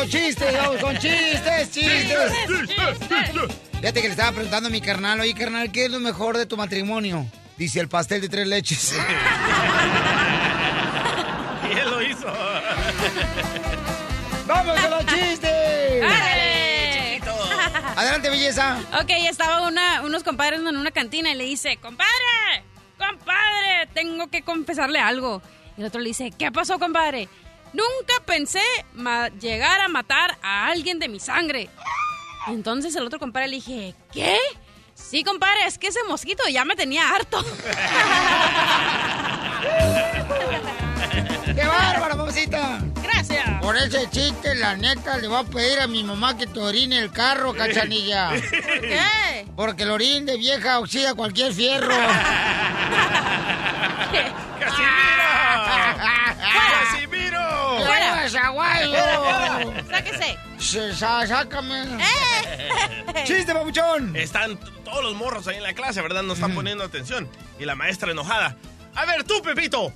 los chistes, vamos con chistes, chistes. Fíjate que le estaba preguntando a mi carnal, oye carnal, ¿qué es lo mejor de tu matrimonio? Dice el pastel de tres leches. Y él lo hizo. ¡Vamos a los chistes! ¡Árale! Adelante, belleza. Ok, estaba una, unos compadres en una cantina y le dice, compadre, compadre, tengo que confesarle algo. Y el otro le dice, ¿qué pasó, compadre? Nunca pensé llegar a matar a alguien de mi sangre. Entonces el otro compadre le dije, ¿qué? Sí, compadre, es que ese mosquito ya me tenía harto. ¡Qué bárbaro, mamacita! Gracias. Por ese chiste, la neta, le voy a pedir a mi mamá que te orine el carro, cachanilla. ¿Por qué? Porque el orín de vieja oxida cualquier fierro. ¡Casimiro! ¡Fuera, Zaguayo! Sáquese. Se- sa- Sácame. ¡Eh! ¡Chiste, papuchón! Están todos los morros ahí en la clase, ¿verdad? No están poniendo atención. Y la maestra enojada. A ver, tú, Pepito.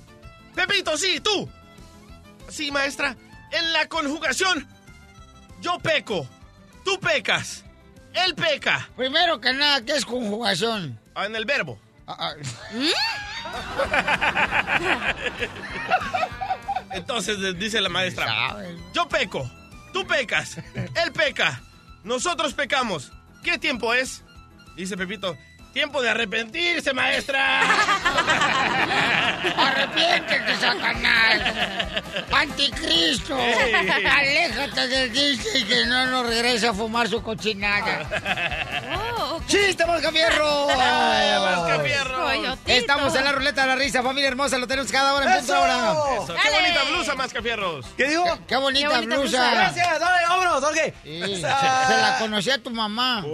Pepito, sí, tú. Sí, maestra. En la conjugación, yo peco. Tú pecas. Él peca. Primero que nada, ¿qué es conjugación? Ah, En el verbo. Ah, Entonces eh, dice la maestra. Yo peco. Tú pecas. Él peca. Nosotros pecamos. ¿Qué tiempo es? Dice Pepito. Tiempo de arrepentirse, maestra. ¡Arrepiéntete, Satanás! ¡Anticristo! Ey. ¡Aléjate del dice que no nos regrese a fumar su cochinada! Oh, ok. ¡Chiste, Mascafierro! ¡Ay, Mascafierro! Coyotito. Estamos en la ruleta de la risa, familia hermosa, lo tenemos cada hora en punto ahora. Eso, ¡Qué Dale. bonita blusa, Mascafierros! ¿Qué digo? ¡Qué bonita, Qué bonita blusa! blusa. Gracias, dale, vámonos, ok. Sí, se, se la conocía tu mamá.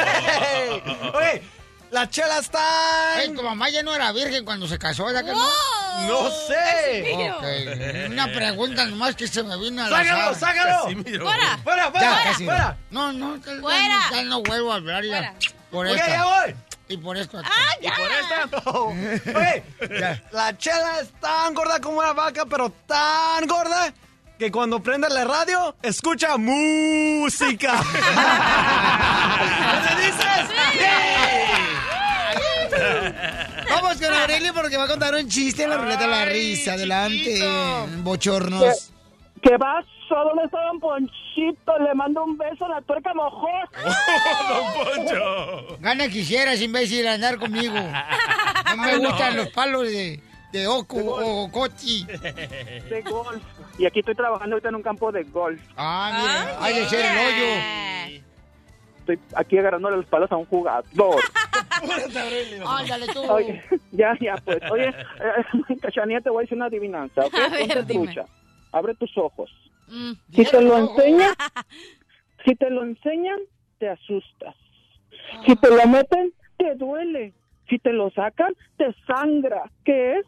Hey, ok, la chela está... Ey, tu mamá ya no era virgen cuando se casó, ¿verdad que no? No sé. Una pregunta nomás que se me vino a la ¡Sácalo, sácalo! ¡Fuera! ¡Fuera, Ya, fuera, fuera! No, no, Fuera. no- ya no vuelvo a hablar ya. Fuera. Por Ok, esta. ya voy. Y por esto. ¡Ah, ¿Y ya! por esta? Ok, la chela es tan gorda como una vaca, pero tan gorda que cuando prende la radio, escucha música. ¿Qué dices? Vamos con Aurelio porque va a contar un chiste en la ruleta de la risa. Adelante, chiquito. bochornos. ¿Qué pasó? ¿Dónde está Don Ponchito? Le mando un beso a la tuerca mojosa. ¡Don Poncho! Gana quisieras, imbécil, andar conmigo. No me gustan los palos de, de Oco o Cochi. de golf. Y aquí estoy trabajando ahorita en un campo de golf. Ah, mira, hay que ser el hoyo. Estoy aquí agarrándole los palos a un jugador. Ándale tú. Oye, ya, ya, pues. Oye, eh, Cachanía, te voy a decir una adivinanza, ¿ok? A ver, dime. trucha. Abre tus ojos. Mm. Si te lo enseñan, si te lo enseñan, te asustas. Si te lo meten, te duele. Si te lo sacan, te sangra. ¿Qué es?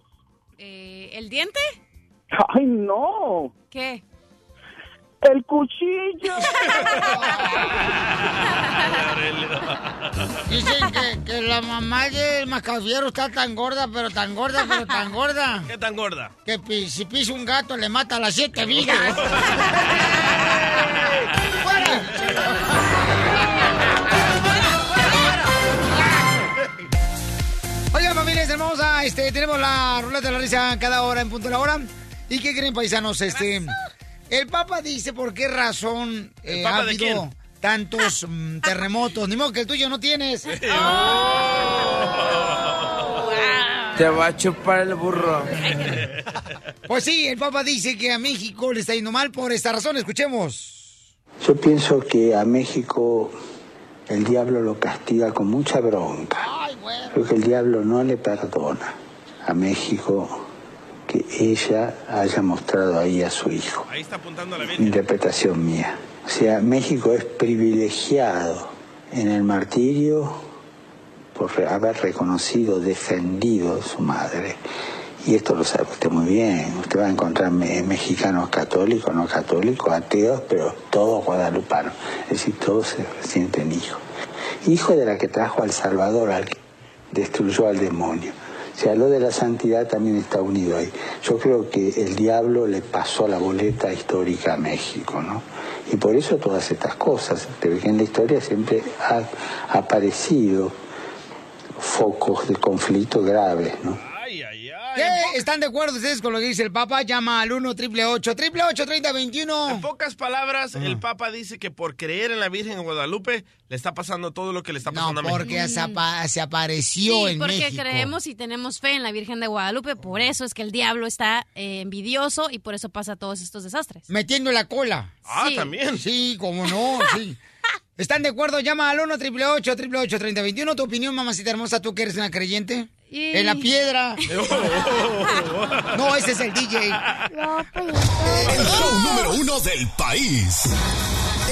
Eh, ¿El diente? ¡Ay, no! ¿Qué? ¡El cuchillo! Dicen que, que la mamá del Mascafiero está tan gorda, pero tan gorda, pero tan gorda, ¿Qué tan gorda? que si pisa un gato le mata a las siete vidas. Oigan, familia hermosa, este, tenemos la ruleta de la risa cada hora en punto de la hora. ¿Y qué creen, paisanos? Este, el Papa dice por qué razón eh, ha habido quién? tantos mm, terremotos. Ni modo que el tuyo no tienes. Te va a chupar el burro. Pues sí, el Papa dice que a México le está yendo mal por esta razón. Escuchemos. Yo pienso que a México el diablo lo castiga con mucha bronca. Creo que el diablo no le perdona a México que ella haya mostrado ahí a su hijo. Ahí está apuntando a la. Interpretación mía. O sea, México es privilegiado en el martirio por haber reconocido, defendido a su madre. Y esto lo sabe usted muy bien. Usted va a encontrar me- mexicanos católicos, no católicos, ateos, pero todos guadalupanos. Es decir, todos se sienten hijos. Hijo de la que trajo al Salvador, al que destruyó al demonio. Se habló de la santidad, también está unido ahí. Yo creo que el diablo le pasó la boleta histórica a México, ¿no? Y por eso todas estas cosas. Que en la historia siempre ha aparecido focos de conflicto graves, ¿no? ¿Qué? ¿Están de acuerdo ustedes con lo que dice el Papa? Llama al 1 888 888 3021 En pocas palabras, el Papa dice que por creer en la Virgen de Guadalupe le está pasando todo lo que le está pasando a México. Porque se, apa- se apareció Sí, en porque México. creemos y tenemos fe en la Virgen de Guadalupe, por eso es que el diablo está eh, envidioso y por eso pasa todos estos desastres. Metiendo la cola. Ah, Sí. también. Sí, cómo no, sí. ¿Están de acuerdo? Llama al 1 888 888 3021 ¿Tu opinión, mamacita hermosa? ¿Tú que eres una creyente? Y- En la piedra. no, ese es el DJ. El show número uno del país.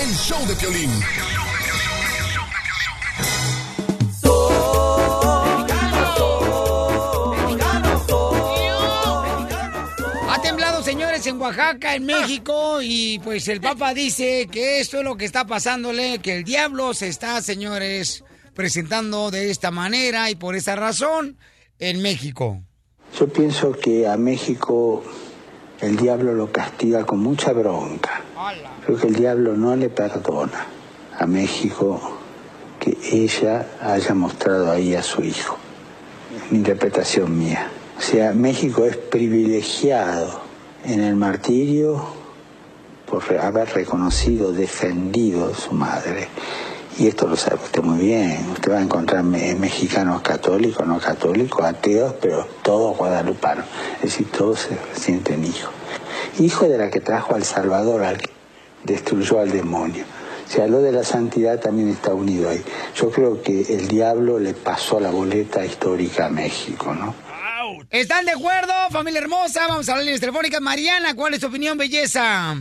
El show de Piolín. En Oaxaca, en México, y pues el Papa dice que esto es lo que está pasándole, que el diablo se está, señores, presentando de esta manera y por esa razón en México. Yo pienso que a México el diablo lo castiga con mucha bronca. Creo que el diablo no le perdona a México que ella haya mostrado ahí a su hijo. Una interpretación mía. O sea, México es privilegiado en el martirio por haber reconocido, defendido a su madre. Y esto lo sabe usted muy bien. Usted va a encontrar me- mexicanos católicos, no católicos, ateos, pero todos guadalupanos. Es decir, todos se sienten hijos. Hijo de la que trajo al Salvador, al que destruyó al demonio. Se habló de la santidad, también está unido ahí. Yo creo que el diablo le pasó la boleta histórica a México, ¿no? ¿Están de acuerdo, familia hermosa? Vamos a las líneas telefónicas. Mariana, ¿cuál es tu opinión, belleza?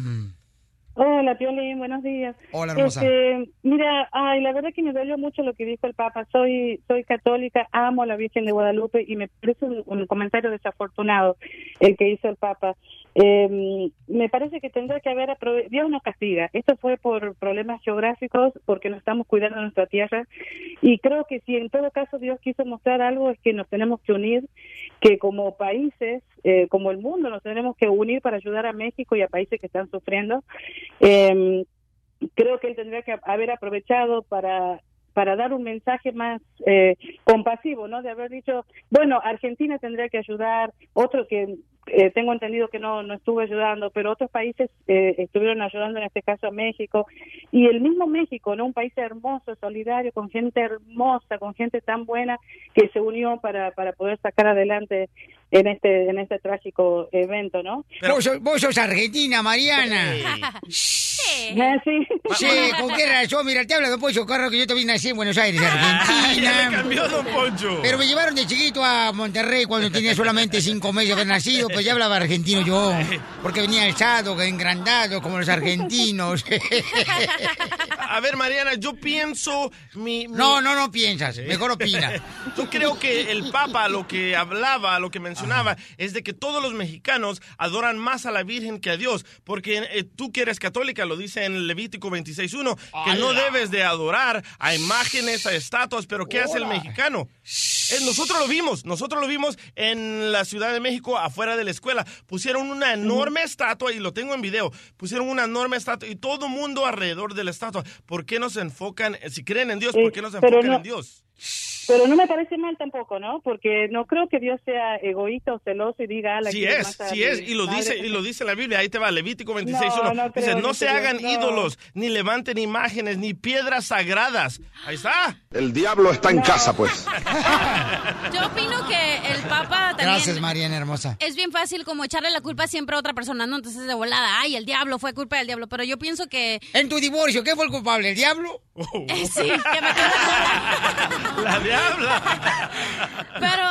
Hola, Piolín, buenos días. Hola, hermosa. Este, mira, ay, la verdad que me dolió mucho lo que dijo el Papa. Soy soy católica, amo a la Virgen de Guadalupe y me parece un, un comentario desafortunado el que hizo el Papa. Eh, me parece que tendrá que haber Dios nos castiga. Esto fue por problemas geográficos, porque no estamos cuidando nuestra tierra. Y creo que si en todo caso Dios quiso mostrar algo es que nos tenemos que unir, que como países, eh, como el mundo, nos tenemos que unir para ayudar a México y a países que están sufriendo. Eh, creo que él tendría que haber aprovechado para para dar un mensaje más eh, compasivo, ¿no? De haber dicho, bueno, Argentina tendría que ayudar, otro que eh, tengo entendido que no, no estuvo ayudando, pero otros países eh, estuvieron ayudando, en este caso a México, y el mismo México, ¿no? Un país hermoso, solidario, con gente hermosa, con gente tan buena que se unió para, para poder sacar adelante en este en este trágico evento, ¿no? Vos, sos, vos sos argentina, Mariana. Ah, sí. Sí, ¿con qué razón? Mira, te habla de Poncho Carro que yo también nací en Buenos Aires, Ya Argentina. cambió, don Poncho. Pero me llevaron de chiquito a Monterrey cuando tenía solamente cinco meses de haber nacido, pues ya hablaba argentino yo, porque venía alzado, engrandado, como los argentinos. A ver, Mariana, yo pienso mi, mi- No, no, no piensas, mejor opina. Yo creo que el Papa lo que hablaba, lo que mencionaba, es de que todos los mexicanos adoran más a la Virgen que a Dios. Porque eh, tú que eres católica, lo dice en Levítico 26.1, que no debes de adorar a imágenes, a estatuas. Pero ¿qué hace el mexicano? Eh, nosotros lo vimos, nosotros lo vimos en la Ciudad de México, afuera de la escuela. Pusieron una enorme estatua, y lo tengo en video, pusieron una enorme estatua y todo mundo alrededor de la estatua. ¿Por qué no se enfocan, eh, si creen en Dios, por qué no se enfocan no- en Dios? Pero no me parece mal tampoco, ¿no? Porque no creo que Dios sea egoísta o celoso y diga, la Sí es, sí es, y lo dice, y lo dice la Biblia, ahí te va, Levítico 26.1. No, no dice, creo no se Dios- hagan no. ídolos, ni levanten imágenes, ni piedras sagradas. Ahí está. El diablo está en casa, pues. Yo opino que el Papa también... Gracias, Mariana hermosa. Es bien fácil como echarle la culpa siempre a otra persona, ¿no? Entonces de volada, ay, el diablo fue culpa del diablo. Pero yo pienso que... En tu divorcio, ¿qué fue el culpable? ¿El diablo? Eh, sí, que me quedó La Pero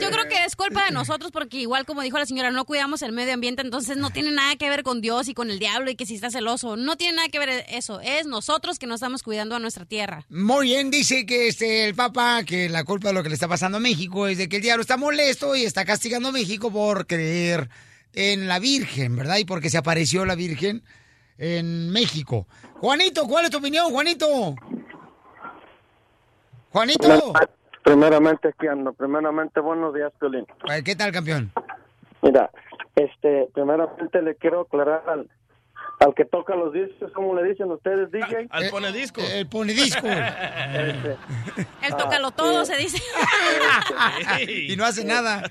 Yo creo que es culpa de nosotros porque igual como dijo la señora, no cuidamos el medio ambiente, entonces no tiene nada que ver con Dios y con el diablo y que si está celoso, no tiene nada que ver eso, es nosotros que no estamos cuidando a nuestra tierra. Muy bien, dice que este el Papa que la culpa de lo que le está pasando a México es de que el diablo está molesto y está castigando a México por creer en la Virgen, ¿verdad? Y porque se apareció la Virgen en México. Juanito, ¿cuál es tu opinión, Juanito? Juanito. Primeramente, aquí ando. Primeramente, buenos días, Piolín. Eh, ¿Qué tal, campeón? Mira, este, primeramente le quiero aclarar al, al que toca los discos, ¿cómo le dicen ustedes, DJ? Al pone disco. El pone disco. Este, El tócalo todo, se dice. y no hace nada.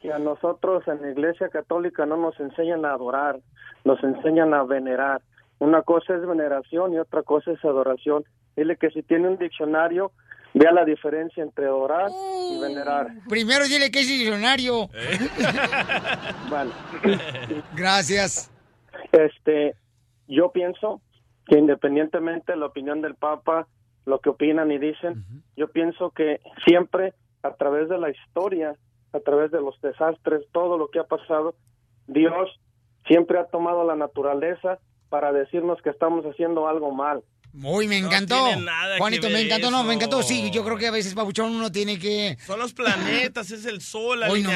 que a nosotros en la iglesia católica no nos enseñan a adorar, nos enseñan a venerar. Una cosa es veneración y otra cosa es adoración. Dile que si tiene un diccionario, vea la diferencia entre adorar y venerar. Primero dile que es diccionario. Bueno, Gracias. este, yo pienso que independientemente de la opinión del Papa, lo que opinan y dicen, yo pienso que siempre a través de la historia, a través de los desastres, todo lo que ha pasado, Dios siempre ha tomado la naturaleza para decirnos que estamos haciendo algo mal. Uy, me encantó. tiene nada que Juanito, me encantó, no, me encantó. Sí, yo creo que a veces, Pabuchón, uno tiene que... Son los planetas, es el sol, la Hoy no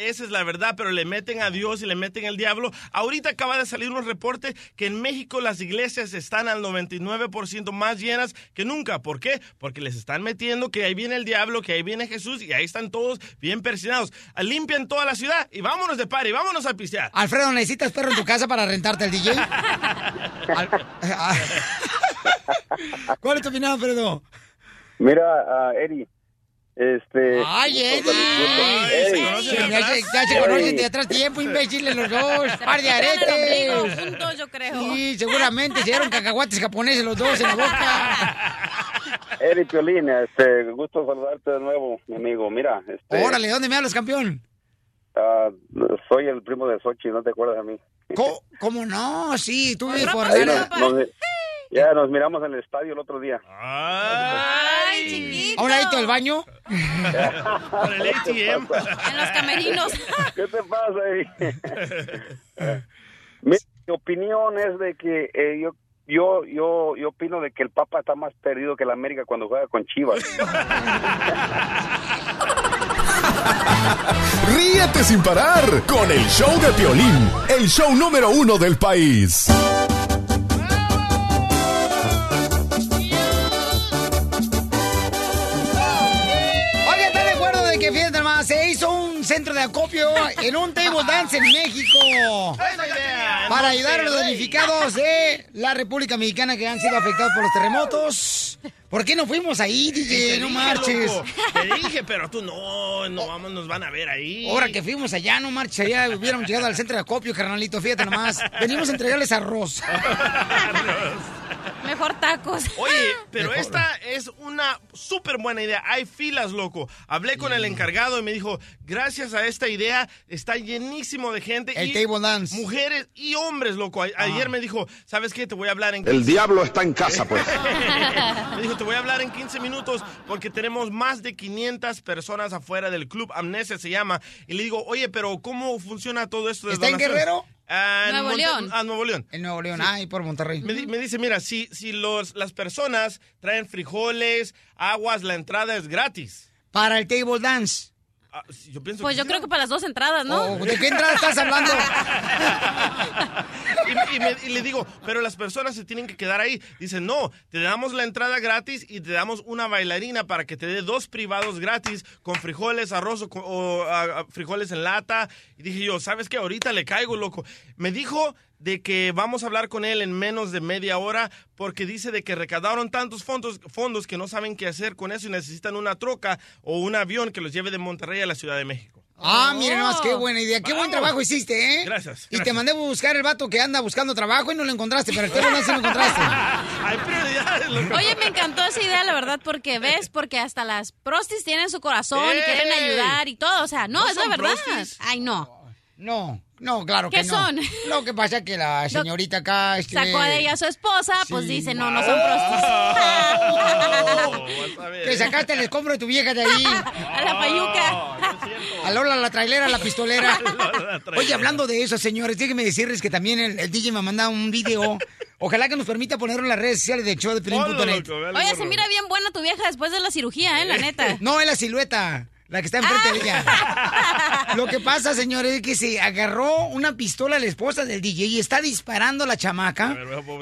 esa es la verdad, pero le meten a Dios y le meten al diablo. Ahorita acaba de salir un reporte que en México las iglesias están al 99% más llenas que nunca. ¿Por qué? Porque les están metiendo que ahí viene el diablo, que ahí viene Jesús y ahí están todos bien persinados. Limpian toda la ciudad y vámonos de party, vámonos a pistear. Alfredo, ¿necesitas perro en tu casa para rentarte el DJ? Al- ah. ¿Cuál es tu opinión, Alfredo? Mira, ah, Eri, este... ¡Ay, Eddie! Ya se, conocen de atrás tiempo, imbéciles los dos. ¡Par de aretes! juntos, yo creo. Sí, seguramente se dieron cacahuates japoneses los dos en la boca. Eri Piolín, este, gusto saludarte de nuevo, mi amigo. Mira, este, Órale, ¿dónde me hablas, campeón? ah, soy el primo de Sochi, ¿no te acuerdas de mí? ¿Cómo, cómo no? Sí, tú vives por allá. nos- nos- ya nos miramos en el estadio el otro día. Ay, chiquito. ¿A un ladito del baño? Por el ATM. En los camerinos. ¿Qué te pasa ahí? Mi opinión es de que eh, yo yo yo yo opino de que el Papa está más perdido que el América cuando juega con Chivas. Ríete sin parar con el show de Piolín, el show número uno del país. Fíjate más, se hizo un centro de acopio en un table dance en México? Para ayudar a los damnificados de la República Mexicana que han sido afectados por los terremotos. ¿Por qué no fuimos ahí, Te DJ? No dije, marches. loco, Te dije, pero tú no, no vamos, nos van a ver ahí. Ahora que fuimos allá, no marches, allá hubiéramos llegado al centro de acopio, carnalito, fíjate nomás. Venimos a entregarles arroz. Mejor tacos. Oye, pero esta es una súper buena idea. Hay filas, loco. Hablé con el encargado y me dijo, gracias a esta idea está llenísimo de gente. El y table dance. Mujeres y hombres, loco. A- Ayer me dijo, ¿sabes qué? Te voy a hablar en... El diablo está en casa, pues. Me dijo, te voy a hablar en 15 minutos porque tenemos más de 500 personas afuera del club. Amnesia se llama. Y le digo, oye, pero ¿cómo funciona todo esto de ¿Está en donaciones?" Guerrero? Ah, en Nuevo León. Ah, Nuevo León. En Nuevo León, ay, por Monterrey. Me, di- me dice, mira, si, si los, las personas traen frijoles, aguas, la entrada es gratis. Para el table dance. Ah, sí, yo pienso Pues yo sí. creo que para las dos entradas, ¿no? Oh, ¿De qué entrada estás hablando? Y, y me- y le digo, pero las personas se tienen que quedar ahí. Dice, no, te damos la entrada gratis y te damos una bailarina para que te dé dos privados gratis con frijoles, arroz o, frijoles en lata. Y dije yo, ¿sabes qué? Ahorita le caigo, loco. Me dijo de que vamos a hablar con él en menos de media hora porque dice de que recaudaron tantos fondos, fondos que no saben qué hacer con eso y necesitan una troca o un avión que los lleve de Monterrey a la Ciudad de México. Ah, miren nomás, qué buena idea. Qué buen trabajo hiciste, ¿eh? Gracias, Y te mandé a buscar el vato que anda buscando trabajo y no lo encontraste, pero el sí lo encontraste. Hay prioridades, loco. Oye, me encantó esa idea, la verdad, porque ves, porque hasta las prostis tienen su corazón y quieren ayudar y todo. O sea, no, ¿No es la verdad. prostis? Ay, no. No, no, claro que ¿Qué no. son? Lo que pasa es que la señorita acá... este, Sacó de ella a su esposa, pues dice, no, no son prostis. Oh, Que sacaste el escombro de tu vieja de ahí. A la payuca. A Lola la trailera, la pistolera. Oye, hablando de eso, señores, déjenme decirles que también el, el DJ me ha mandado un video. Ojalá que nos permita ponerlo en las redes sociales del show de. Oye, se mira bien buena tu vieja después de la cirugía, ¿eh? La neta. No, es la silueta. La que está enfrente de ella. Lo que pasa, señores, es que se agarró una pistola a la esposa del DJ y está disparando a la chamaca.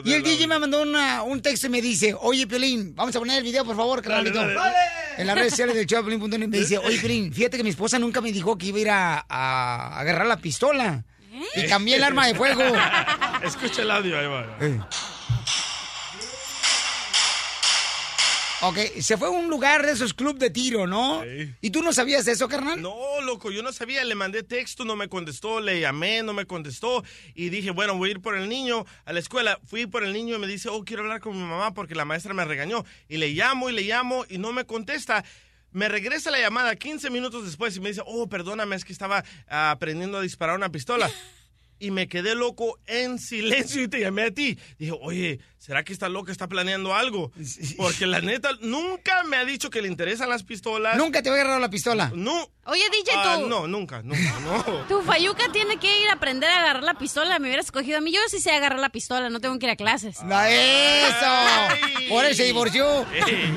y el DJ me mandó una- un texto y me dice, oye, Piolín, vamos a poner el video, por favor, carnalito. dale, dale. En las redes sociales del Piolín.net me dice, oye, Piolín, fíjate que mi esposa nunca me dijo que iba a ir a, a agarrar la pistola. Y cambié el arma de fuego. Escucha el audio, ahí va. Eh. Ok, se fue a un lugar de esos club de tiro, ¿no? ¿Y tú no sabías eso, carnal? No, loco, yo no sabía, le mandé texto, no me contestó, le llamé, no me contestó y dije, bueno, voy a ir por el niño a la escuela. Fui por el niño y me dice, oh, quiero hablar con mi mamá porque la maestra me regañó. Y le llamo y le llamo y no me contesta. Me regresa la llamada 15 minutos después y me dice, oh, perdóname, es que estaba aprendiendo a disparar una pistola. Y me quedé loco en silencio y te llamé a ti. Dije, oye, ¿será que está loca, está planeando algo? Porque la neta, nunca me ha dicho que le interesan las pistolas. Nunca te había agarrado la pistola. No. Oye, DJ, Ah, tú. no, nunca, nunca, no. Tu Fayuca tiene que ir a aprender a agarrar la pistola. Me hubieras escogido a mí. Yo sí sé agarrar la pistola, no tengo que ir a clases. ¡La eso! Por eso se divorció. Ey,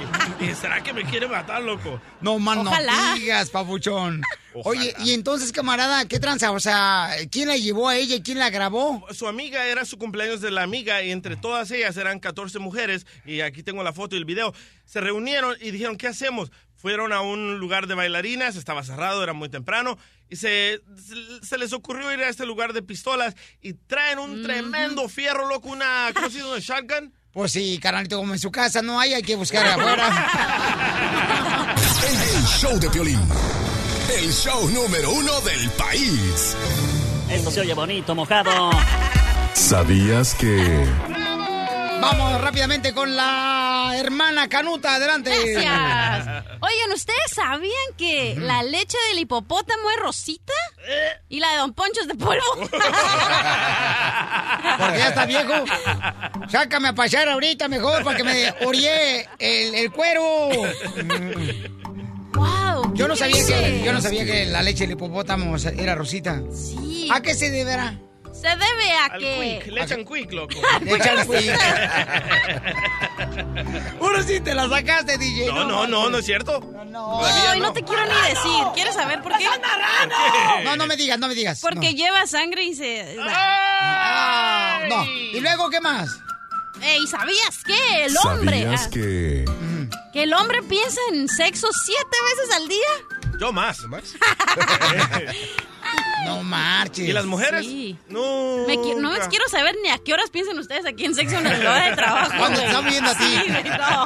¿y ¿Será que me quiere matar, loco? No, man, no Ojalá. digas, papuchón. Oye, y entonces, camarada, ¿qué tranza? O sea, ¿quién la llevó a ella y quién la grabó? Su amiga era su cumpleaños de la amiga y entre todas ellas eran 14 mujeres y aquí tengo la foto y el video. Se reunieron y dijeron, ¿qué hacemos? Fueron a un lugar de bailarinas, estaba cerrado, era muy temprano y se, se, les ocurrió ir a este lugar de pistolas y traen un tremendo fierro, loco, una, ¿cómo se dice? ¿Una shotgun? Pues sí, carnalito, como en su casa no hay, hay que buscar afuera. El show de Piolín. El show número uno del país. Esto se oye bonito, mojado. ¿Sabías que... Vamos rápidamente con la hermana Canuta, adelante. Gracias. Oigan, ¿ustedes sabían que la leche del hipopótamo es rosita? ¿Y la de Don Poncho es de polvo? Porque ya está viejo. Sácame a pasear ahorita mejor para que me orille el, el cuero. Wow, Yo no sabía que yo no sabía que la leche del hipopótamo era rosita. Sí. ¿A qué se deberá? Se debe a Al que... quick, le echan quick, loco. Le echan quick. Ahora sí te la sacaste, DJ. No, no, no, no es cierto. No, Ay, no te quiero ni decir. ¿Quieres saber por qué? No, no me digas, no me digas. Porque no. lleva sangre y se... Ah, no. ¿Y luego qué más? Ey, ¿sabías qué? El hombre... ¿Sabías ah, que... que el hombre piensa en sexo siete veces al día. Yo más. No marches. ¿Y las mujeres? Sí. No. Me qui- no quiero saber ni a qué horas piensan ustedes aquí en sexo en la hora de trabajo. Cuando están viendo a ti. Sí, no.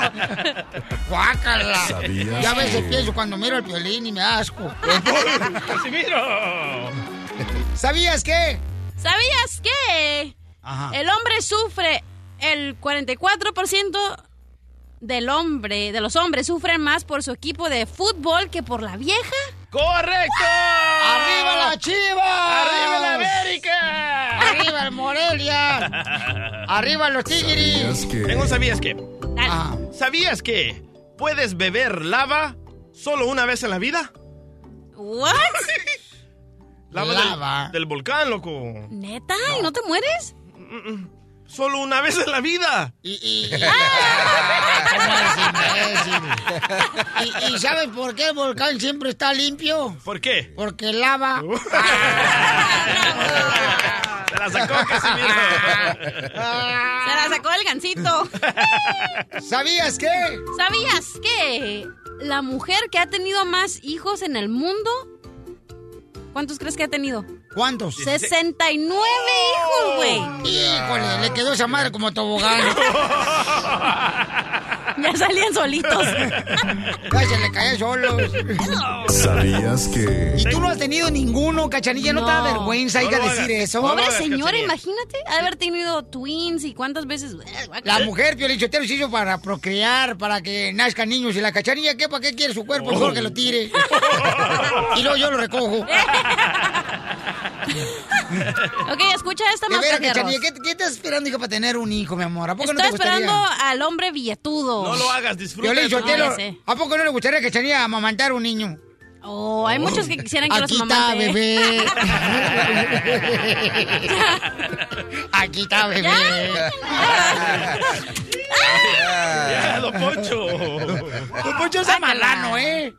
Guácala. ¿Sabías Ya a veces que- pienso cuando miro el violín y me asco. ¡Casimiro! ¿Sabías qué? ¿Sabías que Ajá. el hombre sufre el 44% del hombre, de los hombres sufren más por su equipo de fútbol que por la vieja? ¡Correcto! ¡Arriba la chiva! ¡Arriba la América! ¡Arriba el Morelia! ¡Arriba los tigris! ¿Sabías que... Tengo un sabías que. Ajá. ¿Sabías que puedes beber lava solo una vez en la vida? ¿What? Lava, Lava. Del, del volcán, loco. ¿Neta? ¿Y no te mueres? Solo una vez en la vida. Y, y, Ah, ¿cómo eres imbécil? ¿Y, y sabes por qué el volcán siempre está limpio? ¿Por qué? Porque lava. Se la sacó Casimiro. Se la sacó el gancito. ¿Sabías qué? ¿Sabías que la mujer que ha tenido más hijos en el mundo, ¿cuántos crees que ha tenido? ¿Cuántos? 69 hijos, güey. Híjole, le quedó esa madre como tobogán. Ya salían solitos. Ya se le caían solos. ¿Sabías que... ¿Y tú no has tenido ninguno, cachanilla? ¿No, te da No. vergüenza, No hija, decir hagas. eso? No Pobre señora, imagínate, haber tenido twins y cuántas veces. La mujer, Piolichotero, se hizo para procrear, para que nazcan niños. Y la cachanilla, ¿qué? ¿Para qué quiere su cuerpo? Mejor que lo tire. y luego yo lo recojo. ok, escucha esta más ¿qué, ¿qué estás esperando, hija, para tener un hijo, mi amor? ¿A poco Estoy no te gustaría? esperando al hombre billetudo. No lo hagas, disfruta Sotelo, vida. ¿a poco no le gustaría que estaría a amamantar un niño? Oh, hay muchos que quisieran que los Aquí está, bebé. Aquí está, bebé. Ya, don Poncho. Don Poncho es marrano, ¿eh?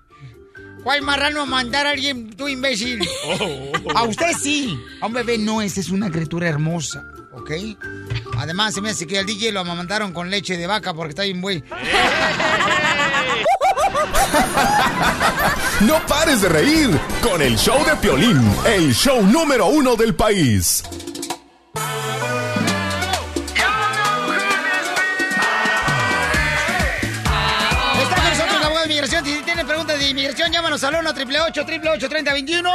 ¿Cuál marrano a mandar a alguien, tú imbécil? A usted sí. A un bebé no, esa es una criatura hermosa, ¿ok? Además, se me hace que al DJ lo amamantaron con leche de vaca porque está bien güey. No pares de reír con el show de Piolín, el show número uno del país. Está con nosotros el abogado de inmigración. Si tienen preguntas de inmigración, llámanos al 1 888 3021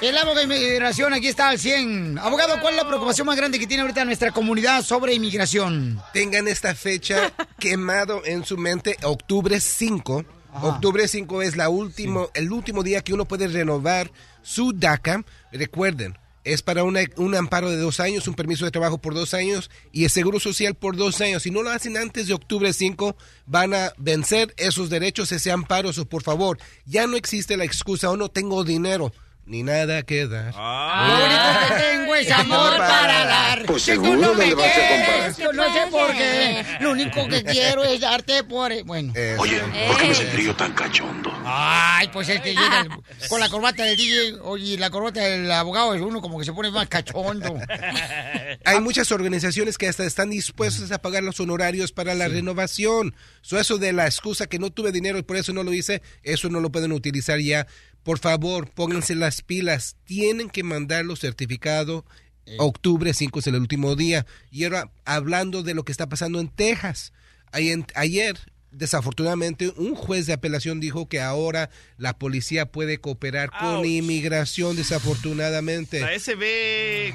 El abogado de inmigración aquí está al 100. Abogado, ¿cuál es la preocupación más grande que tiene ahorita nuestra comunidad sobre inmigración? Tengan esta fecha quemado en su mente, octubre 5. Octubre 5 es la último, el último día que uno puede renovar su DACA. Recuerden, es para una- un amparo de dos años, un permiso de trabajo por dos años y el seguro social por dos años. Si no lo hacen antes de octubre 5, van a vencer esos derechos, ese amparo. So, por favor, ya no existe la excusa, o no tengo dinero. Ni nada que dar. Lo único que tengo es amor para dar. Pues Si seguro, no me ¿dónde vas a comprar? quieres, yo no sé por qué. Lo único que quiero es darte por... Bueno. Oye, ¿por qué me sentí yo tan cachondo? Ay, pues es que llega el- con la corbata del DJ, oye, la corbata del abogado es uno como que se pone más cachondo. Hay muchas organizaciones que hasta están dispuestas a pagar los honorarios para la renovación. So, eso de la excusa que no tuve dinero y por eso no lo hice, eso no lo pueden utilizar ya. Por favor, pónganse las pilas. Tienen que mandarlo certificado. Octubre 5 es el último día. Y ahora, hablando de lo que está pasando en Texas. Ayer, desafortunadamente, un juez de apelación dijo que ahora la policía puede cooperar con inmigración, desafortunadamente. La SB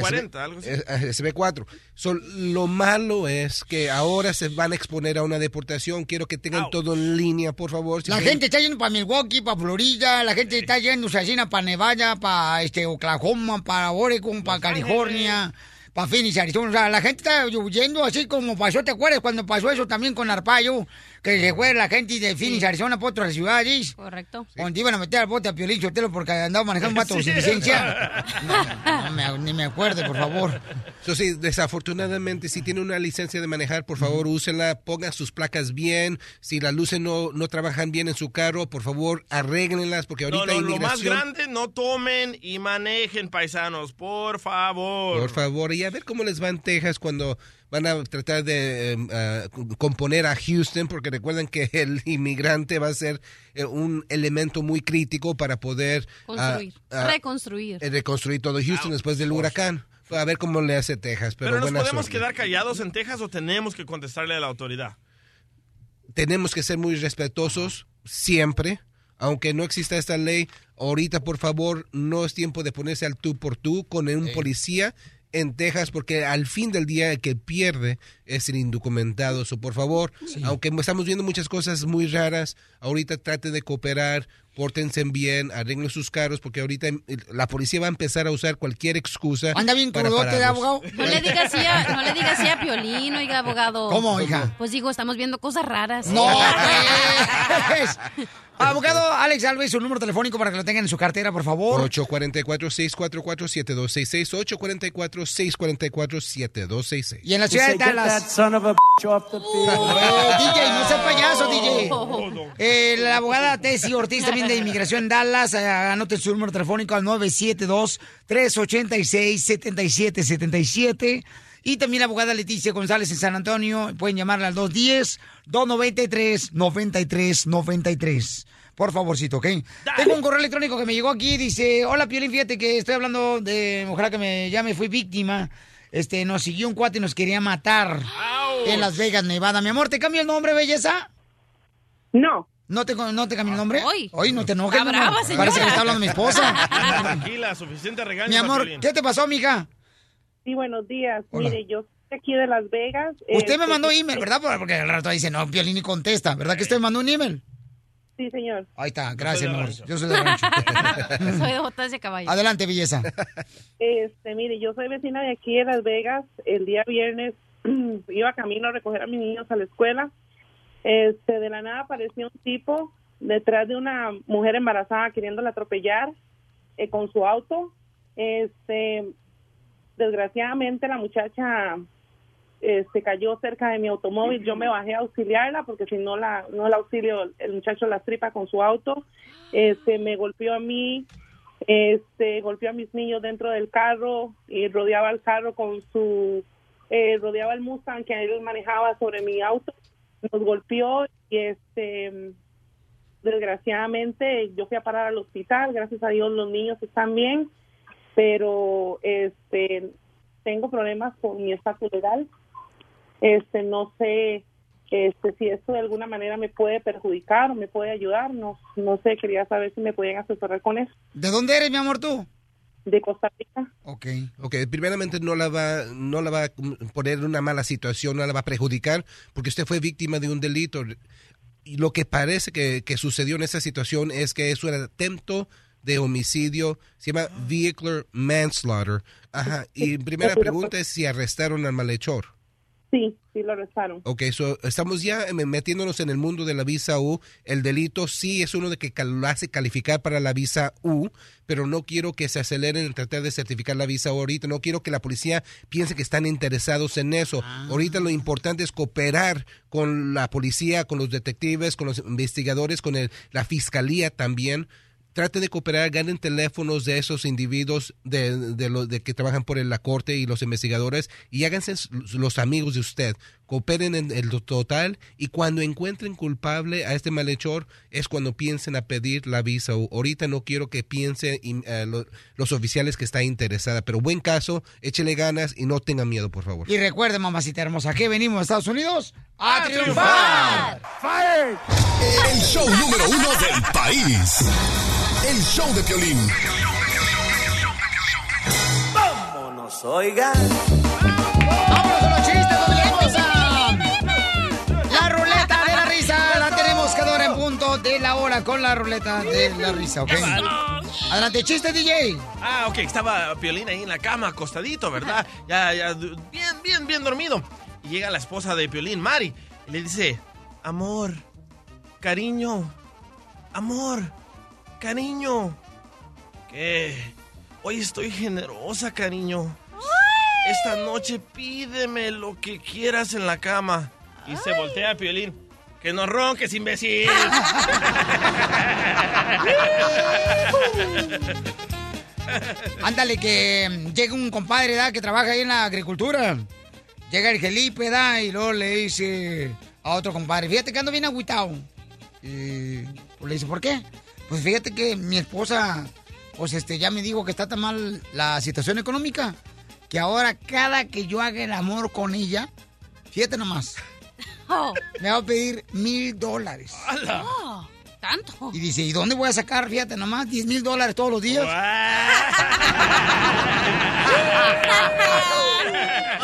40, algo así. SB4. So, lo malo es que ahora se van a exponer a una deportación. Quiero que tengan todo en línea, por favor. Si La gente está yendo para Milwaukee, para Florida, la gente está yendo para Nevada, para este, Oklahoma, para Oregon, para California, para Phoenix, Arizona. O sea, la gente está huyendo así como pasó, ¿te acuerdas cuando pasó eso también con Arpayo? Que se fue la gente de Phoenix, Arizona, para otras ciudades. Correcto. Donde iban a meter al bote a Piolín Sotelo porque andaba manejando un vato Sí. sin licencia. No, no me- ni me acuerde, por favor. So, sí, desafortunadamente, si tiene una licencia de manejar, por favor, úsenla, pongan sus placas bien. Si las luces no, no trabajan bien en su carro, por favor, arréglenlas, porque No, ahorita no, lo más inmigración... grande, no tomen y manejen, paisanos, por favor. Por favor, y a ver cómo les va en Texas cuando van a tratar de ah, componer a Houston, porque recuerden que el inmigrante va a ser eh, un elemento muy crítico para poder ah, ah, Reconstruir. eh, reconstruir todo Houston después del huracán. A ver cómo le hace Texas, pero, Pero, nos podemos suerte. quedar callados en Texas o tenemos que contestarle a la autoridad. tenemos que ser muy respetuosos siempre, aunque no exista esta ley. Ahorita, por favor, no es tiempo de ponerse al tú por tú con un policía en Texas, porque al fin del día el que pierde es el indocumentado. So, por favor, aunque estamos viendo muchas cosas muy raras, ahorita traten de cooperar, pórtense bien, arreglen sus carros, porque ahorita eh, la policía va a empezar a usar cualquier excusa. Anda bien crudote de abogado. No le digas así a, no le digas a Piolín, oiga, abogado. ¿Cómo, hija? Pues digo, estamos viendo cosas raras. No, pues. Abogado Alex Alves, su número telefónico para que lo tengan en su cartera, por favor. 844-644-7266, 844-644-7266. Y en la ciudad de Dallas. DJ, no seas payaso, DJ. Eh, la abogada Tessie Ortiz, también de Inmigración en Dallas, eh, anote su número telefónico al 972-386-7777. Y también la abogada Leticia González en San Antonio. Pueden llamarla al 210-293-9393. Por favorcito, ¿ok? Tengo un correo electrónico que me llegó aquí. Dice, hola Piolín, fíjate que estoy hablando de... Ojalá que me, ya me fui víctima. Este, nos siguió un cuate y nos quería matar en Las Vegas, Nevada. Mi amor, ¿te cambio el nombre, belleza? No. ¿No te, no te cambio el nombre? Hoy. Hoy no te enojes, brava. Parece que le está hablando mi esposa. Tranquila, suficiente regaño. mi amor. ¿qué te pasó, mija? Sí, buenos días. Hola. Mire, yo soy aquí de Las Vegas. Usted me Este, mandó email, ¿verdad? Porque al rato dice, no, Piolín ni contesta. ¿Verdad que usted me mandó un email? Sí, señor. Ahí está, gracias, mi amor. Yo soy de rancho. Soy de botas de caballo. Adelante, belleza. Este, mire, yo soy vecina de aquí de Las Vegas. El día viernes iba camino a recoger a mis niños a la escuela. Este, de la nada apareció un tipo detrás de una mujer embarazada queriéndola atropellar eh, con su auto. Este, desgraciadamente la muchacha este, cayó cerca de mi automóvil. Yo me bajé a auxiliarla porque si no la no la auxilio el muchacho la tripa con su auto. Este, me golpeó a mí, este, golpeó a mis niños dentro del carro y rodeaba el carro con su eh, rodeaba el Mustang que él manejaba sobre mi auto. Nos golpeó y este desgraciadamente yo fui a parar al hospital. Gracias a Dios los niños están bien, pero este tengo problemas con mi estatus legal. Este, no sé este, si esto de alguna manera me puede perjudicar o me puede ayudar. No, no sé, quería saber si me pueden asesorar con eso. ¿De dónde eres, mi amor, tú? De Costa Rica. Ok. Ok, primeramente no la va, no la va a poner en una mala situación, no la va a perjudicar, porque usted fue víctima de un delito. Y lo que parece que, que sucedió en esa situación es que es un atento de homicidio, se llama vehicular manslaughter. Ajá, y primera pregunta es si arrestaron al malhechor. Sí, sí lo arrestaron. Ok, so, estamos ya metiéndonos en el mundo de la visa U. El delito sí es uno de que lo hace calificar para la visa U, pero no quiero que se aceleren en tratar de certificar la visa U ahorita. No quiero que la policía piense que están interesados en eso. Ahorita lo importante es cooperar con la policía, con los detectives, con los investigadores, con el, la fiscalía también trate de cooperar, ganen teléfonos de esos individuos de, de, los de que trabajan por la corte y los investigadores y háganse los amigos de usted. Cooperen en el total y cuando encuentren culpable a este malhechor es cuando piensen a pedir la visa. Ahorita no quiero que piensen uh, lo, los oficiales que está interesada, pero buen caso, échele ganas y no tenga miedo, por favor. Y recuerde, mamacita hermosa, que venimos a Estados Unidos a, triunfar. ¡Fire! El show número uno del país. El show de Piolín. Vámonos, oigan. ¡Vámonos con los chistes, familia hermosa! La ruleta de la risa la tenemos cada hora en punto de la hora con la ruleta de la risa, ¿ok? Adelante, chiste, DJ. Ah, ok, estaba Piolín ahí en la cama, acostadito, ¿verdad? Ya, ya, bien, bien, bien dormido. Y llega la esposa de Piolín, Mari, y le dice, amor, cariño, amor, cariño. ¿Qué? Hoy estoy generosa, cariño. Esta noche pídeme lo que quieras en la cama. Y se voltea a Piolín. Que no ronques, imbécil. Ándale, que mm, llega un compadre, ¿verdad? Que trabaja ahí en la agricultura. Llega el Felipe, ¿verdad? Y luego le dice a otro compadre, fíjate que ando bien agüitado. Y pues le dice, ¿por qué? Pues fíjate que mi esposa, pues este, ya me dijo que está tan mal la situación económica, que ahora cada que yo haga el amor con ella, fíjate nomás, me va a pedir mil dólares. Oh, ¿Tanto? Y dice, ¿y dónde voy a sacar, fíjate nomás, 10 mil dólares todos los días?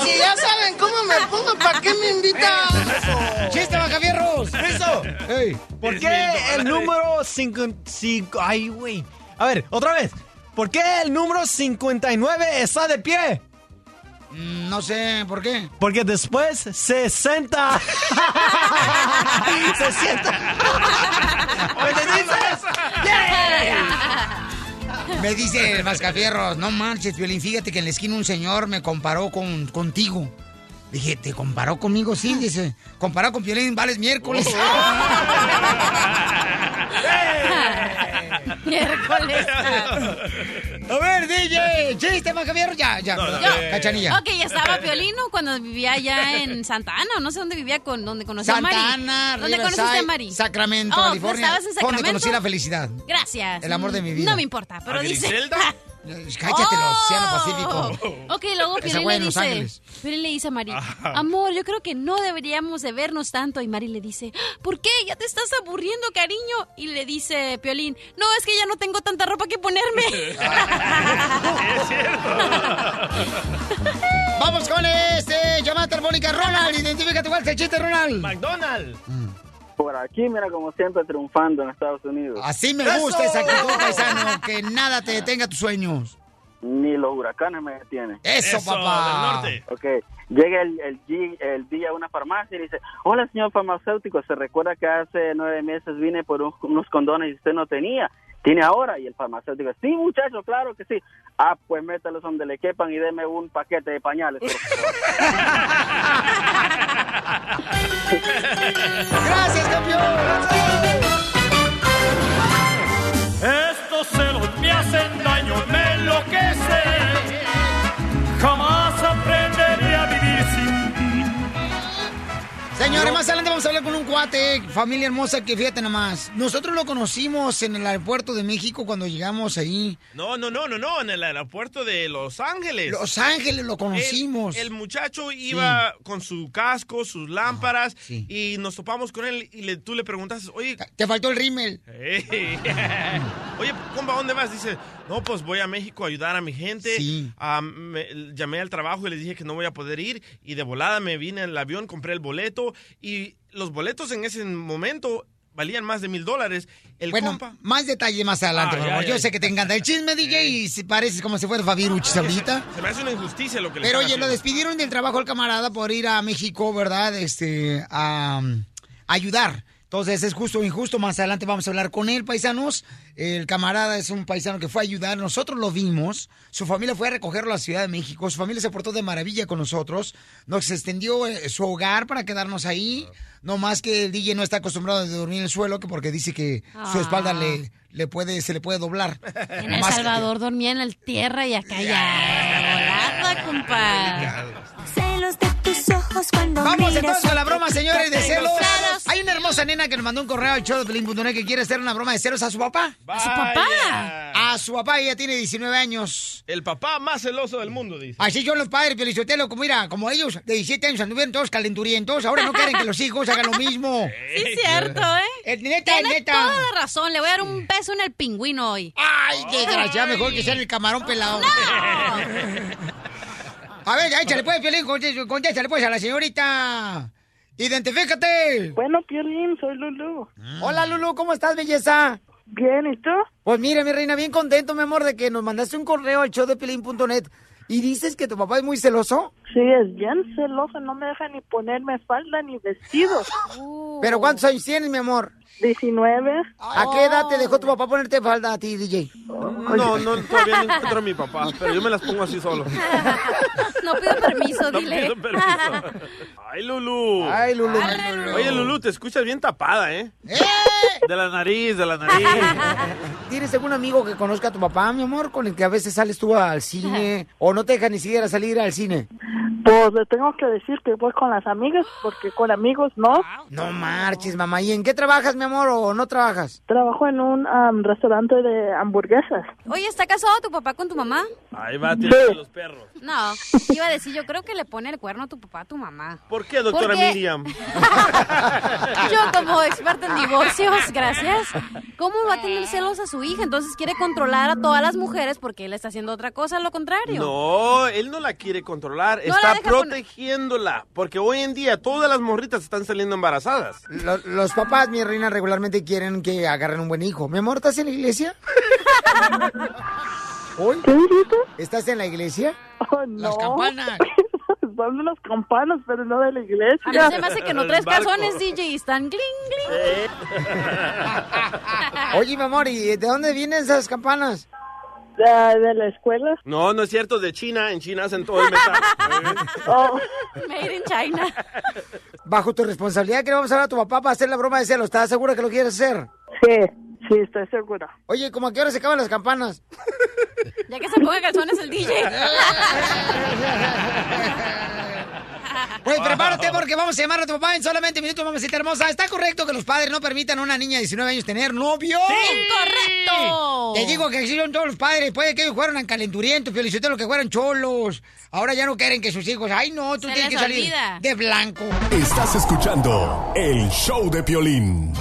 Si ya saben cómo me pongo, ¿para qué me invitan? ¡Chiste, ¿Por qué el número 5... Ay, güey. A ver, otra vez. ¿Por qué el número 59 está de pie? Mm, No sé, ¿por qué? Porque después 60. Se sienta. ¿Me dices? Me dice el Mascafierros, no manches, Violín, fíjate que en la esquina un señor me comparó con, contigo. Dije, ¿te comparó conmigo? Sí, dice, comparado con Violín, vales miércoles. Miércoles. A ver, DJ, chiste, Mascafierros, ya, ya, perdón. Cachanilla. Ok, ya estaba Piolino cuando vivía allá en Santa Ana, o no sé dónde vivía, con donde conocí a Mari. Santa Ana, ¿Dónde conociste a Mari? Sacramento, Oh, California. ¿Estabas en Donde Sacramento? conocí la felicidad. Gracias. El amor de mi vida. No me importa, pero ¿A dice... Cállate, el Océano Pacífico. Ok, luego Piolín le dice. Piolín le dice a Mari, amor, yo creo que no deberíamos de vernos tanto. Y Mari le dice, ¿por qué? Ya te estás aburriendo, cariño. Y le dice Piolín, no, es que ya no tengo tanta ropa que ponerme. Vamos con este, llamada telefónica, Ronald, identifícate cuál es el chiste, Ronald. McDonald's. Por aquí, mira, como siempre, triunfando en Estados Unidos. Así me gusta esa actitud, paisano, que nada te detenga tus sueños. ni los huracanes me detienen. Eso, Eso, papá. del norte. Ok, llega el, el, día a una farmacia y dice, hola señor farmacéutico, ¿se recuerda que hace nueve meses vine por un- unos condones y usted no tenía? ¿Tiene ahora? Y el farmacéutico, sí muchacho, claro que sí. Ah, pues métalos donde le quepan y deme un paquete de pañales. Gracias, campeón. Estos celos me hacen daño, me enloquece. Jamás Señores, más adelante vamos a hablar con un cuate, familia hermosa, que fíjate nomás. Nosotros lo conocimos en el aeropuerto de México cuando llegamos ahí. No, no, no, no, no, en el aeropuerto de Los Ángeles. Los Ángeles lo conocimos. El, el muchacho iba con su casco, sus lámparas, y nos topamos con él y le- tú le preguntas, oye... Te faltó el rímel. Ey. Oye, compa, ¿dónde vas? Dice, no, pues voy a México a ayudar a mi gente. Sí. Ah, me- llamé al trabajo y les dije que no voy a poder ir. Y de volada me vine en el avión, compré el boleto. Y los boletos en ese momento valían más de mil dólares. El bueno, compa... más detalles más adelante, Ah, ya, ya. Yo sé que te encanta el chisme, DJ, y si pareces como si fuera Fabiruchis ahorita. Se me hace una injusticia lo que le Pero oye, lo despidieron del trabajo al camarada por ir a México, ¿verdad? Este, a, um, ayudar. Entonces es justo o injusto. Más adelante vamos a hablar con él, paisanos. El camarada es un paisano que fue a ayudar. Nosotros lo vimos. Su familia fue a recogerlo a la Ciudad de México. Su familia se portó de maravilla con nosotros. Nos extendió eh, su hogar para quedarnos ahí. No más que el DJ no está acostumbrado a dormir en el suelo, que porque dice que su Ah. espalda le, le puede, se le puede doblar. En El Salvador dormía en la tierra y acá ya. Volada, compa. Celos de ojos cuando Vamos entonces con la broma, señores, de celos. celos. Hay una hermosa nena que nos mandó un correo al show de Pelín.net que quiere hacer una broma de celos a su papá. ¿A su papá? A su papá, ella tiene 19 años. El papá más celoso del mundo, dice. Así son los padres, Pelizotelo, como mira, como ellos de 17 años anduvieron todos calenturientos, ahora no quieren que los hijos hagan lo mismo. Sí, es cierto, ¿eh? Es neta, Tiene neta. toda la razón. Le voy a dar un beso en el pingüino hoy. Ay, desgraciado, mejor que sea el camarón pelado. A ver, échale pues, Piolín, conté- contéstale pues a la señorita. Identifícate. Bueno, Piolín, soy Lulu. Hola, Lulu, ¿cómo estás, belleza? Bien, ¿y tú? Pues mira, mi reina, bien contento, mi amor, de que nos mandaste un correo al show de Pelín.net y dices que tu papá es muy celoso. Sí, es bien celoso, no me deja ni ponerme falda ni vestido. ¿Pero cuántos años tienes, mi amor? 19. ¿A qué edad te dejó tu papá ponerte falda a ti, DJ? No, no, todavía no encuentro a mi papá, pero yo me las pongo así solo. No pido permiso, No dile. pido permiso. Ay, Lulu. Ay, Lulu. Oye, Lulu, te escuchas bien tapada, ¿eh? De la nariz, de la nariz. ¿Tienes algún amigo que conozca a tu papá, mi amor, con el que a veces sales tú al cine o no te deja ni siquiera salir al cine? Pues le tengo que decir que voy con las amigas, porque con amigos no. No marches, mamá. ¿Y en qué trabajas, mi amor, o no trabajas? Trabajo en un am, restaurante de hamburguesas. Oye, ¿está casado tu papá con tu mamá? Ahí va, tirando los perros. No, iba a decir, yo creo que le pone el cuerno a tu papá a tu mamá. ¿Por qué, doctora Porque- Miriam? Yo como experta en divorcios, gracias. ¿Cómo va a tener celos a su hija? Entonces quiere controlar a todas las mujeres porque él está haciendo otra cosa, lo contrario. No, él no la quiere controlar, No está poner- protegiéndola. Porque hoy en día todas las morritas están saliendo embarazadas. Lo- los papás, mi reina, regularmente quieren que agarren un buen hijo. Mi amor, ¿estás en la iglesia? ¿Hoy? ¿Qué dijiste? ¿Estás en la iglesia? Oh, no. Las campanas. Son las campanas, pero no de la iglesia. A mí se me hace que no traes calzones, DJ, y están gling, gling. Oye, mi amor, ¿y de dónde vienen esas campanas? De, de la escuela. No, no es cierto, de China. En China hacen todo el metal. Oh, Made in China. Bajo tu responsabilidad que le vamos a dar a tu papá para hacer la broma de celos. ¿Estás segura que lo quieres hacer? sí, sí, estoy segura. Oye, ¿cómo a qué hora se acaban las campanas? Ya que se ponga calzones el DJ. Pues prepárate porque vamos a llamar a tu papá en solamente minutos, mamacita hermosa. ¿Está correcto que los padres no permitan a una niña de 19 años tener novio? ¡Incorrecto! Te digo que son todos los padres. Puede que ellos fueran calenturientos, lo que fueran cholos. Ahora ya no quieren que sus hijos... Ay, no, tú Se tienes que salir olvida. de blanco. Estás escuchando el show de Piolín.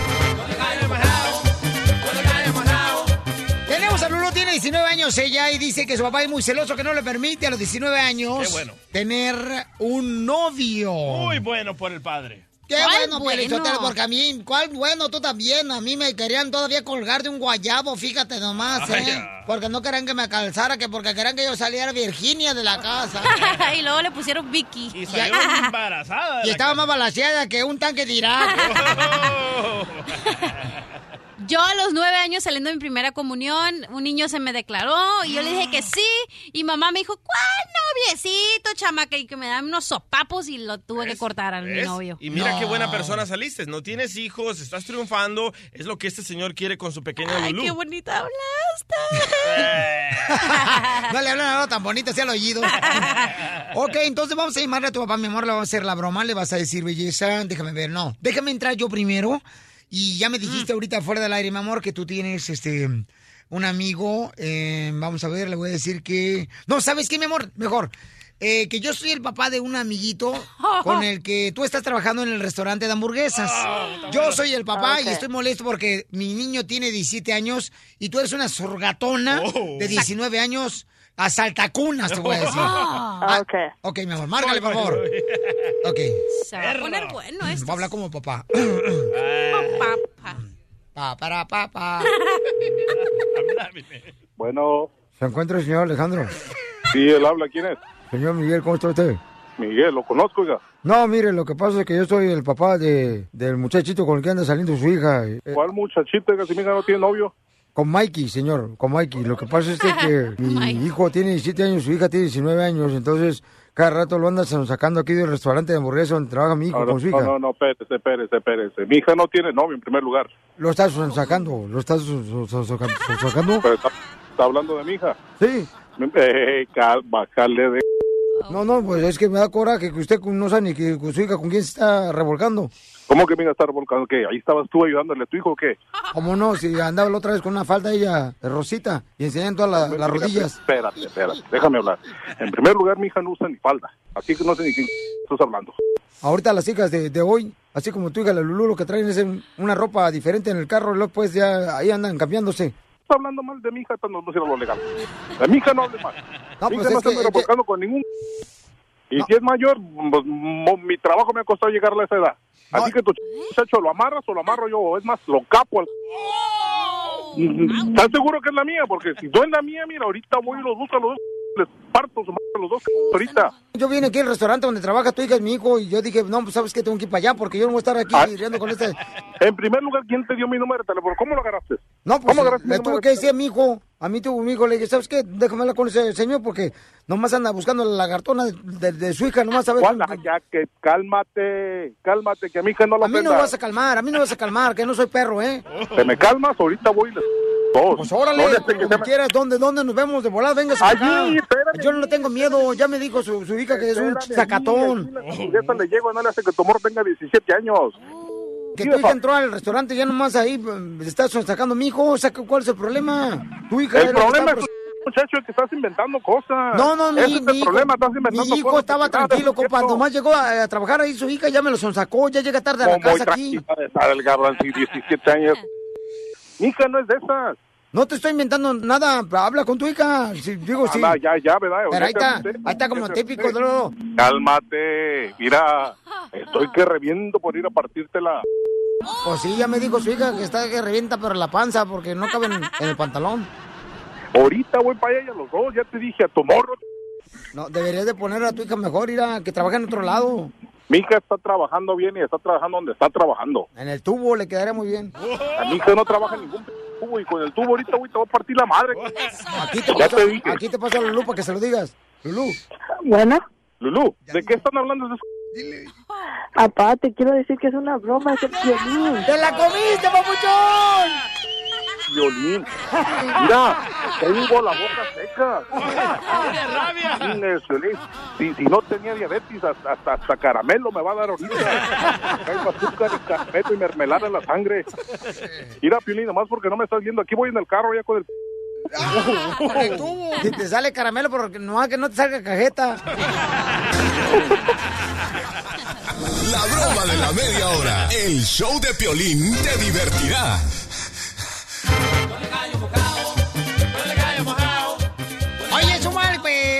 19 años ella y dice que su papá es muy celoso, que no le permite a los 19 años Qué bueno. tener un novio. Muy bueno por el padre. Qué ¿Cuál bueno, bueno? Porque a mí, ¿cuál bueno? Tú también. A mí me querían todavía colgar de un guayabo, fíjate nomás, ¿eh? Porque no querían que me calzara, que porque querían que yo saliera Virginia de la casa. y luego le pusieron Vicky. Y salió embarazada. Y estaba más balanceada que un tanque de Irak. Yo a los nueve años saliendo de mi primera comunión, un niño se me declaró y yo le dije que sí. Y mamá me dijo, ¿cuál noviecito, chamaca? Y que me dan unos sopapos y lo tuve que cortar a mi novio. Y mira qué buena persona saliste. No tienes hijos, estás triunfando. Es lo que este señor quiere con su pequeña Ay, Lulú. qué bonita hablaste. no le hablan tan bonito hacia el oído. ok, entonces vamos a llamarle a tu papá, mi amor, le vamos a hacer la broma, le vas a decir, belleza, déjame ver, no, déjame entrar yo primero. Y ya me dijiste ahorita fuera del aire, mi amor, que tú tienes este un amigo, eh, vamos a ver, le voy a decir que... No, ¿sabes qué, mi amor? Mejor. eh, que yo soy el papá de un amiguito con el que tú estás trabajando en el restaurante de hamburguesas. Yo soy el papá Ah, y estoy molesto porque mi niño tiene 17 años y tú eres una surgatona Oh. de 19 años a saltacunas, te voy a decir. Ah, ok. Ok, mi amor, márgale, por favor. Ok. Se va a poner bueno esto. Voy a hablar como papá. Papá. Pa, para, papá. Bueno, ¿Se encuentra el señor Alejandro? sí, él habla. ¿Quién es? Señor Miguel, ¿cómo está usted? Miguel, lo conozco, oiga. No, mire, lo que pasa es que yo soy el papá de, del muchachito con el que anda saliendo su hija. eh, ¿Cuál muchachito? Oiga, si mi hija no tiene novio. con Mikey, señor, con Mikey. Lo que pasa es que mi hijo tiene 17 años, su hija tiene 19 años, entonces cada rato lo andan sacando aquí del restaurante de hamburguesa donde trabaja mi hijo No, con su hija. no, no, no, espérese, espérese, espérese. Mi hija no tiene novio en primer lugar. Lo estás sacando, lo estás sacando. Pero está, está hablando de mi hija. Sí. Eh, cal- bajarle de... No, no, pues es que me da coraje que usted no sabe ni que su hija con quién se está revolcando. ¿Cómo que me iba a estar volcando? ¿Qué? ¿Ahí estabas tú ayudándole a tu hijo o qué? ¿Cómo no? Si andaba la otra vez con una falda ella rosita y enseñando todas la- las rodillas. Espérate, espérate, déjame hablar. En primer lugar, mi hija no usa ni falda. Así que no sé ni quién estás hablando. Ahorita las hijas de, de hoy, así como tu hija la Lulú, lo que traen es una ropa diferente en el carro, y luego pues ya ahí andan cambiando Está hablando mal de mi hija, no no sirve lo legal. De mi hija no hable mal. No, mi pues hija no es que- está revolcando con ningún... Y si es mayor, pues, mi trabajo me ha costado llegar a esa edad. Así que tu muchacho lo amarras o lo amarro yo, o es más, lo capo al... ¿Estás seguro que es la mía? Porque si no es la mía, mira, ahorita voy y los busco a los dos, les parto su madre a los dos ahorita. Yo vine aquí al restaurante donde trabaja tu hija, es mi hijo, y yo dije, no, pues sabes que tengo que ir para allá porque yo no voy a estar aquí Ah. riendo con este... En primer lugar, ¿quién te dio mi número de teléfono? ¿Cómo lo agarraste? No, pues ¿Cómo agarraste le tuve que decir a mi hijo, a mí tuvo mi hijo, le dije, ¿sabes qué? Déjame hablar con ese señor porque nomás anda buscando la lagartona de, de- de su hija, nomás a ver... Ya que cálmate, cálmate, que a mi hija no lo A mí no vas a calmar, a mí no vas a calmar, que no soy perro, ¿eh? Te me calmas, ahorita voy les... Dos. Pues órale, No que como quieras, ¿dónde, ¿dónde nos vemos de volada? Venga, Allí, espérame. Yo no le tengo miedo, ya me dijo su, su hija que es un sacatón. Ya le llego, no le hace que tu amor tenga 17 años. Que tu hija entró al restaurante ya nomás ahí, eh, estás sacando mi hijo, saca, ¿cuál es el problema? Tu hija El problema es, muchacho, que estás inventando cosas. No, no, mi, Ese es mi el hijo, problema, estás inventando mi hijo cosas estaba tranquilo, compa, nomás llegó a, a trabajar ahí su hija, ya me lo sonsacó, ya llega tarde a la Como casa aquí. estar el sí, 17 años. Mi hija no es de esas. No te estoy inventando nada, habla con tu hija. Si, digo, sí. Ah, ya, ya, ¿verdad? Pero ahí está, ahí está como típico, ¿no? Cálmate, mira, estoy que reviento por ir a partírtela. Pues sí, ya me dijo su hija que está que revienta pero la panza porque no caben en el pantalón. Ahorita voy para allá los dos, ya te dije, a tu morro. No, deberías de poner a tu hija mejor, ir a que trabaje en otro lado. Mi hija está trabajando bien y está trabajando donde está trabajando. En el tubo le quedaría muy bien. A mi hija no trabaja en ningún tubo y con el tubo ahorita, güey, te va a partir la madre. Aquí te, ya paso, te aquí te paso a Lulú para que se lo digas. Lulú. Bueno, Lulú, ¿de qué están hablando? papá, te quiero decir que es una broma, es el violín. ¡Te la comiste, papuchón! Violín. Mira, tengo la boca seca. ¡Tiene rabia! Violín. Si, si no tenía diabetes, hasta, hasta, hasta caramelo me va a dar ahorita. Traigo azúcar y caramelo y mermelada en la sangre. Mira, Piolín, nomás porque no me estás viendo. Aquí voy en el carro ya con el... Si te sale caramelo, pero que no, que no te salga cajeta. La broma de la media hora. El show de Piolín te divertirá.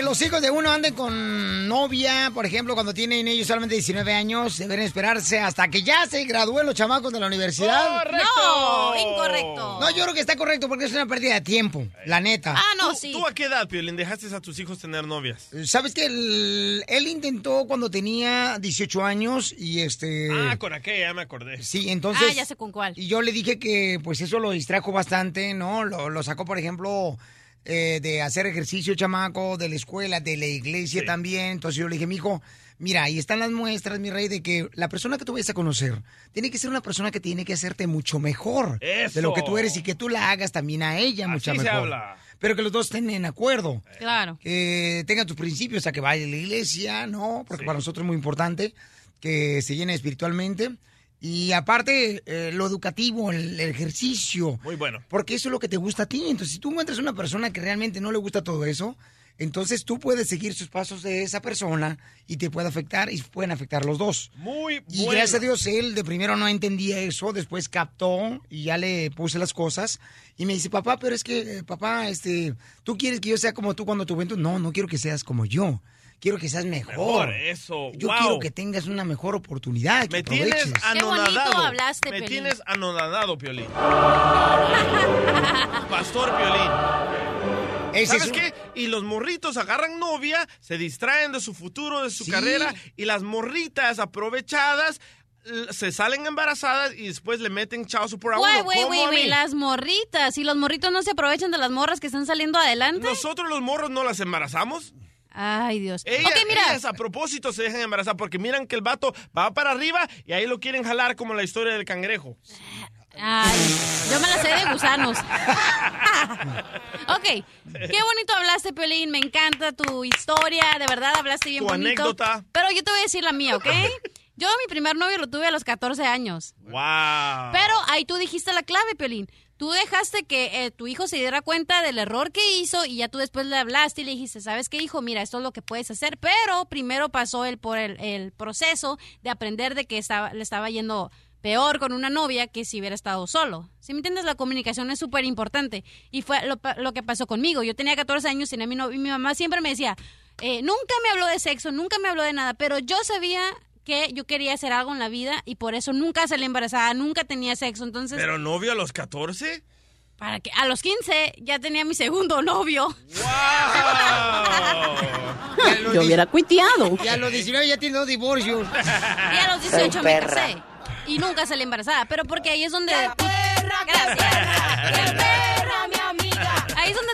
Los hijos de uno anden con novia, por ejemplo, cuando tienen ellos solamente 19 años, deben esperarse hasta que ya se gradúen los chamacos de la universidad. ¡Correcto! No, incorrecto. No, yo creo que está correcto porque es una pérdida de tiempo, la neta. Ah, no, ¿Tú, sí. ¿Tú a qué edad, Piolín, dejaste a tus hijos tener novias? ¿Sabes que él, él intentó cuando tenía 18 años y este... Ah, con aquella, ya me acordé. Sí, entonces... Ah, ya sé con cuál. Y yo le dije que pues eso lo distrajo bastante, ¿no? Lo, lo sacó, por ejemplo, eh, de hacer ejercicio, chamaco, de la escuela, de la iglesia también. Entonces yo le dije, mijo, mira, ahí están las muestras, mi rey, de que la persona que tú vayas a conocer tiene que ser una persona que tiene que hacerte mucho mejor de lo que tú eres y que tú la hagas también a ella mucho Así se mejor. habla. Pero que los dos estén en acuerdo. Claro. Que tengan tus principios, a que vaya a la iglesia, ¿no? Porque para nosotros es muy importante que se llene espiritualmente. Y aparte, eh, lo educativo, el, el ejercicio. Muy bueno. Porque eso es lo que te gusta a ti. Entonces, si tú encuentras una persona que realmente no le gusta todo eso, entonces tú puedes seguir sus pasos de esa persona y te puede afectar y pueden afectar los dos. Muy Y gracias a Dios él de primero no entendía eso, después captó y ya le puse las cosas y me dice, papá, pero es que, eh, papá, este, tú quieres que yo sea como tú cuando tu juventud. No, no quiero que seas como yo. Quiero que seas mejor. Mejor, eso. Yo wow. quiero que tengas una mejor oportunidad, que Me tienes anonadado. hablaste, Me Piolín. tienes anonadado, Piolín. Pastor Piolín. Ese ¿Sabes es un- qué? Y los morritos agarran novia, se distraen de su futuro, de su Sí. carrera, y las morritas aprovechadas se salen embarazadas y después le meten chao por a Güey, güey, ¿Cómo güey, las morritas. Y los morritos no se aprovechan de las morras que están saliendo adelante. ¿Nosotros los morros no las embarazamos? Ay, Dios. Ellas, ok, mira. ellas a propósito se dejan embarazar porque miran que el vato va para arriba y ahí lo quieren jalar como la historia del cangrejo. Ay, yo me la sé de gusanos. ok, qué bonito hablaste, Piolín. Me encanta tu historia. De verdad, hablaste bien Tu bonito. anécdota. Pero yo te voy a decir la mía, ¿ok? Yo mi primer novio lo tuve a los 14 años. ¡Wow! Pero ahí tú dijiste la clave, Piolín. Tú dejaste que eh, tu hijo se diera cuenta del error que hizo y ya tú después le hablaste y le dijiste, ¿sabes qué, hijo? Mira, esto es lo que puedes hacer. Pero primero pasó el, por el, el proceso de aprender de que estaba, le estaba yendo peor con una novia que si hubiera estado solo. Si me entiendes, la comunicación es súper importante. Y fue lo, lo que pasó conmigo. Yo tenía 14 años, y mi mamá siempre me decía, eh, nunca me habló de sexo, nunca me habló de nada, pero yo sabía que yo quería hacer algo en la vida y por eso nunca salí embarazada, nunca tenía sexo. Entonces, ¿Pero novio a los 14? para que a los 15 ya tenía mi segundo novio. Yo hubiera cuiteado. Y a los 19 ya tiene dos divorcios. Y a los 18 me casé. Y nunca salí embarazada. Pero porque ahí es donde. Gracias. Ahí es donde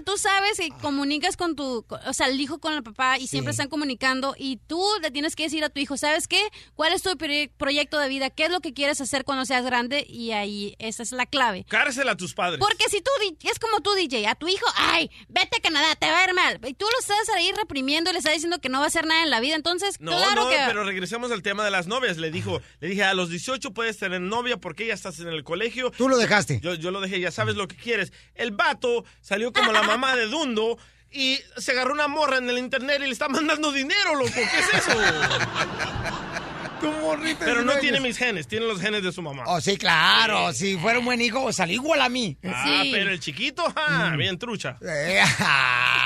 tú sabes y comunicas con tu, o sea, el hijo con el papá y siempre están comunicando y tú le tienes que decir a tu hijo, ¿sabes qué? ¿Cuál es tu proye- proyecto de vida? ¿Qué es lo que quieres hacer cuando seas grande? Y ahí esa es la clave. Cárcel a tus padres. Porque si tú, es como tú, DJ, a tu hijo, ay, vete a Canadá, te va a ir mal. Y tú lo estás ahí reprimiendo y le estás diciendo que no va a hacer nada en la vida. Entonces, No, claro no, que... pero regresemos al tema de las novias. Le dijo, le dije, a los 18 puedes tener novia porque ya estás en el colegio. Tú lo dejaste. Yo, yo lo dejé, ya sabes lo que quieres. El vato salió como la mamá de Dundo y se agarró una morra en el internet y le está mandando dinero, loco. ¿Qué es eso? Tu morrita. Pero no tiene mis genes, tiene los genes de su mamá. Oh, sí, claro. Si fuera un buen hijo, salí igual a mí. Ah, pero el chiquito, ja, Mm. bien trucha. Eh,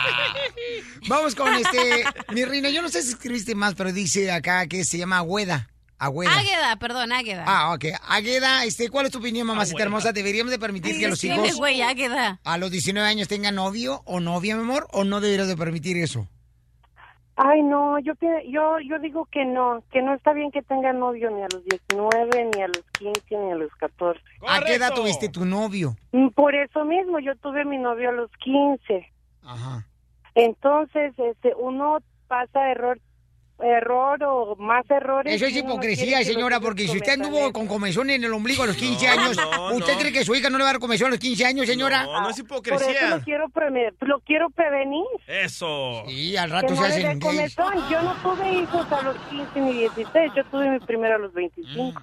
Vamos con este. Mi reina, yo no sé si escribiste más, pero dice acá que se llama Agüeda. Agüeda. Águeda, perdón, Águeda. Ah, ok. Águeda, este, ¿cuál es tu opinión, mamacita hermosa? ¿Deberíamos de permitir que los hijos güey, Águeda. a los 19 años tengan novio o novia, mi amor? ¿O no deberías de permitir eso? Ay, no, yo, yo, yo digo que no, que no está bien que tenga novio ni a los 19, ni a los 15, ni a los 14. ¿A qué edad tuviste tu novio? Mm, Por eso mismo, yo tuve mi novio a los 15. Ajá. Entonces, este, uno pasa error, error o más errores. Eso es no hipocresía, que los señora, porque si usted anduvo eso. con comezón en el ombligo a los 15 No, años, no, ¿usted no. cree que su hija no le va a dar comezón a los 15 años, señora? No, no es Por eso hipocresía. lo quiero, preme- lo quiero prevenir. Eso. Sí, al Que rato no se hacen gays. comezón. Yo no tuve hijos a los 15 ni 16, yo tuve mi primero a los 25.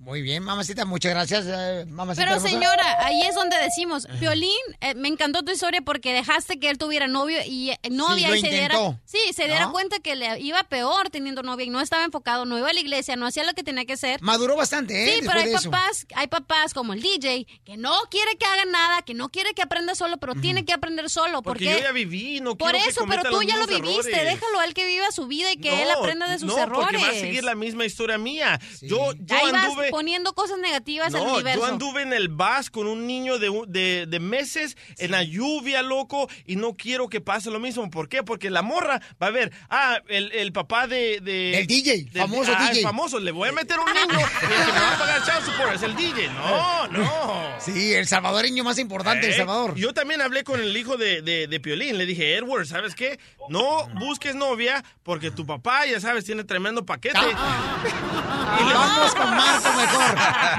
Muy bien, mamacita, muchas gracias, eh, mamacita. Pero hermosa. señora, ahí es donde decimos, Violín, eh, me encantó tu historia porque dejaste que él tuviera novio y eh, novia lo y se diera, sí, se diera ¿No? cuenta que le iba peor teniendo novia y no estaba enfocado, no iba a la iglesia, no hacía lo que tenía que hacer. Maduró bastante, ¿eh? Sí, pero hay papás, hay papás como el DJ que no quiere que haga nada, que no quiere que aprenda solo, pero tiene que aprender solo. Porque porque yo ya viví, no Por quiero que eso, pero tú ya lo viviste, errores. déjalo a él que viva su vida y que No, él aprenda de sus no, errores. porque va a seguir la misma historia mía. Yo, yo Ahí vas anduve... poniendo cosas negativas al No, universo. yo anduve en el bus con un niño de, de, de meses en la lluvia, loco, y no quiero que pase lo mismo. ¿Por qué? Porque la morra va a ver, ah, el, el papá de... de Del DJ, de- famoso ah, DJ. el famoso, le voy a meter un niño y el que me va a pagar child support es el DJ. No, no. Sí, el salvadoreño más importante de El Eh, Salvador. Yo también hablé con el hijo de, de, de Piolín. Le dije, Edward, ¿sabes qué? No busques novia porque tu papá, ya sabes, tiene tremendo paquete. Y le vamos con Marco mejor.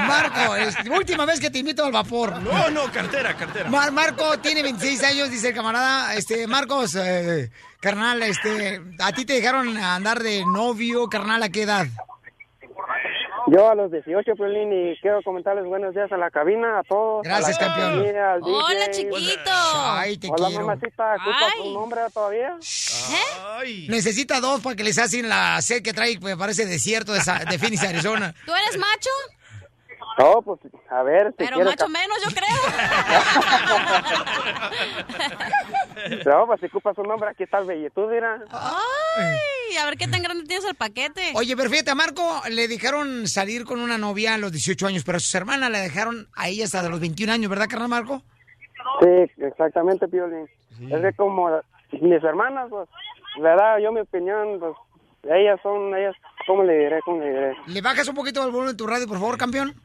Marco, es última vez que te invito al vapor. No, no, cartera, cartera. Mar- Marco tiene 26 años, dice el camarada. Este, Marcos, eh, carnal, este, ¿a ti te dejaron andar de novio, carnal, a qué edad? Yo a los 18, Piolín, y quiero comentarles buenos días a la cabina, a todos. Gracias, a la campeón. familia, al Hola, chiquito. Ay, te Hola, quiero. mamacita, ¿ocupas tu nombre todavía? Necesita dos para que les hacen la sed que trae, me parece desierto de, Sa- de Phoenix, Arizona. ¿Tú eres macho? No, pues, a ver, si Pero macho menos, yo creo. No, pues si ocupas un nombre, aquí está el belletud, mira. Ay, a ver qué tan grande tienes el paquete. Oye, pero fíjate, a Marco le dejaron salir con una novia a los 18 años, pero a sus hermanas le dejaron a ella hasta los 21 años, ¿verdad, carnal Marco? Sí, exactamente, Piolín. Es que como mis hermanas, pues, verdad, yo mi opinión, pues, ellas son, ellas, ¿cómo le diré? ¿Cómo le diré? ¿Le bajas un poquito el volumen de tu radio, por favor, campeón?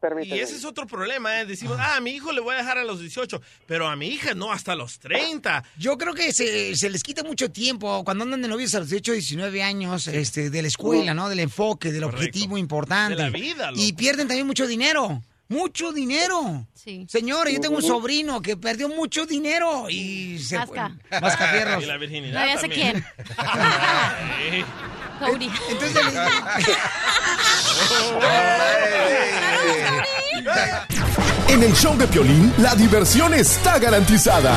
Permíteme. Y ese es otro problema, ¿eh? Decimos, ah, a mi hijo le voy a dejar a los 18, pero a mi hija no, hasta los 30. Yo creo que se, se les quita mucho tiempo cuando andan de novios a los 18, 19 años, este, de la escuela, ¿no? Del enfoque, del objetivo importante. De la vida, loco. Y pierden también mucho dinero. Mucho dinero. Sí. Señora, yo tengo un sobrino que perdió mucho dinero y se Vasca. fue. Vasca fierros. Y la virginidad No, ya sé también. Cody. Entonces, En el show de Piolín, la diversión está garantizada.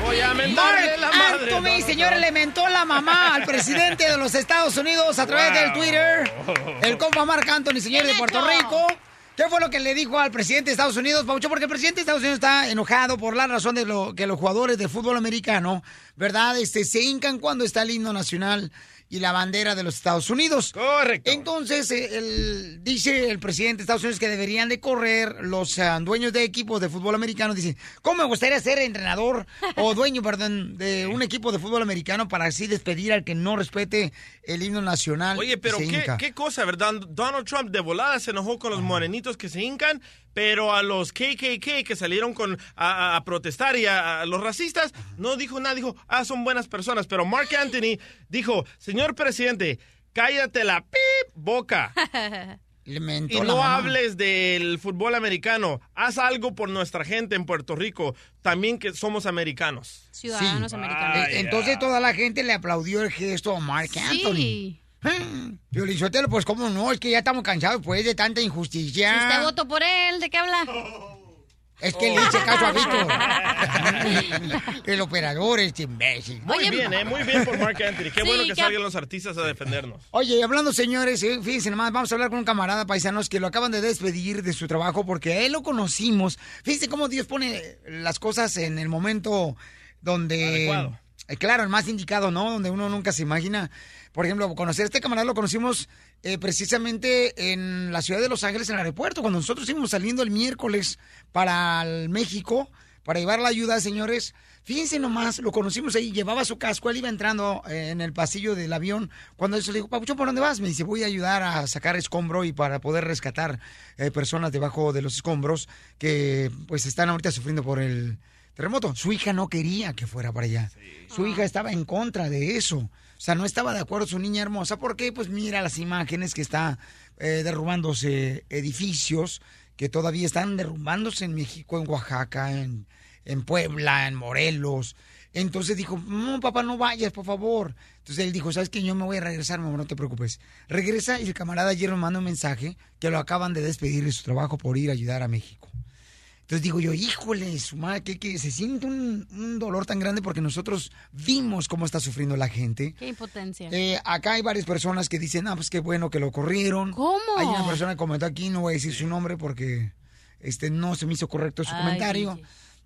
Voy a mentarle la Mark madre. Anthony, señores, le mentó la mamá al presidente de los Estados Unidos a través del Twitter. El compa Mark Anthony, señor de Puerto Rico. ¿Qué fue lo que le dijo al presidente de Estados Unidos, Paucho? Porque el presidente de Estados Unidos está enojado por la razón de lo que los jugadores de fútbol americano, ¿verdad? Este, se hincan cuando está el himno nacional y la bandera de los Estados Unidos. Correcto. Entonces, eh, el- dice el presidente de Estados Unidos que deberían de correr los ah, dueños de equipos de fútbol americano. Dice, ¿cómo me gustaría ser entrenador o dueño, perdón, de un equipo de fútbol americano para así despedir al que no respete el himno nacional? Oye, pero qué, qué cosa, ¿verdad? Donald Trump de volada se enojó con los morenitos que se hincan, pero a los KKK que salieron con, a, protestar y a, a los racistas, no dijo nada, dijo, ah, son buenas personas. Pero Mark Anthony dijo, señor presidente, cállate la pip boca y no hables del fútbol americano. Haz algo por nuestra gente en Puerto Rico, también que somos americanos. Ciudadanos Sí. americanos. Entonces toda la gente le aplaudió el gesto a Mark Anthony. Sí. Dije, pues cómo no, es que ya estamos cansados pues de tanta injusticia. Si usted votó por él, ¿de qué habla? Es que le hice caso a Víctor. el operador es imbécil. Muy Oye, bien, ¿eh? Muy bien por Mark Anthony. Qué Sí, bueno que que- salgan los artistas a defendernos. Oye, y hablando, señores, eh, fíjense nomás, vamos a hablar con un camarada paisanos que lo acaban de despedir de su trabajo porque a él lo conocimos. Fíjense cómo Dios pone las cosas en el momento donde... Adecuado. Eh, claro, el más indicado, ¿no? Donde uno nunca se imagina. Por ejemplo, conocer a este camarada lo conocimos eh, precisamente en la ciudad de Los Ángeles, en el aeropuerto, cuando nosotros íbamos saliendo el miércoles para México, para llevar la ayuda, señores. Fíjense nomás, lo conocimos ahí, llevaba su casco, él iba entrando eh, en el pasillo del avión. Cuando eso le digo, Papuchón, ¿por dónde vas? Me dice, voy a ayudar a sacar escombro y para poder rescatar eh, personas debajo de los escombros que pues están ahorita sufriendo por el terremoto. Su hija no quería que fuera para allá. Su hija estaba en contra de eso. O sea, no estaba de acuerdo su niña hermosa. ¿Por qué? Pues mira las imágenes que está eh, derrumbándose edificios que todavía están derrumbándose en México, en Oaxaca, en, en Puebla, en Morelos, Entonces dijo, no, papá, no vayas, por favor. Entonces él dijo, ¿sabes qué? Yo me voy a regresar, mi amor, no te preocupes. Regresa y el camarada ayer me manda un mensaje que lo acaban de despedir de su trabajo por ir a ayudar a México. Entonces digo yo, híjole, su madre, que, que se siente un, un dolor tan grande porque nosotros vimos cómo está sufriendo la gente. Qué impotencia. Eh, acá hay varias personas que dicen, ah, pues qué bueno que lo corrieron. ¿Cómo? Hay una persona que comentó aquí, no voy a decir su nombre porque este no se me hizo correcto su Ay, comentario.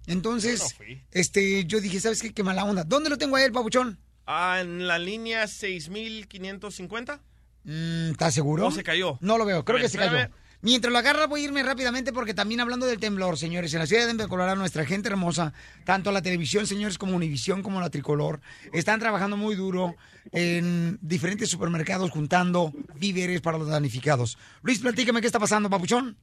Entonces, Yo no este, yo dije, ¿sabes qué? Qué mala onda. ¿Dónde lo tengo a él, papuchón? Ah, en la línea 6550. Mm, ¿Estás seguro? ¿O se cayó? No lo veo, creo ver, que se cayó. Mientras lo agarra, voy a irme rápidamente porque también hablando del temblor, señores, en la ciudad de Denver, Colorado, nuestra gente hermosa, tanto la televisión, señores, como Univisión, como la Tricolor, están trabajando muy duro en diferentes supermercados juntando víveres para los damnificados. Luis, platícame qué está pasando, papuchón.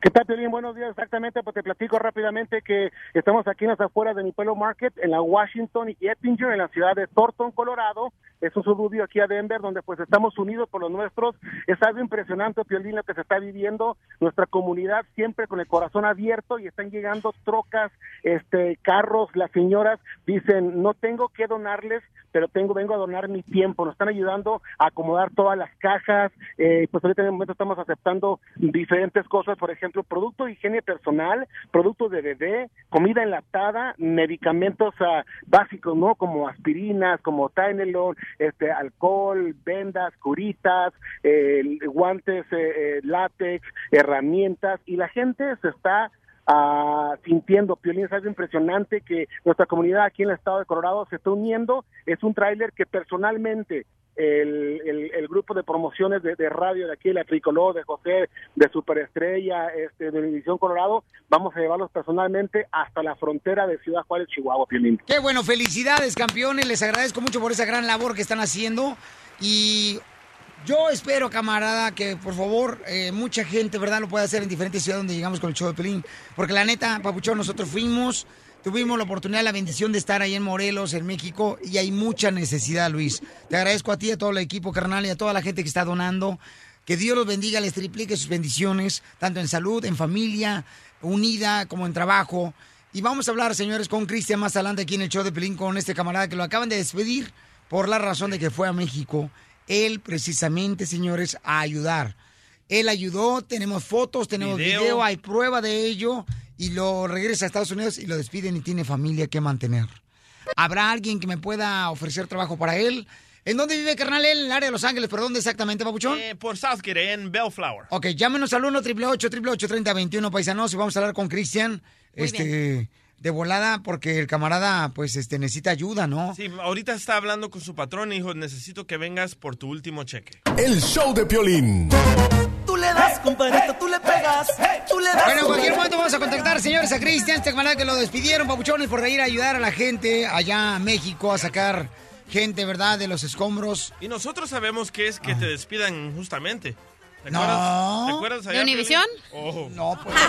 ¿Qué tal, Piolín? Buenos días. Exactamente, pues te platico rápidamente que estamos aquí en las afueras de Nipelo Market, en la Washington y Eppinger, en la ciudad de Thornton, Colorado. Es un suburbio aquí a Denver, donde pues estamos unidos por los nuestros. Es algo impresionante, Piolín, que se está viviendo. Nuestra comunidad siempre con el corazón abierto y están llegando trocas, este, carros. Las señoras dicen, no tengo que donarles, pero tengo, vengo a donar mi tiempo. Nos están ayudando a acomodar todas las cajas. Eh, pues ahorita en el momento estamos aceptando diferentes cosas, por ejemplo, producto de higiene personal, productos de bebé, comida enlatada, medicamentos ah, básicos, ¿no? Como aspirinas, como Tylenol, este, alcohol, vendas, curitas, eh, guantes, eh, eh, látex, herramientas, y la gente se está ah, sintiendo, Piolín, es algo impresionante que nuestra comunidad aquí en el estado de Colorado se está uniendo. Es un tráiler que personalmente el, el, el grupo de promociones de, radio de aquí, la Tricolor, de José, de Superestrella, este, de Univisión Colorado, vamos a llevarlos personalmente hasta la frontera de Ciudad Juárez, Chihuahua, Piolín. Qué bueno, felicidades, campeones. Les agradezco mucho por esa gran labor que están haciendo. Y yo espero, camarada, que por favor eh, mucha gente, ¿verdad?, lo pueda hacer en diferentes ciudades donde llegamos con el show de Pelín. Porque la neta, Papuchón, nosotros fuimos, tuvimos la oportunidad, la bendición de estar ahí en Morelos, en México, y hay mucha necesidad, Luis. Te agradezco a ti, a todo el equipo, carnal, y a toda la gente que está donando. Que Dios los bendiga, les triplique sus bendiciones, tanto en salud, en familia, unida, como en trabajo. Y vamos a hablar, señores, con Cristian más adelante aquí en el show de Pelín, con este camarada que lo acaban de despedir por la razón de que fue a México. Él precisamente, señores, a ayudar. Él ayudó, tenemos fotos, tenemos Video. video, hay prueba de ello, y lo regresa a Estados Unidos y lo despiden y tiene familia que mantener. ¿Habrá alguien que me pueda ofrecer trabajo para él? ¿En dónde vive, carnal? Él, en el área de Los Ángeles, ¿pero dónde exactamente, papuchón? Eh, por Southgate, en Bellflower. Ok, llámenos al 1 888 3021 paisanos y vamos a hablar con Cristian este, de volada porque el camarada pues este necesita ayuda, ¿no? Sí, ahorita está hablando con su patrón y dijo, necesito que vengas por tu último cheque. El show de Piolín. Tú le das, compadrito, tú le pegas. Tú le das. Bueno, en cualquier momento vamos a contactar, señores, a Cristian, este camarada que lo despidieron, papuchones, por ir a ayudar a la gente allá a México a sacar gente, ¿verdad?, de los escombros. Y nosotros sabemos que es que te despidan injustamente. ¿Te No. acuerdas? ¿Te acuerdas allá, ¿De Univisión? Oh. No, pues.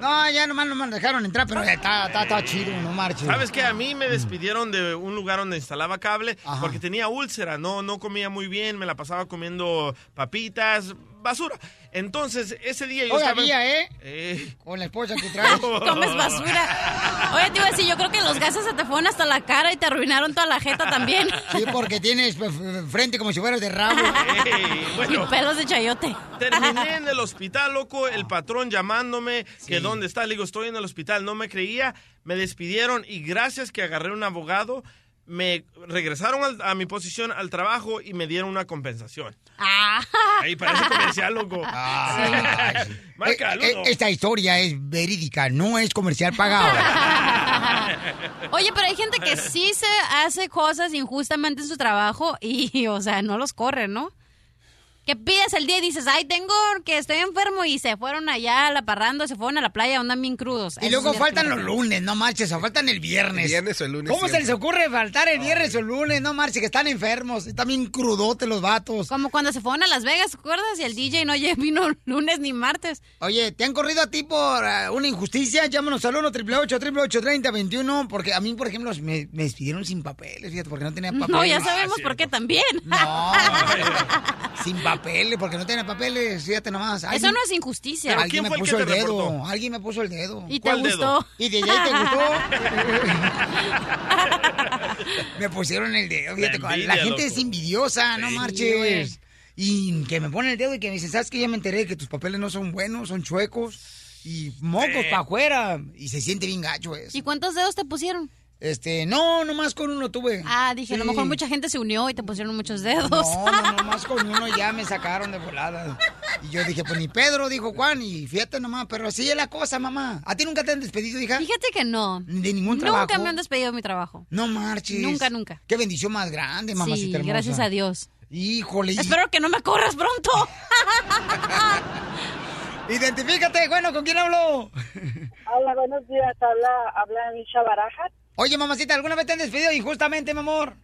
No, ya nomás no me dejaron entrar, pero está, está, está chido, no marches. ¿Sabes qué? A mí me despidieron de un lugar donde instalaba cable porque tenía úlcera, no, no comía muy bien, me la pasaba comiendo papitas, basura. Entonces, ese día yo estaba... Todavía, ¿eh? Eh, Con la esposa que traes. Comes basura. Oye, te iba a decir, yo creo que los gases se te fueron hasta la cara y te arruinaron toda la jeta también. Sí, porque tienes frente como si fueras de rabo. Ey, bueno. Y pelos de chayote. Terminé en el hospital, loco, el patrón llamándome que dónde está. Le digo, estoy en el hospital. No me creía, me despidieron y gracias que agarré un abogado, me regresaron al- a mi posición al trabajo y me dieron una compensación. Ah. Ahí parece comercial, loco. Marca, Eh, eh. Esta historia es verídica, no es comercial pagado. Oye, pero hay gente que sí se hace cosas injustamente en su trabajo y, o sea, no los corren, ¿no? Que pides el día y dices, ay, tengo que estoy enfermo y se fueron allá a la parranda, se fueron a la playa, andan bien crudos. Y luego faltan los lunes, no marches, o faltan el viernes. El viernes o el lunes ¿Cómo se les ocurre faltar el viernes o el lunes? No marches, que están enfermos, están bien crudotes los vatos. Como cuando se fueron a Las Vegas, ¿te acuerdas? Y el DJ no vino lunes ni martes. Oye, ¿te han corrido a ti por eh, una injusticia? Llámanos al 1 888 3021 porque a mí, por ejemplo, me, me despidieron sin papeles, fíjate, porque no tenía papeles. No, ya sabemos por qué también. No. Sin papeles, porque no tiene papeles, fíjate nomás. Eso no es injusticia. Alguien me puso el dedo. Alguien me puso el dedo. ¿Y te ¿Cuál dedo? gustó? Y de ahí te gustó. me pusieron el dedo. Fíjate, La gente es envidiosa, no Sí, marches. Y que me pone el dedo y que me dice, ¿sabes qué? Ya me enteré que tus papeles no son buenos, son chuecos. Y mocos para afuera. Y se siente bien gacho eso. ¿Y cuántos dedos te pusieron? Este, no, nomás con uno tuve. Ah, dije, a lo mejor mucha gente se unió y te pusieron muchos dedos. No, no, nomás con uno ya me sacaron de volada. Y yo dije, pues ni Pedro, dijo Juan, y fíjate nomás, pero así es la cosa, mamá. ¿A ti nunca te han despedido, hija? Fíjate que no. De ningún trabajo. Nunca me han despedido de mi trabajo. No marches. Nunca, nunca. Qué bendición más grande, mamacita Sí, hermosa. gracias a Dios. Híjole. Espero que no me corras pronto. Identifícate, bueno, ¿con quién hablo? Hola, buenos días. Habla, habla Misha Baraja. Oye, mamacita, ¿alguna vez te han despedido injustamente, mi amor?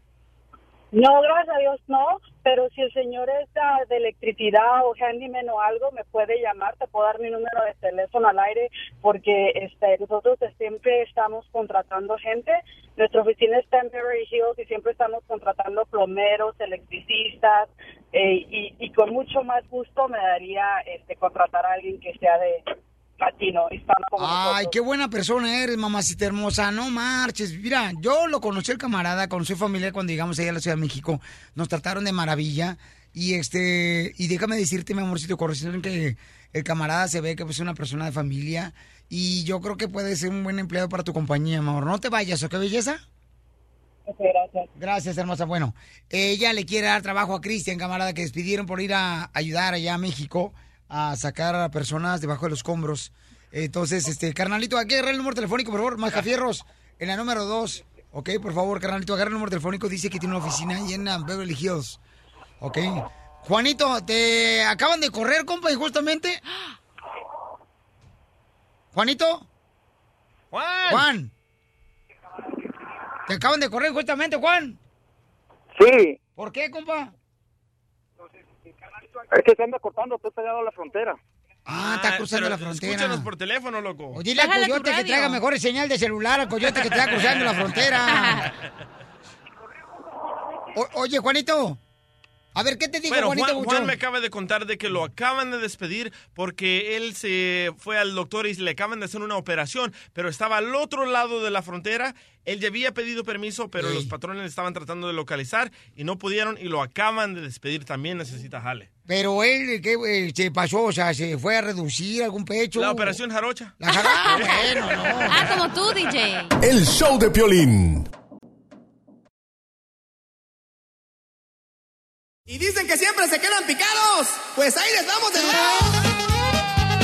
No, gracias a Dios no, pero si el señor es ah, de electricidad o handyman o algo, me puede llamar, te puedo dar mi número de teléfono al aire, porque este, nosotros siempre estamos contratando gente. Nuestra oficina está en Beverly Hills y siempre estamos contratando plomeros, electricistas, eh, y, y con mucho más gusto me daría este, contratar a alguien que sea de latino, Ay, nosotros. qué buena persona eres, mamacita hermosa. No marches. Mira, yo lo conocí el camarada, conocí familia cuando llegamos allá a la Ciudad de México. Nos trataron de maravilla. Y este, y déjame decirte, mi amorcito corazón, que el camarada se ve que es una persona de familia. Y yo creo que puede ser un buen empleado para tu compañía, mi amor. No te vayas, ¿o qué belleza? gracias. Gracias, hermosa. Bueno, ella le quiere dar trabajo a Cristian, camarada, que despidieron por ir a ayudar allá a México a sacar a personas debajo de los escombros. Entonces, este, carnalito, aquí agarra el número telefónico, por favor, Mascafierros, en la número dos. Ok, por favor, carnalito, agarra el número telefónico. Dice que tiene una oficina ahí en uh, Beverly Hills. Ok. Juanito, ¿te acaban de correr, compa, injustamente? Juanito. Juan. Juan. ¿Te acaban de correr injustamente, Juan? Sí, ¿Por qué, compa? Es que se anda cortando, estoy pegado a la frontera. Ah, está cruzando pero la frontera. Escúchanos por teléfono, loco. O dile al coyote que traiga mejor señal de celular al coyote que está cruzando la frontera. O- oye, Juanito. A ver, ¿qué te digo, Bueno, Juanito Juan, Buchón? Juan me acaba de contar de que lo acaban de despedir porque él se fue al doctor y le acaban de hacer una operación, pero estaba al otro lado de la frontera. Él ya había pedido permiso, pero los patrones le estaban tratando de localizar y no pudieron y lo acaban de despedir. También necesita jale. Pero él, ¿qué eh, se pasó? O sea, ¿se fue a reducir algún pecho? La operación jarocha. La jara- Ah, bueno, no. Ah, como tú, DJ. El show de Piolín. Y dicen que siempre se quedan picados. Pues ahí les damos de nuevo.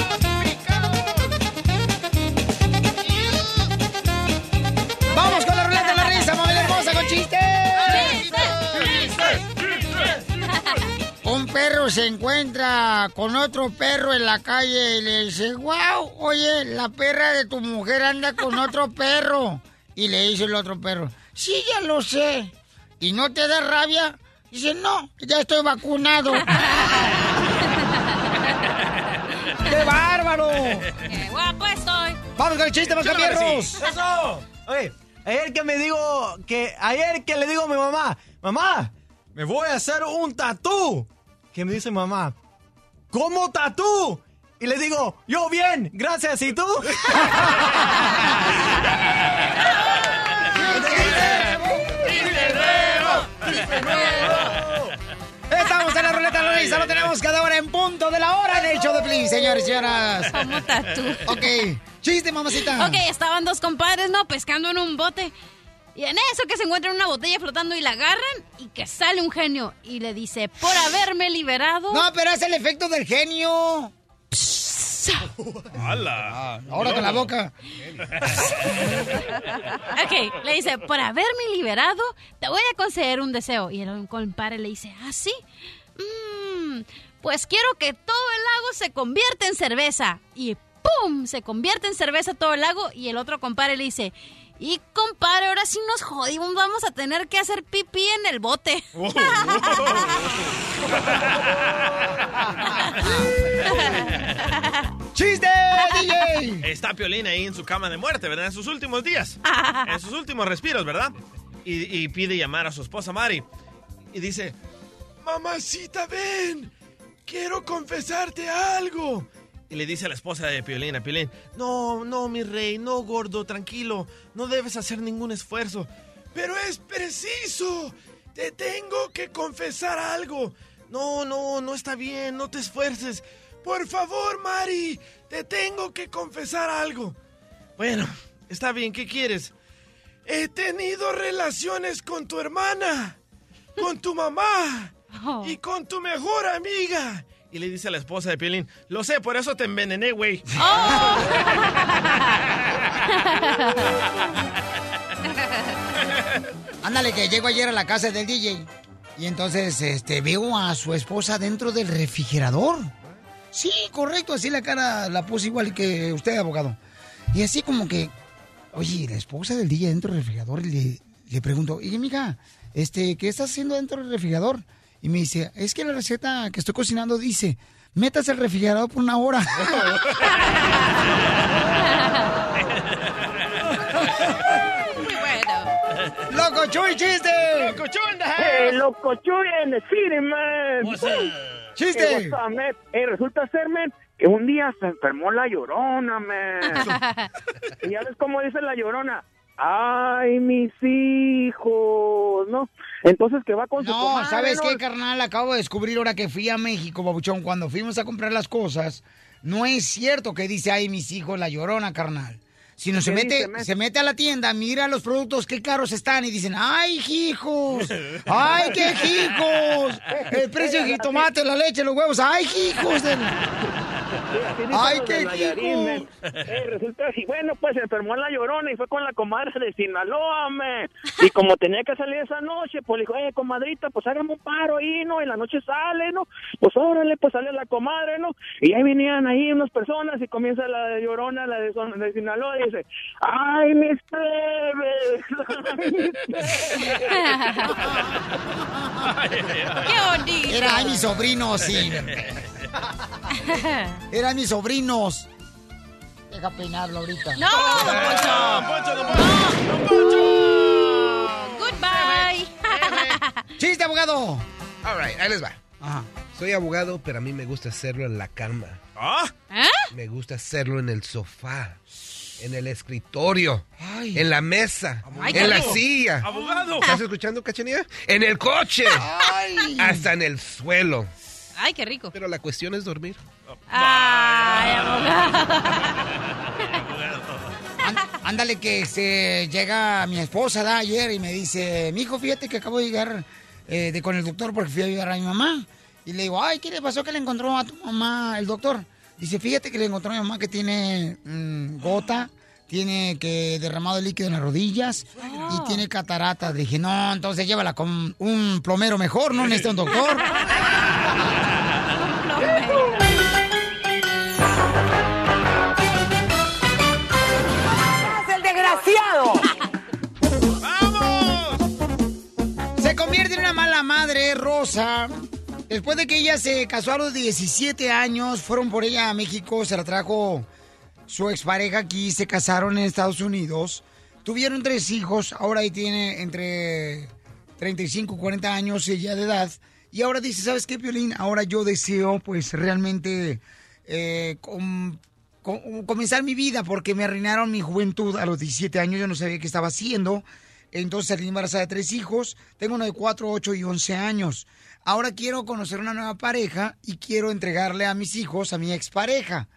¡Vamos con la ruleta de la risa, mamá hermosa, con chistes! Un perro se encuentra con otro perro en la calle y le dice, wow, oye, la perra de tu mujer anda con otro perro. Y le dice el otro perro, sí, ya lo sé. ¿Y no te da rabia? Dice, no, ya estoy vacunado. ¡Qué bárbaro! ¡Qué guapo estoy! Vamos con el chiste, Mascafierros. ¡Eso! Oye, ayer que me digo, que ayer que le digo a mi mamá, mamá, me voy a hacer un tatú. ¿Qué me dice mamá? ¿Cómo tatú? Y le digo, yo bien, gracias, ¿y tú? Estamos en la ruleta risa, lo tenemos cada hora en punto de la hora en el show de Plin, señores y señoras. Como tatú. Ok, chiste, mamacita. Ok, estaban dos compadres, ¿no? Pescando en un bote. Y en eso que se encuentran una botella flotando y la agarran y que sale un genio y le dice, por haberme liberado... No, pero es el efecto del genio. ¡Hala! Ahora con la boca. Ok, le dice, por haberme liberado, te voy a conceder un deseo. Y el compadre le dice, ¿ah, sí? Mm, pues quiero que todo el lago se convierta en cerveza. Y ¡pum! Se convierte en cerveza todo el lago. Y el otro compadre le dice, y compadre, ahora sí nos jodimos, vamos a tener que hacer pipí en el bote. ¡Chiste, DJ! Está Piolín ahí en su cama de muerte, ¿verdad? En sus últimos días. En sus últimos respiros, ¿verdad? Y, y pide llamar a su esposa Mari. Y dice, Mamacita, ven. Quiero confesarte algo. Y le dice a la esposa de Piolín, a Piolín, no, no, mi rey, no, gordo, tranquilo, no debes hacer ningún esfuerzo. Pero es preciso, te tengo que confesar algo. No, no, no está bien, no te esfuerces. Por favor, Mari, te tengo que confesar algo. Bueno, está bien, ¿qué quieres? He tenido relaciones con tu hermana, con tu mamá y con tu mejor amiga. Y le dice a la esposa de Piolín, lo sé, por eso te envenené, güey. Ándale, que llego ayer a la casa del DJ. Y entonces este, veo a su esposa dentro del refrigerador. Sí, correcto, así la cara la puse igual que usted, abogado. Y así como que, oye, la esposa del DJ dentro del refrigerador, y le, le pregunto, oye, mija, este, ¿qué estás haciendo dentro del refrigerador? Y me dice, es que la receta que estoy cocinando dice, metas el refrigerador por una hora. Muy bueno. ¡Loco Chuy, chiste! ¡Loco Chuy, Hey, loco Chuy en the city, man. What's up? Chiste. Hey, what's up, man? Hey, resulta ser, man, que un día se enfermó la llorona, man. y ya ves cómo dice la llorona. Ay, mis hijos, ¿no? Entonces que va con su No, comadre, ¿sabes qué, carnal? Acabo de descubrir ahora que fui a México, babuchón, cuando fuimos a comprar las cosas. No es cierto que dice, ay, mis hijos, la llorona, carnal. Sino se ¿Qué mete, dice, se mete a la tienda, mira los productos, qué caros están, y dicen, ay, hijos, ay, qué hijos, el precio del jitomate, la leche, los huevos, ay, hijos. de- Ay, qué de hijos. Eh, resulta así, bueno, pues se enfermó la llorona y fue con la comadre de Sinaloa, men. Y como tenía que salir esa noche, pues le dijo, eh, comadrita, pues hágame un paro ahí, ¿no? Y la noche sale, ¿no? Pues órale, pues sale la comadre, ¿no? Y ahí venían ahí unas personas y comienza la llorona, la de, de Sinaloa, y dice, ay, mis plebes, ay, mis ¡Qué bonito! Era ay, mis sobrinos, sí. Eran mis sobrinos. Deja peinarlo ahorita. ¡No, don Poncho! Poncho, don Poncho! ¡Goodbye! ¡Chiste, abogado! All right, ahí les va. Ajá. Soy abogado, pero a mí me gusta hacerlo en la cama. ¿Ah? ¿Eh? Me gusta hacerlo en el sofá, en el escritorio, en la mesa, Ay, en la silla. ¡Abogado! ¿Estás escuchando, cachanilla? En el coche, Ay. hasta en el suelo. ¡Ay, qué rico! Pero la cuestión es dormir. ¡Ay, abogado! Án- Ándale que se llega mi esposa da ayer y me dice, mi hijo, fíjate que acabo de llegar eh, de, con el doctor porque fui a ayudar a mi mamá. Y le digo, ay, ¿qué le pasó que le encontró a tu mamá el doctor? Dice, fíjate que le encontró a mi mamá que tiene mm, gota, tiene que derramado de líquido en las rodillas y tiene catarata. Dije, no, entonces llévala con un plomero mejor, no necesita un doctor. el desgraciado! Se convierte en una mala madre, Rosa. Después de que ella se casó a los 17 años, fueron por ella a México, se la trajo su expareja aquí, se casaron en Estados Unidos. Tuvieron tres hijos, ahora tiene entre 35 y 40 años ella de edad. Y ahora dice, ¿sabes qué, Piolín? Ahora yo deseo, pues, realmente eh, com- com- comenzar mi vida porque me arruinaron mi juventud a los 17 años. Yo no sabía qué estaba haciendo. Entonces salí embarazada de tres hijos. Tengo uno de 4, 8 y 11 años. Ahora quiero conocer una nueva pareja y quiero entregarle a mis hijos a mi expareja.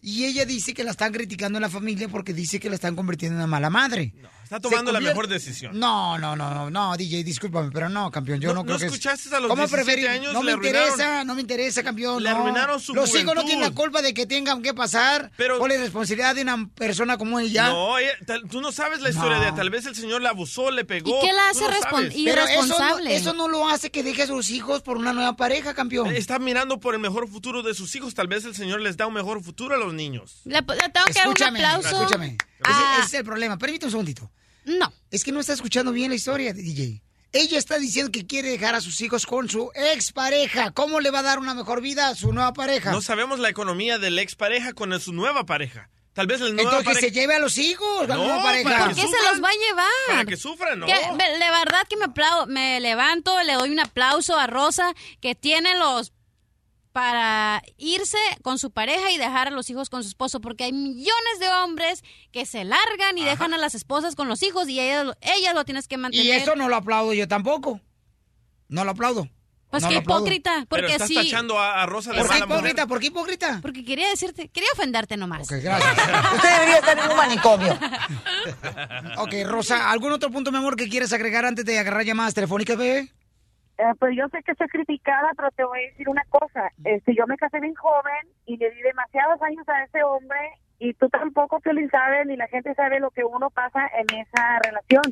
Y ella dice que la están criticando en la familia porque dice que la están convirtiendo en una mala madre. Está tomando la mejor decisión. No, no, no, no, no, DJ, discúlpame, pero no, campeón, yo ¿No- no, no creo que es- escuchaste a los ¿Cómo 17 preferir? años No me arruinaron- interesa, no me interesa, campeón. Le no. arruinaron su Los hijos no tienen la culpa de que tengan que pasar por la responsabilidad de una persona como ella. No, ella- tal- tú no sabes la historia No. de tal vez el señor la abusó, le pegó. ¿Y qué la hace no respon- sabes. Pero eso no, eso no lo hace que deje a sus hijos por una nueva pareja, campeón. Está mirando por el mejor futuro de sus hijos. Tal vez el señor les da un mejor futuro a los niños. Le, le tengo que dar un Escúchame, aplauso. escúchame. Ah. Ese, ese es el problema. Permítame un segundito. No. Es que no está escuchando bien la historia, DJ. Ella está diciendo que quiere dejar a sus hijos con su expareja. ¿Cómo le va a dar una mejor vida a su nueva pareja? No sabemos la economía de la expareja con su nueva pareja. Tal vez el nuevo Entonces que se lleve a los hijos, la No, nueva pareja. para ¿Por qué se los va a llevar? Para que sufran, ¿no? Que, verdad que me, aplau- me levanto, le doy un aplauso a Rosa, que tiene los para irse con su pareja y dejar a los hijos con su esposo, porque hay millones de hombres que se largan y dejan a las esposas con los hijos y ellas, lo- ellas lo tienes que mantener. Y eso no lo aplaudo yo tampoco. No lo aplaudo. Pues No qué hipócrita, Pero porque estás sí. tachando a, a Rosa de ¿Por qué mala mujer. hipócrita? ¿Por qué hipócrita? Porque quería decirte, quería ofenderte nomás. Ok, gracias. Usted debería estar en un manicomio. ok, Rosa, ¿algún otro punto, mi amor, que quieres agregar antes de agarrar llamadas telefónicas, bebé? Eh, pues yo sé que soy criticada, pero te voy a decir una cosa. Este, yo me casé bien joven y le di demasiados años a ese hombre y tú tampoco, Piolín, sabes, ni la gente sabe lo que uno pasa en esa relación.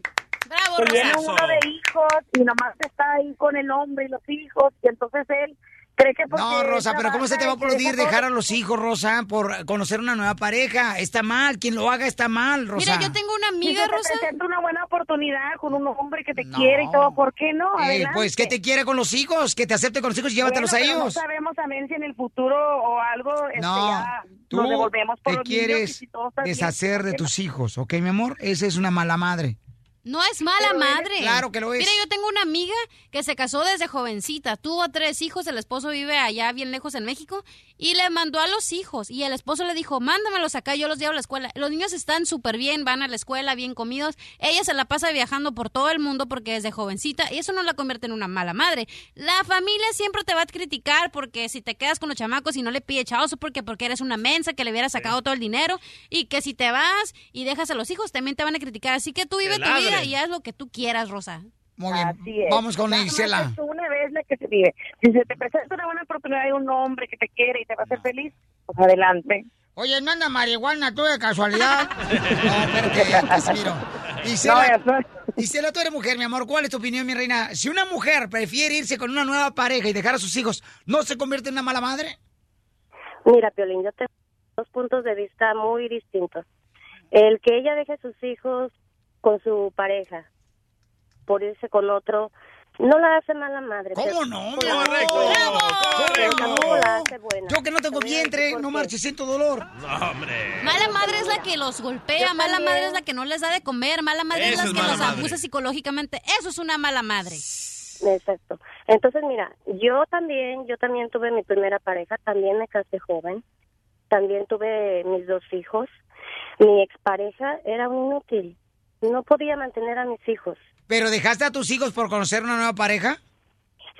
Bravo, que viene uno de hijos y nomás está ahí con el hombre y los hijos y entonces él cree que porque No, Rosa, pero ¿cómo se te va a aplaudir deja dejar a los hijos, Rosa, por conocer una nueva pareja? Está mal, quien lo haga está mal, Rosa. Mira, yo tengo una Si amiga, te Rosa. presenta una buena oportunidad con un hombre que te quiere y todo, ¿por qué no? Eh, pues que te quiere con los hijos, que te acepte con los hijos y llévatelos Bueno, a ellos. No sabemos también si en el futuro o algo este, No, ya tú nos devolvemos por te los niños y quieres si todo está bien, deshacer de ¿por qué tus hijos, ¿ok, mi amor? Esa es una mala madre. No es mala Pero madre. Claro que lo es. Mira, yo tengo una amiga que se casó desde jovencita. Tuvo tres hijos, el esposo vive allá bien lejos en México y le mandó a los hijos. Y el esposo le dijo, mándamelos acá, yo los llevo a la escuela. Los niños están súper bien, van a la escuela, bien comidos. Ella se la pasa viajando por todo el mundo porque desde jovencita y eso no la convierte en una mala madre. La familia siempre te va a criticar porque si te quedas con los chamacos y no le pide chavos porque porque eres una mensa que le hubiera sacado todo el dinero y que si te vas y dejas a los hijos también te van a criticar. Así que tú vive tu vida y haz lo que tú quieras, Rosa. Muy bien. Así es. Vamos con Isela. es una vez la que se vive. Si se te presenta una buena oportunidad de un hombre que te quiere y te va a hacer feliz, pues adelante. Oye, ¿no anda marihuana tú de casualidad? no, espérate. Isela, Isela, tú eres mujer, mi amor. ¿Cuál es tu opinión, mi reina? Si una mujer prefiere irse con una nueva pareja y dejar a sus hijos, ¿no se convierte en una mala madre? Mira, Piolín, yo tengo dos puntos de vista muy distintos. El que ella deje a sus hijos con su pareja por irse con otro, no la hace mala madre. ¿Cómo no, pero pero tampoco la hace buena. Yo que no tengo vientre, no marches, siento dolor. No, hombre. Mala madre es la que los golpea, mala madre es la que no les da de comer, mala madre es Esa la es que los madre. abusa psicológicamente. Eso es una mala madre. Exacto. Entonces, mira, yo también, yo también tuve mi primera pareja, también me casé joven, también tuve mis dos hijos. Mi expareja era un inútil, no podía mantener a mis hijos. ¿Pero dejaste a tus hijos por conocer una nueva pareja?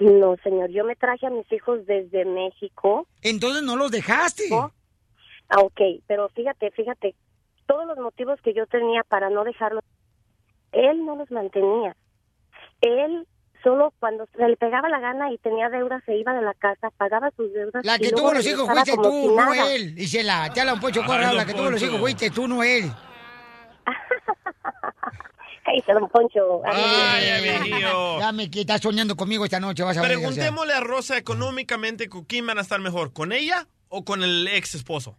No, señor, yo me traje a mis hijos desde México. Entonces no los dejaste. Ah, ok, pero fíjate, fíjate, todos los motivos que yo tenía para no dejarlos, él no los mantenía. Él solo cuando se le pegaba la gana y tenía deudas se iba de la casa, pagaba sus deudas. La que tuvo los hijos fuiste tú, si no él. Isela, ya la un pocho corra, la que tuvo los hijos fuiste tú, no él. Cállate, don Poncho. Ay, viejillo. Ya me estás soñando conmigo esta noche, vas a ver. desgraciado. Preguntémosle a Rosa económicamente con quién van a estar mejor, ¿con ella o con el ex esposo?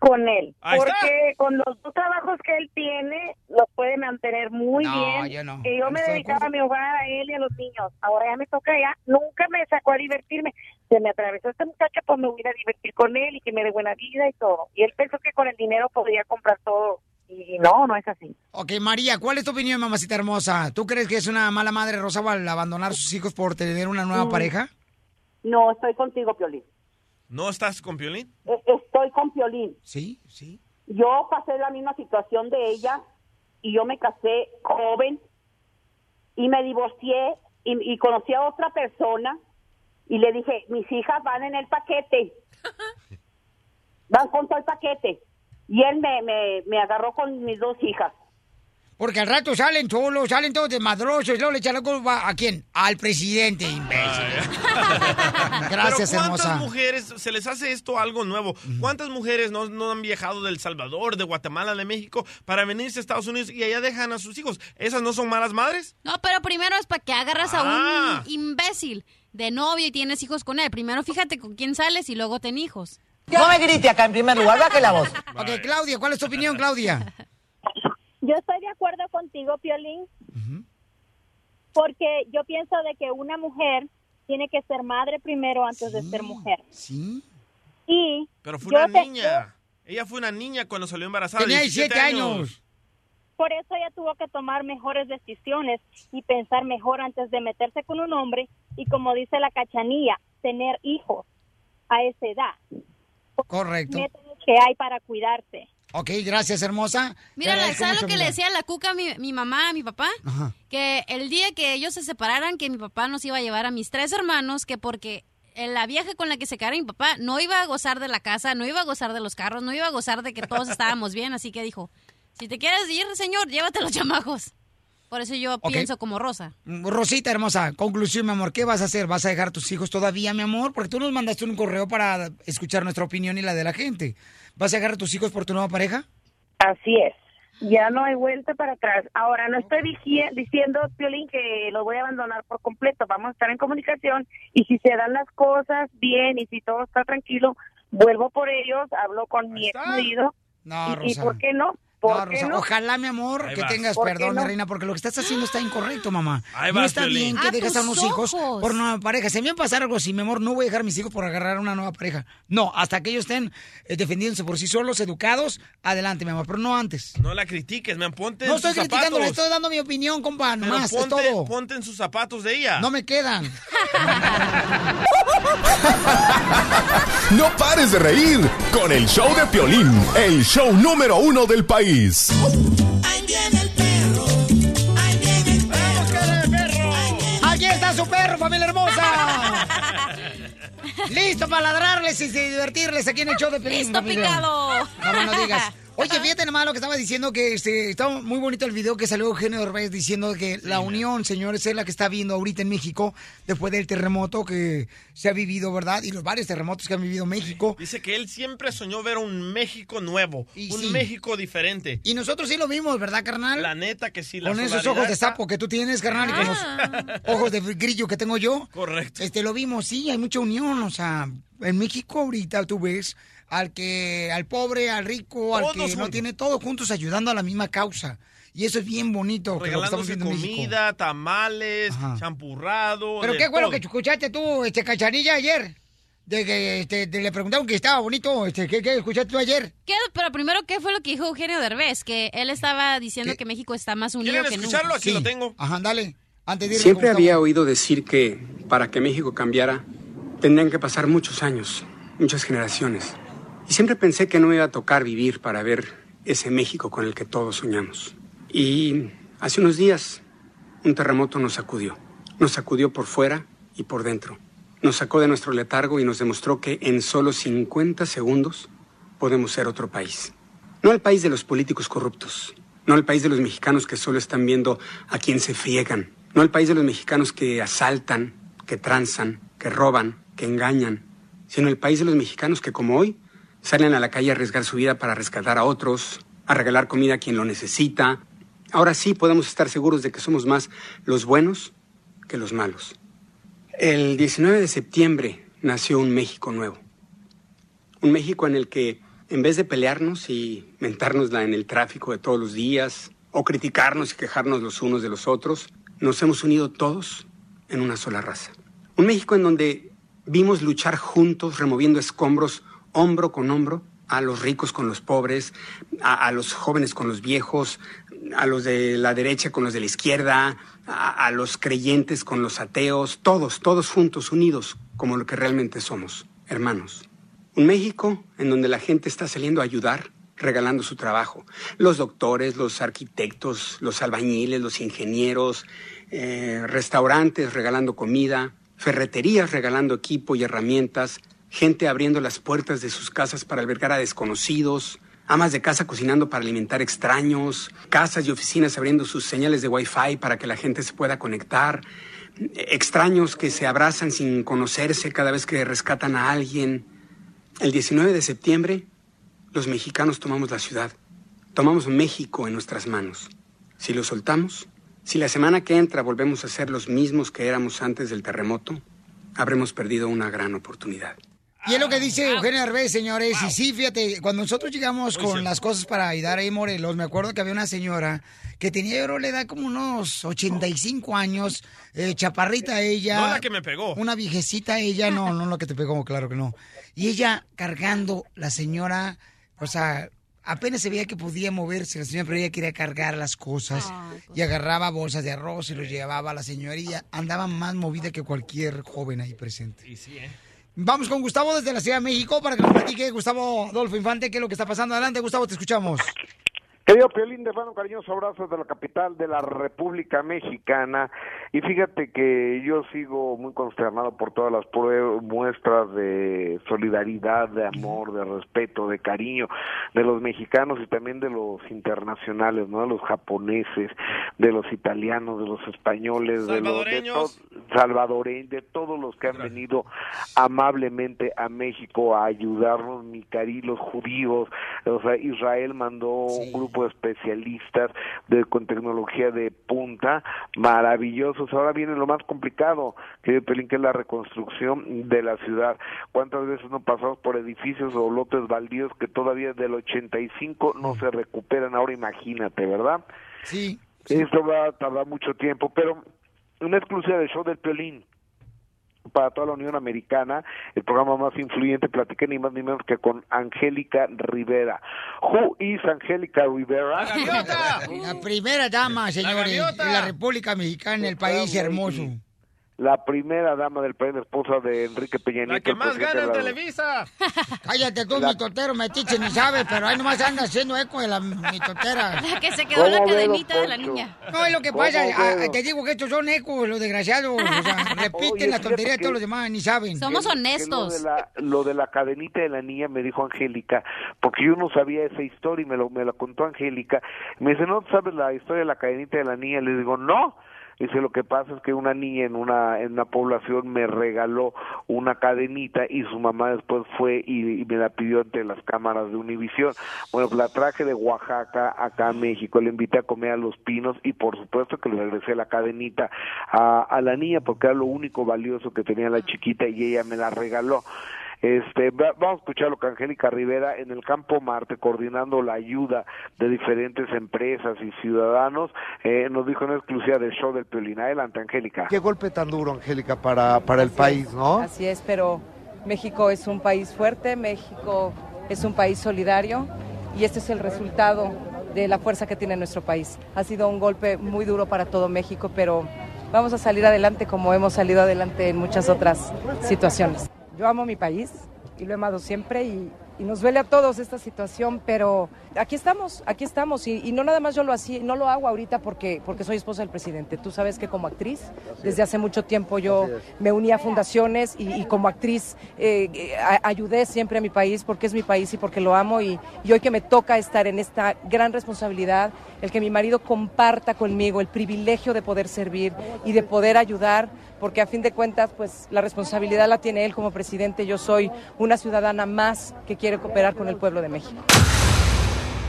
Con él. Ahí está. porque con los dos trabajos que él tiene, los puede mantener muy No, bien. yo no. Que yo me Estoy dedicaba a mi hogar, a él y a los niños. Ahora ya me toca ya. Nunca me sacó a divertirme. Se me atravesó este muchacho, pues me voy a divertir con él y que me dé buena vida y todo. Y él pensó que con el dinero podía comprar todo. Y no, no es así. Ok, María, ¿cuál es tu opinión, mamacita hermosa? ¿Tú crees que es una mala madre Rosa al abandonar a sus hijos por tener una nueva Mm. pareja? No, estoy contigo, Piolín. ¿No estás con Piolín? E- Estoy con Piolín. Sí, sí. Yo pasé la misma situación de ella y yo me casé joven y me divorcié y, y conocí a otra persona y le dije, mis hijas van en el paquete. Van con todo el paquete. Y él me, me, me agarró con mis dos hijas. Porque al rato salen solos, salen todos desmadrosos y luego le echan la culpa a quién? Al presidente, imbécil. Gracias, Pero ¿cuántas hermosa. mujeres se les hace esto algo nuevo? ¿Cuántas mujeres no, no han viajado del Salvador, de Guatemala, de México para venirse a Estados Unidos y allá dejan a sus hijos? ¿Esas no son malas madres? No, pero primero es para que agarras Ah. a un imbécil de novio y tienes hijos con él. Primero fíjate con quién sales y luego ten hijos. No me grite acá en primer lugar, baje la voz. Ok, Claudia, ¿cuál es tu opinión, Claudia? Yo estoy de acuerdo contigo, Piolín, porque yo pienso de que una mujer tiene que ser madre primero antes de ser mujer. Sí. Y Pero fue una te- niña. Ella fue una niña cuando salió embarazada. Tenía 17 años. Por eso ella tuvo que tomar mejores decisiones y pensar mejor antes de meterse con un hombre y como dice la cachanilla, tener hijos a esa edad. Correcto. Que hay para cuidarse. Ok, gracias, hermosa. Mira, ¿sabes lo que le decía la cuca a mi, mi mamá, a mi papá? Ajá. Que el día que ellos se separaran, que mi papá nos iba a llevar a mis tres hermanos, que porque la vieja con la que se quedara mi papá no iba a gozar de la casa, no iba a gozar de los carros, no iba a gozar de que todos estábamos bien, así que dijo, si te quieres ir, señor, llévate los chamajos. Por eso yo pienso como Rosa. Rosita hermosa, conclusión, mi amor, ¿qué vas a hacer? ¿Vas a dejar a tus hijos todavía, mi amor? Porque tú nos mandaste un correo para escuchar nuestra opinión y la de la gente. ¿Vas a dejar a tus hijos por tu nueva pareja? Así es. Ya no hay vuelta para atrás. Ahora, no estoy diciendo, Piolín, que lo voy a abandonar por completo. Vamos a estar en comunicación y si se dan las cosas bien y si todo está tranquilo, vuelvo por ellos, hablo con mi ex marido. No, y, por qué no? No, ¿Por qué Rosa, no? ojalá, mi amor, Ahí que vas. tengas ¿Por qué perdón, no? reina, porque lo que estás haciendo está incorrecto, mamá. Ahí no vas, está Piolín. bien que A dejes a unos hijos por una nueva pareja. Si a mí me pasara algo así, mi amor, no voy a dejar a mis hijos por agarrar una nueva pareja. No, hasta que ellos estén eh, defendiéndose por sí solos, educados, adelante, mi amor, pero no antes. No la critiques, me ponte No en estoy sus criticando, le estoy dando mi opinión, compa, Pero nomás, es ponte, todo. ponte en sus zapatos de ella. No me quedan. No pares de reír con el show de Piolín, el show número uno del país. Ahí viene el perro. Ahí viene el perro. Aquí está su perro, familia hermosa. Listo para ladrarles y divertirles aquí en el show de Pelín. Listo, picado. No lo digas. Oye, fíjate nomás lo que estaba diciendo, que este, está muy bonito el video que salió Eugenio Derbez diciendo que la unión, señores, es la que está viendo ahorita en México después del terremoto que se ha vivido, ¿verdad? Y los varios terremotos que han vivido México. Dice que él siempre soñó ver un México nuevo, un sí. México diferente. Y nosotros sí lo vimos, ¿verdad, carnal? La neta que sí. La Con esos ojos de sapo que tú tienes, carnal, y con los ojos de grillo que tengo yo. Correcto. Este, lo vimos, sí, hay mucha unión, o sea, en México ahorita tú ves al que, al pobre, al rico, al Todos que no juntos. tiene, todos juntos ayudando a la misma causa. Y eso es bien bonito, que lo que estamos Regalándose viendo en México. comida, tamales, champurrado. Pero qué bueno todo. que escuchaste tú, este, cachanilla, ayer. De que este, de- le preguntaron que estaba bonito, este, ¿qué, qué escuchaste tú ayer? ¿Qué? Pero primero, ¿qué fue lo que dijo Eugenio Derbez? Que él estaba diciendo que México está más unido que nunca. Sí. Ajá, dale. Antes de Siempre había oído decir que para que México cambiara tendrían que pasar muchos años, muchas generaciones. Siempre pensé que no me iba a tocar vivir para ver ese México con el que todos soñamos. Y hace unos días un terremoto nos sacudió. Nos sacudió por fuera y por dentro. Nos sacó de nuestro letargo y nos demostró que en solo 50 segundos podemos ser otro país. No el país de los políticos corruptos, no el país de los mexicanos que solo están viendo a quién se friegan, no el país de los mexicanos que asaltan, que tranzan, que roban, que engañan, sino el país de los mexicanos que como hoy salen a la calle a arriesgar su vida para rescatar a otros, a regalar comida a quien lo necesita. Ahora sí podemos estar seguros de que somos más los buenos que los malos. El 19 de septiembre nació un México nuevo. Un México en el que, en vez de pelearnos y mentárnosla en el tráfico de todos los días, o criticarnos y quejarnos los unos de los otros, nos hemos unido todos en una sola raza. Un México en donde vimos luchar juntos, removiendo escombros, hombro con hombro, a los ricos con los pobres, a, los jóvenes con los viejos, a los de la derecha con los de la izquierda, a, a los creyentes con los ateos, todos, todos juntos, unidos, como lo que realmente somos, hermanos. Un México en donde la gente está saliendo a ayudar, regalando su trabajo. Los doctores, los arquitectos, los albañiles, los ingenieros, eh, restaurantes regalando comida, ferreterías regalando equipo y herramientas, gente abriendo las puertas de sus casas para albergar a desconocidos, amas de casa cocinando para alimentar extraños, casas y oficinas abriendo sus señales de Wi-Fi para que la gente se pueda conectar, extraños que se abrazan sin conocerse cada vez que rescatan a alguien. El 19 de septiembre, los mexicanos tomamos la ciudad, tomamos México en nuestras manos. Si lo soltamos, si la semana que entra volvemos a ser los mismos que éramos antes del terremoto, habremos perdido una gran oportunidad. Y es lo que dice Eugenio Derbez, señores. Y sí, fíjate, cuando nosotros llegamos con las cosas para ayudar ahí Morelos, me acuerdo que había una señora que tenía, yo creo, le da como unos 85 años, eh, chaparrita ella. No la que me pegó. Una viejecita ella, no, no la que te pegó, claro que no. Y ella cargando, la señora, o sea, apenas se veía que podía moverse la señora, pero ella quería cargar las cosas y agarraba bolsas de arroz y los llevaba a la ella andaba más movida que cualquier joven ahí presente. Y sí, ¿eh? Vamos con Gustavo desde la Ciudad de México para que nos platique Gustavo Adolfo Infante qué es lo que está pasando. Adelante, Gustavo, te escuchamos. Querido Piolín, de mano cariñoso abrazo de la capital de la República Mexicana. Y fíjate que yo sigo muy consternado por todas las prue- muestras de solidaridad, de amor, de respeto, de cariño de los mexicanos y también de los internacionales, ¿no? De los japoneses, de los italianos, de los españoles, de los de Salvadoreños. to- salvadoreños, de todos los que han venido amablemente a México a ayudarnos, mi cari, los judíos, o sea, Israel mandó un grupo de especialistas de, con tecnología de punta, maravillosos. Ahora viene lo más complicado, que Pelín, que es la reconstrucción de la ciudad. ¿Cuántas veces no pasamos por edificios o lotes baldíos que todavía del 85 no se recuperan? Ahora imagínate, ¿verdad? Sí. Esto va a tardar mucho tiempo, pero una exclusiva del show del Piolín para toda la Unión Americana, el programa más influyente, platiqué ni más ni menos que con Angélica Rivera. Who is Angélica Rivera? La primera dama, señores, de la República Mexicana, el país hermoso. La primera dama del país, la esposa de Enrique Peña Nieto. La que más gana en la- Televisa. Cállate tú, mi totero metiche, ni sabes, pero ahí nomás anda haciendo eco de la mi totera. La que se quedó en la ¿Cómo ve, cadenita de la niña. No, es lo que ¿Cómo pasa, ah, te digo que estos son ecos, los desgraciados, o sea, repiten Oye, la tontería de todos los demás, ni saben. Somos que- que honestos. Lo de, la, lo de la cadenita de la niña me dijo Angélica, porque yo no sabía esa historia y me lo, me la contó Angélica. Me dice, ¿no sabes la historia de la cadenita de la niña? Le digo, no. Dice, lo que pasa es que una niña en una en una población me regaló una cadenita y su mamá después fue y, me la pidió ante las cámaras de Univisión. Bueno, pues la traje de Oaxaca acá a México, le invité a comer a Los Pinos y por supuesto que le regresé la cadenita a la niña porque era lo único valioso que tenía la chiquita y ella me la regaló. Este, va- vamos a escuchar lo que Angélica Rivera en el Campo Marte, coordinando la ayuda de diferentes empresas y ciudadanos, eh, nos dijo en exclusiva del show del Piolín. Adelante, Angélica. Qué golpe tan duro, Angélica, para, para el país, ¿no? Así es, pero México es un país fuerte, México es un país solidario y este es el resultado de la fuerza que tiene nuestro país. Ha sido un golpe muy duro para todo México, pero vamos a salir adelante como hemos salido adelante en muchas otras situaciones. Yo amo mi país y lo he amado siempre y, y nos duele a todos esta situación, pero aquí estamos, aquí estamos. Y, y no nada más yo lo hacía, no lo hago ahorita porque, porque soy esposa del presidente. Tú sabes que como actriz, desde hace mucho tiempo yo me uní a fundaciones y, y como actriz eh, eh, a- ayudé siempre a mi país porque es mi país y porque lo amo y, y hoy que me toca estar en esta gran responsabilidad, el que mi marido comparta conmigo el privilegio de poder servir y de poder ayudar, porque a fin de cuentas pues la responsabilidad la tiene él como presidente, yo soy una ciudadana más que quiere cooperar con el pueblo de México.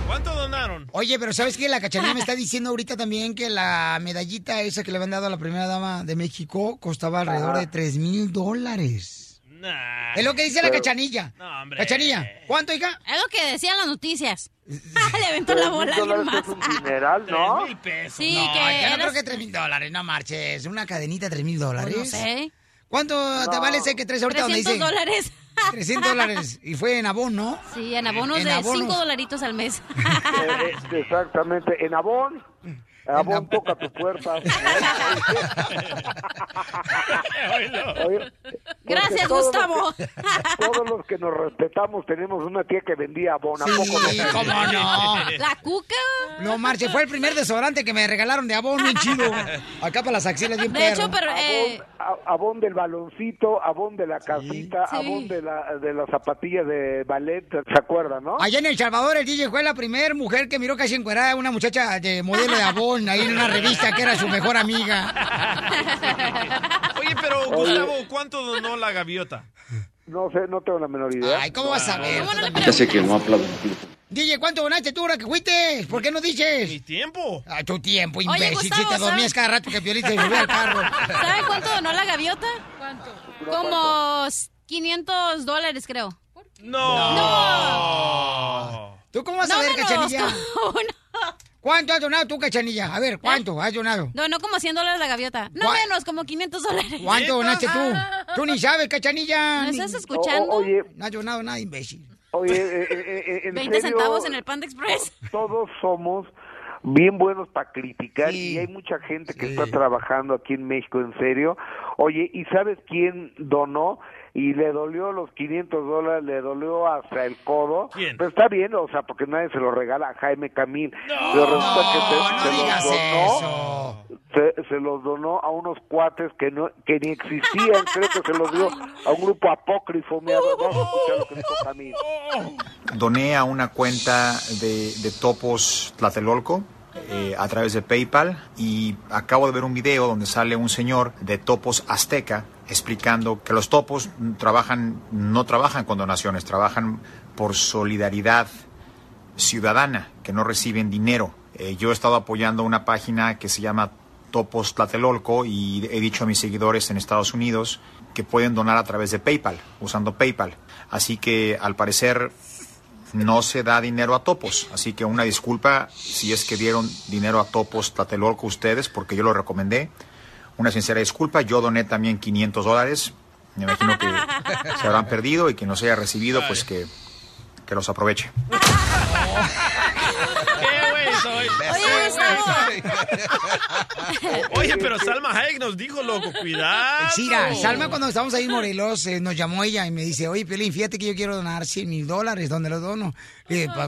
¿Cuánto donaron? Oye, pero ¿sabes qué? La cachanilla me está diciendo ahorita también que la medallita esa que le habían dado a la primera dama de México costaba alrededor de 3 mil dólares. Nah. Es lo que dice la Pero- cachanilla. No, hombre. Cachanilla, ¿cuánto, hija? Es lo que decían las noticias. Le aventó la bola a alguien más. dineral, ¿no? Sí, no, que yo no eras- creo que 3 mil dólares, no marches. Una cadenita, 3 mil dólares. Pues no sé. ¿Cuánto te No. vale ese que traes ahorita donde 300 dice? dólares. 300 dólares. Y fue en abono, ¿no? Sí, en abonos En de abonos. 5 dolaritos al mes. Eh, eh, exactamente, en Avon. Avon toca tu puerta. Oye, Gracias, todos Gustavo. los que- todos los que nos respetamos tenemos una tía que vendía Avon. ¿A poco Sí, no? cómo no. La cuca. No, marche, fue el primer desodorante que me regalaron de abono, bien chido. Acá para las axilas, bien perro. Avon, a- Avon del baloncito, Avon de la casita, Sí. Avon de, la, de las zapatillas de ballet, ¿se acuerdan, no? Allá en El Salvador, el DJ fue la primera mujer que miró casi encuerada a una muchacha de modelo de Ahí en una revista que era su mejor amiga. Oye, pero Oye. Gustavo, ¿cuánto donó la gaviota? No sé, no tengo la menor idea. Ay, ¿cómo vas a ver? Ya sé que no aplaudo. DJ, ¿cuánto donaste tú ahora que fuiste? ¿Por qué no dices? Mi tiempo. Ah, tu tiempo, Oye, imbécil. Gustavo, si te dormías ¿sabes? cada rato que Piolín subía al carro. ¿Sabe cuánto donó la gaviota? ¿Cuánto? Como 500 dólares, creo. No. ¿Tú cómo vas a No ver, Cachanilla? ¿Cuánto has donado tú, Cachanilla? A ver, ¿cuánto has donado? Donó como 100 dólares la gaviota. No ¿Cuá- menos, como 500 dólares. ¿Cuánto donaste tú? Tú ni sabes, Cachanilla. ¿No estás escuchando? O- oye. No has donado nada, imbécil. Oye, eh, eh, eh, en 20 serio, centavos en el Panda Express. Todos somos bien buenos para criticar y hay mucha gente que está trabajando aquí en México en serio. Oye, ¿y sabes quién donó? Y le dolió los 500 dólares, le dolió hasta el codo. ¿Quién? Pero está bien, o sea, porque nadie se lo regala a Jaime Camil. Pero resulta que se, se los donó. Se, se los donó a unos cuates que no que ni existían, creo que se los dio a un grupo apócrifo. Mira, vamos a escuchar lo que dijo Camil. Doné a una cuenta de, de Topos Tlatelolco eh, a través de PayPal y acabo de ver un video donde sale un señor de Topos Azteca explicando que los topos trabajan, no trabajan con donaciones, trabajan por solidaridad ciudadana, que no reciben dinero. Eh, yo he estado apoyando una página que se llama Topos Tlatelolco y he dicho a mis seguidores en Estados Unidos que pueden donar a través de PayPal, usando PayPal. Así que al parecer no se da dinero a Topos. Así que una disculpa si es que dieron dinero a Topos Tlatelolco ustedes, porque yo lo recomendé. Una sincera disculpa. Yo doné también 500 dólares. Me imagino que se habrán perdido y que no se haya recibido, pues que, que los aproveche. Oye, pero Salma Hayek nos dijo, loco, cuidado. Sí, mira, Salma cuando estábamos ahí en Morelos, eh, nos llamó ella y me dice, oye, Piolín, fíjate que yo quiero donar 100 mil dólares, ¿dónde los dono?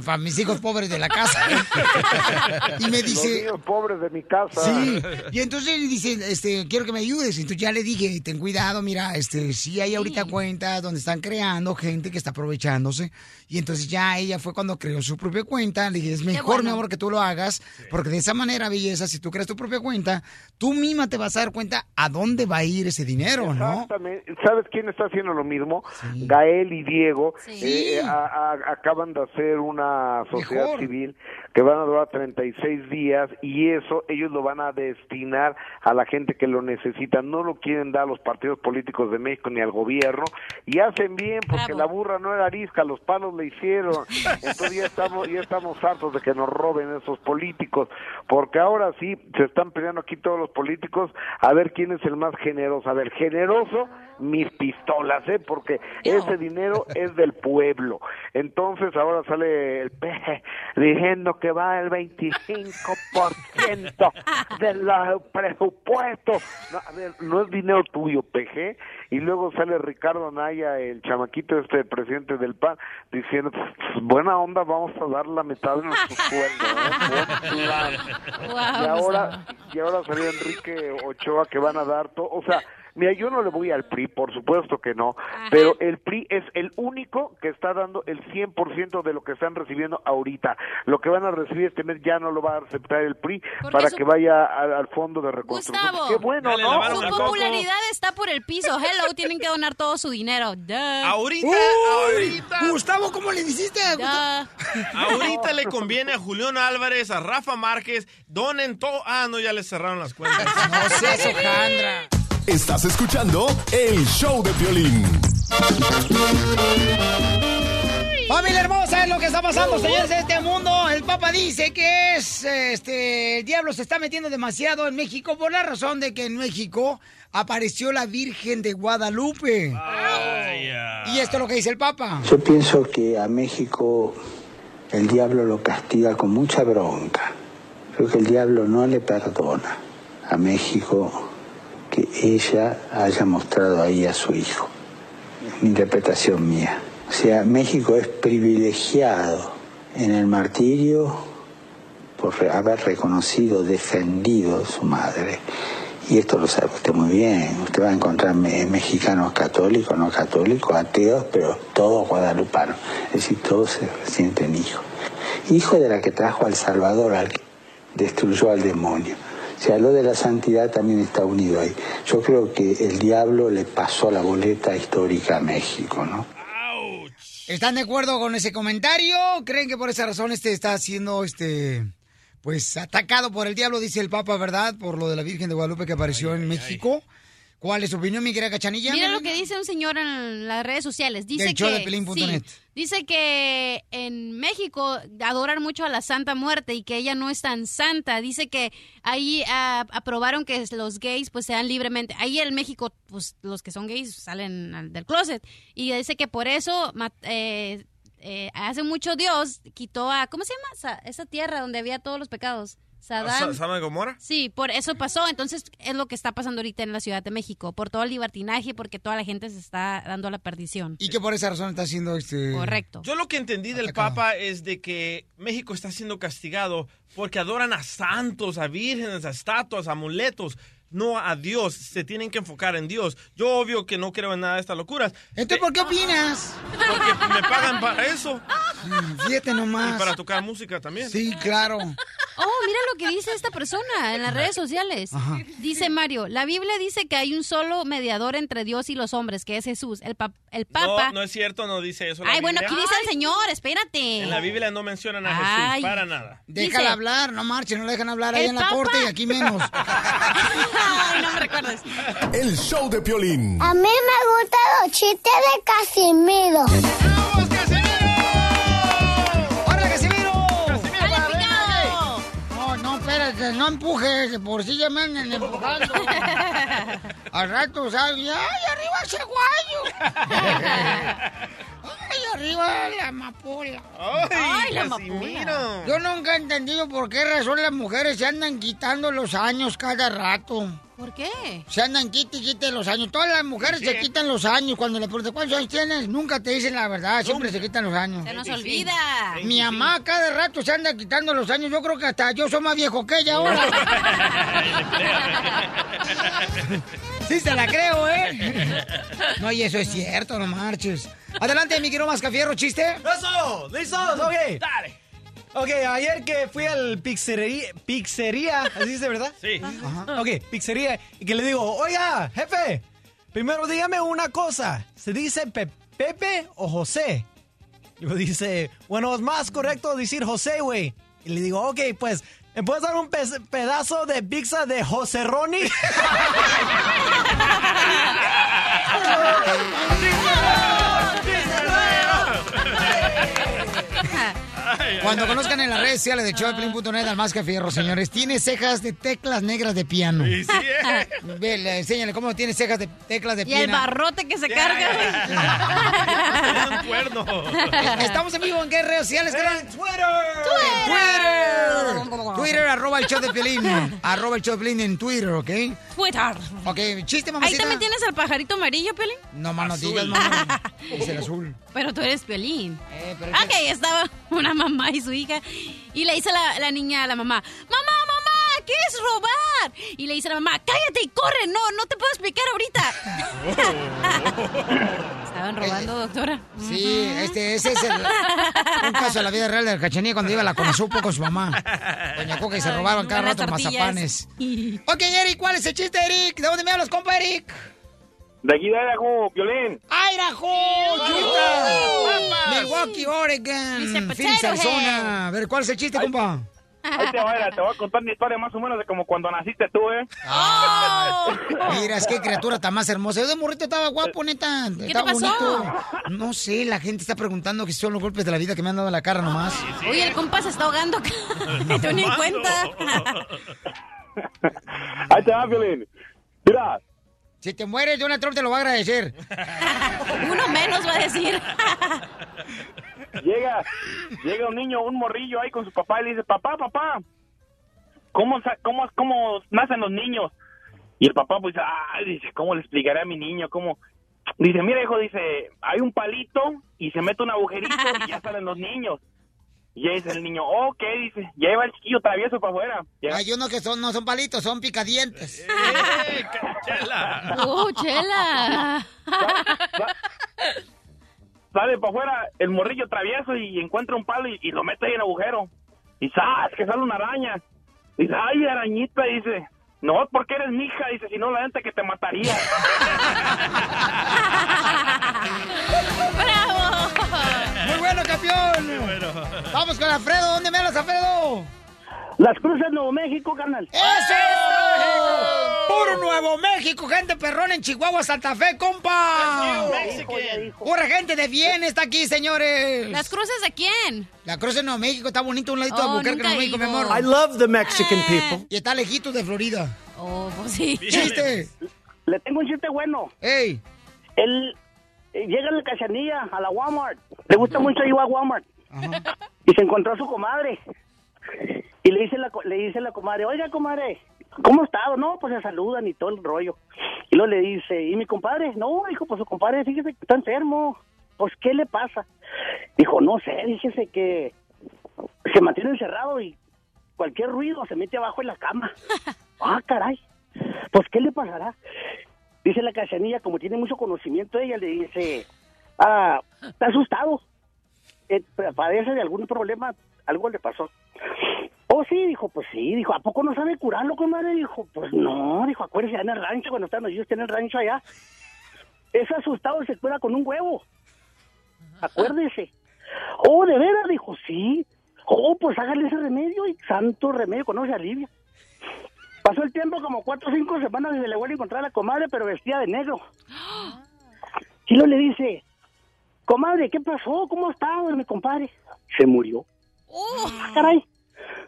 Para mis hijos pobres de la casa. y me dice... Los niños pobres de mi casa. Sí, y entonces dice, este, quiero que me ayudes. Entonces ya le dije, ten cuidado, mira, este, sí hay ahorita cuentas donde están creando gente que está aprovechándose. Y entonces ya ella fue cuando creó su propia cuenta. Le dije, es mejor, mi amor, que tú lo hagas, porque de esa manera, belleza, si tú creas tu propia cuenta, tú misma te vas a dar cuenta a dónde va a ir ese dinero, ¿no? Exactamente. ¿Sabes quién está haciendo lo mismo? Gael y Diego eh, a- a- acaban de hacer una sociedad Mejor. civil que van a durar 36 días y eso ellos lo van a destinar a la gente que lo necesita. No lo quieren dar a los partidos políticos de México ni al gobierno y hacen bien porque la burra no era arisca, los palos le hicieron. Entonces ya estamos, ya estamos hartos de que nos roben esos políticos porque ahora sí se están peleando aquí todos los políticos a ver quién es el más generoso. A ver, generoso mis pistolas, ¿eh? Porque ese dinero es del pueblo. Entonces ahora sale el peje diciendo que va el 25% del presupuesto. No, a ver, no es dinero tuyo, peje. Y luego sale Ricardo Naya, el chamaquito este presidente del PAN, diciendo, "Pues, buena onda, vamos a dar la mitad de nuestro sueldo. ¿eh? Buen plan". y ahora y ahora salió Enrique Ochoa que van a dar todo, o sea, mira, yo no le voy al PRI, por supuesto que no, pero el PRI es el único que está dando el 100% de lo que están recibiendo ahorita. Lo que van a recibir este mes ya no lo va a aceptar el PRI Porque para su- que vaya al, al fondo de reconstrucción. Gustavo, Qué bueno, ¿no? su popularidad está por el piso. Hello, tienen que donar todo su dinero. Duh. Ahorita, Uy, ahorita. Gustavo, ¿cómo le hiciste? Ahorita le conviene a Julián Álvarez, a Rafa Márquez, donen todo. Ah, no, ya les cerraron las cuentas. No sé, Sojandra. Estás escuchando el show de violín. Familia hermosa, es lo que está pasando, señores, en este mundo. El Papa dice que es, este, el diablo se está metiendo demasiado en México por la razón de que en México apareció la Virgen de Guadalupe. Y esto es lo que dice el Papa. Yo pienso que a México el diablo lo castiga con mucha bronca. Creo que el diablo no le perdona a México que ella haya mostrado ahí a su hijo. Interpretación mía. O sea, México es privilegiado en el martirio por haber reconocido, defendido a su madre. Y esto lo sabe usted muy bien. Usted va a encontrar me- mexicanos católicos, no católicos, ateos, pero todos guadalupanos. Es decir, todos se sienten hijos. Hijo de la que trajo al Salvador, al que destruyó al demonio. O sea, lo de la santidad también está unido ahí. Yo creo que el diablo le pasó la boleta histórica a México, ¿no? ¿Están de acuerdo con ese comentario? ¿Creen que por esa razón este está siendo este pues atacado por el diablo, dice el Papa, ¿verdad? Por lo de la Virgen de Guadalupe que apareció en México. ¿Cuál es su opinión, mi querida Cachanilla? Mira lo que dice un señor en las redes sociales. Dice Del que sí, dice que en México adoran mucho a la Santa Muerte y que ella no es tan santa. Dice que ahí ah, aprobaron que los gays pues sean libremente. Ahí en México pues los que son gays salen al- del closet y dice que por eso eh, eh, hace mucho Dios quitó a, ¿cómo se llama? Sa- esa tierra donde había todos los pecados. Sa- Sadán. ¿Sama de Gomorra? Sí, por eso pasó. Entonces es lo que está pasando ahorita en la Ciudad de México, por todo el libertinaje, porque toda la gente se está dando a la perdición. Y que por esa razón está haciendo este... Correcto. Yo lo que entendí del Papa es de que México está siendo castigado porque adoran a santos, a vírgenes, a estatuas, a amuletos, no a Dios. Se tienen que enfocar en Dios. Yo obvio que no creo en nada de estas locuras. Entonces, ¿por qué opinas? Porque me pagan para eso. Fíjate nomás. Y para tocar música también. Sí, claro. Oh, mira lo que dice esta persona en las redes sociales. Ajá. Dice Mario, la Biblia dice que hay un solo mediador entre Dios y los hombres, que es Jesús. El, pa- el Papa... No, no es cierto, no dice eso. la Ay, bueno, aquí dice el Señor, espérate. En la Biblia no mencionan a Jesús Ay. para nada. Déjala Dice- hablar, no marchen, no la dejan hablar ahí en la Papa- corte y aquí menos. Ay, no me recuerdes. El show de Piolín. A mí me gustan los chistes de Casimiro. ¡Hola, Casimiro! No, no, espérate, no empujes, por si ya me andan empujando. Al rato, ¿sabes? ¡Ay, arriba ese guayo! ¡Ay, arriba la amapola! ¡Ay, la Casimiro! Yo nunca he entendido por qué razón las mujeres se andan quitando los años cada rato. ¿Por qué? Se andan quite y quite los años. Todas las mujeres Sí. se quitan los años. Cuando le preguntan cuántos años tienes, nunca te dicen la verdad. Siempre se quitan los años. Se nos 25. olvida. Mi mamá cada rato se anda quitando los años. Yo creo que hasta yo soy más viejo que ella ahora. sí, se la creo, ¿eh? No, y eso es cierto, no marches. Adelante, mi querido Mascafierro, chiste. ¡Eso! ¿Listos? Ok. Dale. Ok, ayer que fui al pizzería, pizzería, así dice, ¿verdad? Sí. Ok, pizzería, y que le digo, oiga, jefe, primero dígame una cosa, ¿se dice Pe- Pepe o José? Y me dice, bueno, es más correcto decir José, güey. Y le digo, ok, pues, ¿me puedes dar un pe- pedazo de pizza de José Ronnie? Cuando conozcan en las redes sociales de showdeplin.net al Mascafierro, señores, tiene cejas de teclas negras de piano. Sí, sí, eh. Le- enséñale cómo tiene cejas de teclas de Y el piano. barrote que se Ya, carga. cuerno. Estamos en vivo en qué redes sociales, carnal? Twitter. Twitter. Twitter, arroba el show de Piolín. arroba el show de Piolín en Twitter, ¿ok? Twitter. Ok, chiste, Ahí mamacita. también tienes al pajarito amarillo, Pelín. No más no Azul. digas, mamá. Es el azul. Pero tú eres Piolín. Eh, pero Ok, estaba una mamá y su hija. Y le dice la, la niña a la mamá, mamá, mamá, ¿qué es robar? Y le dice la mamá, cállate y corre, no, no te puedo explicar ahorita. Estaban robando, doctora. Sí, este, ese es el, un caso de la vida real de la cachanilla cuando iba a la Conazupo con su mamá. Doña Coca y se Ay, robaban cada rato tortillas. mazapanes. Ok, Eric, ¿cuál es el chiste, Eric? ¿De dónde me hablas, compa, Eric? De aquí de Idaho, Violín. ¡Idaho! Utah! Milwaukee, Oregon. Phoenix, Arizona. A ver, ¿cuál es el chiste, compa? Ahí te, voy a, te voy a contar mi historia más o menos de como cuando naciste tú, ¿eh? ¡Oh! Mira, es que criatura tan más hermosa. Yo de morrito estaba guapo, neta. te estaba pasó? bonito. No sé, la gente está preguntando que son los golpes de la vida que me han dado en la cara nomás. Oye, el compa se está ahogando acá. Tú ni en cuenta. Ahí te va, Violín. Mira, Si te mueres, Donald Trump te lo va a agradecer. Uno menos va a decir. llega, llega un niño, un morrillo ahí con su papá y le dice, papá, papá, ¿cómo, cómo, cómo nacen los niños? Y el papá pues, ay, dice, ¿cómo le explicaré a mi niño? ¿Cómo? Dice, mira, hijo, dice, hay un palito y se mete un agujerito y ya salen los niños. Y ahí dice el niño, ok, dice, ya lleva el chiquillo travieso para afuera. Ya- Hay unos que son, no son palitos, son picadientes. ¡Eh, Chela! ¡Oh, chela! sale para afuera el morrillo travieso y encuentra un palo y, y lo mete ahí en el agujero. Y ¡zas! que sale una araña. Dice, ay, arañita, dice. No, porque eres mi hija, dice, si no la gente que te mataría. ¡Bravo! Muy bueno, campeón. Bueno. Vamos con Alfredo. ¿Dónde me hablas, Alfredo? Las Cruces, Nuevo México, carnal. ¡Eso! ¡Puro Nuevo México! Gente perrón en Chihuahua, Santa Fe, compa. Pura gente de bien está aquí, señores. ¿Las cruces de quién? La Cruz de Nuevo México está bonito, un ladito de Oh, Albuquerque, nunca Nuevo México, mi amor. I love the Mexican people. Y está lejito de Florida. Oh, pues sí. ¡Chiste! Le tengo un chiste bueno. ¡Ey! El, eh, llega la cachanilla a la Walmart. Le gusta mucho ir a Walmart. Y se encontró a su comadre. Y le dice la, le dice la comadre, oiga, comadre, ¿cómo ha estado? No, pues se saludan y todo el rollo. Y luego le dice, ¿y mi compadre? No, dijo, pues su compadre, fíjese que está enfermo. Pues, ¿qué le pasa? Dijo, no sé, fíjese que se mantiene encerrado y cualquier ruido se mete abajo en la cama. Ah, caray. Pues, ¿qué le pasará? Dice la cachanilla, como tiene mucho conocimiento, ella le dice, ah, está asustado. Eh, padece de algún problema, algo le pasó. Oh, sí, dijo, pues sí, dijo, ¿a poco no sabe curarlo, comadre? Dijo, pues no, dijo, acuérdese, en el rancho, cuando están los niños en el rancho allá. Es asustado se cura con un huevo. Acuérdese. Oh, ¿de veras? Dijo, sí. Oh, pues hágale ese remedio y santo remedio, conoce alivia. Pasó el tiempo como cuatro o cinco semanas y se le vuelve a encontrar a la comadre, pero vestida de negro. Y luego le dice, comadre, ¿qué pasó? ¿Cómo está mi compadre? Se murió. Ah, caray.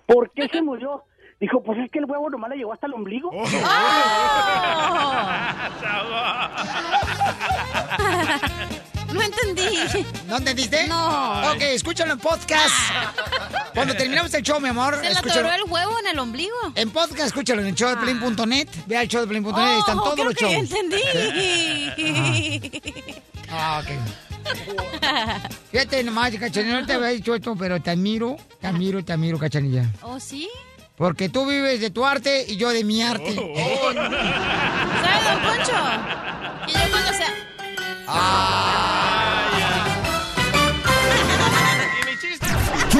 ¿Por qué se murió? Dijo, pues es que el huevo nomás le llegó hasta el ombligo. No entendí. ¿No entendiste? No. Ok, escúchalo en podcast. Cuando terminamos el show, mi amor, ¿Se le atoró el huevo en el ombligo? En podcast, escúchalo en el showdeplin.net. Ve al showdeplin.net, ahí están Oh, todos creo los que shows. entendí. Ah, ok. Fíjate nomás, Cachanilla, no te había dicho esto, pero te admiro, te admiro, te admiro, Cachanilla. ¿Oh, sí? Porque tú vives de tu arte y yo de mi arte. Oh, ¿Sabe, don Poncho? Que yo cuando sea...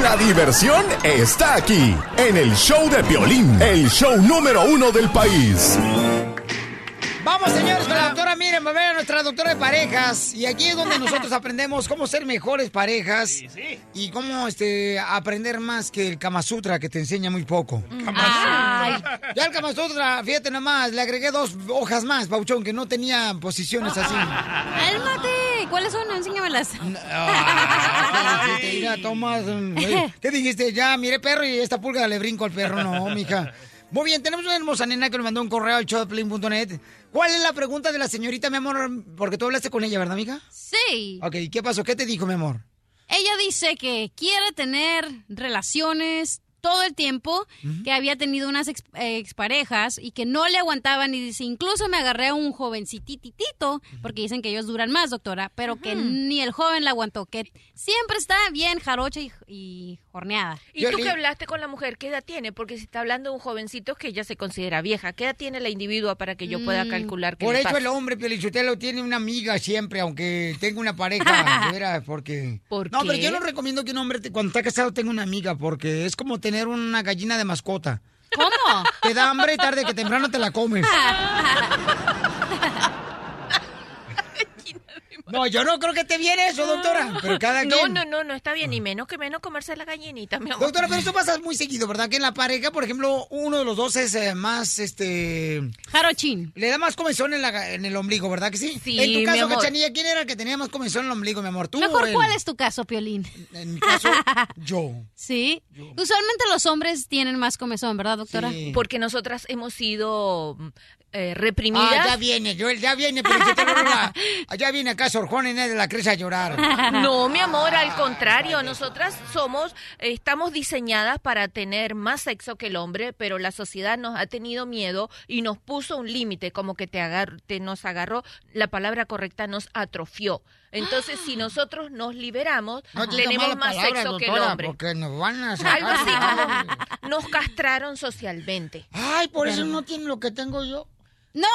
La diversión está aquí, en el show de Piolín, el show número uno del país. Vamos, señores, con la doctora Miren, va a ver a nuestra doctora de parejas. Y aquí es donde nosotros aprendemos cómo ser mejores parejas. Y cómo este, aprender más que el Kama Sutra, que te enseña muy poco. Ay, ya el Kama Sutra, fíjate nomás, le agregué dos hojas más, Pauchón, que no tenía posiciones así. ¡Cálmate! ¿Cuáles son? Enséñamelas. Mira, Tomás. oye, ¿Qué dijiste? Ya, mire, perro, y esta pulga le brinco al perro. No, mija. Muy bien, tenemos una hermosa nena que nos mandó un correo al showdeplin.net. ¿Cuál es la pregunta de la señorita, mi amor? Porque tú hablaste con ella, ¿verdad, amiga? Sí. Ok, ¿qué pasó? ¿Qué te dijo, mi amor? Ella dice que quiere tener relaciones todo el tiempo, que había tenido unas ex- eh, exparejas y que no le aguantaban y dice, incluso me agarré a un jovencititito, porque dicen que ellos duran más, doctora, pero que ni el joven la aguantó, que siempre está bien jarocha y, y horneada. ¿Y tú que hablaste con la mujer, qué edad tiene? Porque si está hablando de un jovencito que ella se considera vieja, ¿qué edad tiene la individua para que yo pueda Mm, calcular qué Por le eso pasa? el hombre, Pelichotelo, tiene una amiga siempre, aunque tenga una pareja, de veras, porque... ¿Por no, pero yo no recomiendo que un hombre, te- cuando está casado, tenga una amiga, porque es como tener una gallina de mascota. ¿Cómo? Te da hambre y tarde que temprano te la comes. No, yo no creo que te viene eso, doctora. Pero cada no, quien. no, no, no está bien, ni menos que menos comerse la gallinita, mi amor. Doctora, pero eso pasa muy seguido, ¿verdad? Que en la pareja, por ejemplo, uno de los dos es eh, más, este... Jarochín. Le da más comezón en, la en el ombligo, ¿verdad que sí? Sí, En tu caso. Cachanilla, ¿quién era el que tenía más comezón en el ombligo, mi amor? ¿Tú Mejor? ¿cuál es tu caso, Piolín? En mi caso, yo. ¿Sí? Usualmente los hombres tienen más comezón, ¿verdad, doctora? Porque nosotras hemos sido eh, reprimidas. Ah, ya viene, Joel, ya viene, pero yo te lo digo, Ya viene acá Sor Juana Inés de la Cresa a llorar. No, mi amor, al contrario, nosotras somos, estamos diseñadas para tener más sexo que el hombre, pero la sociedad nos ha tenido miedo y nos puso un límite, como que te, agar- te nos agarró, la palabra correcta nos atrofió. Entonces, si nosotros nos liberamos, No tenemos más palabra, sexo que el hombre. Porque nos van a sacar. Algo así como nos castraron socialmente. Ay, por eso no tiene lo que tengo yo. ¡No!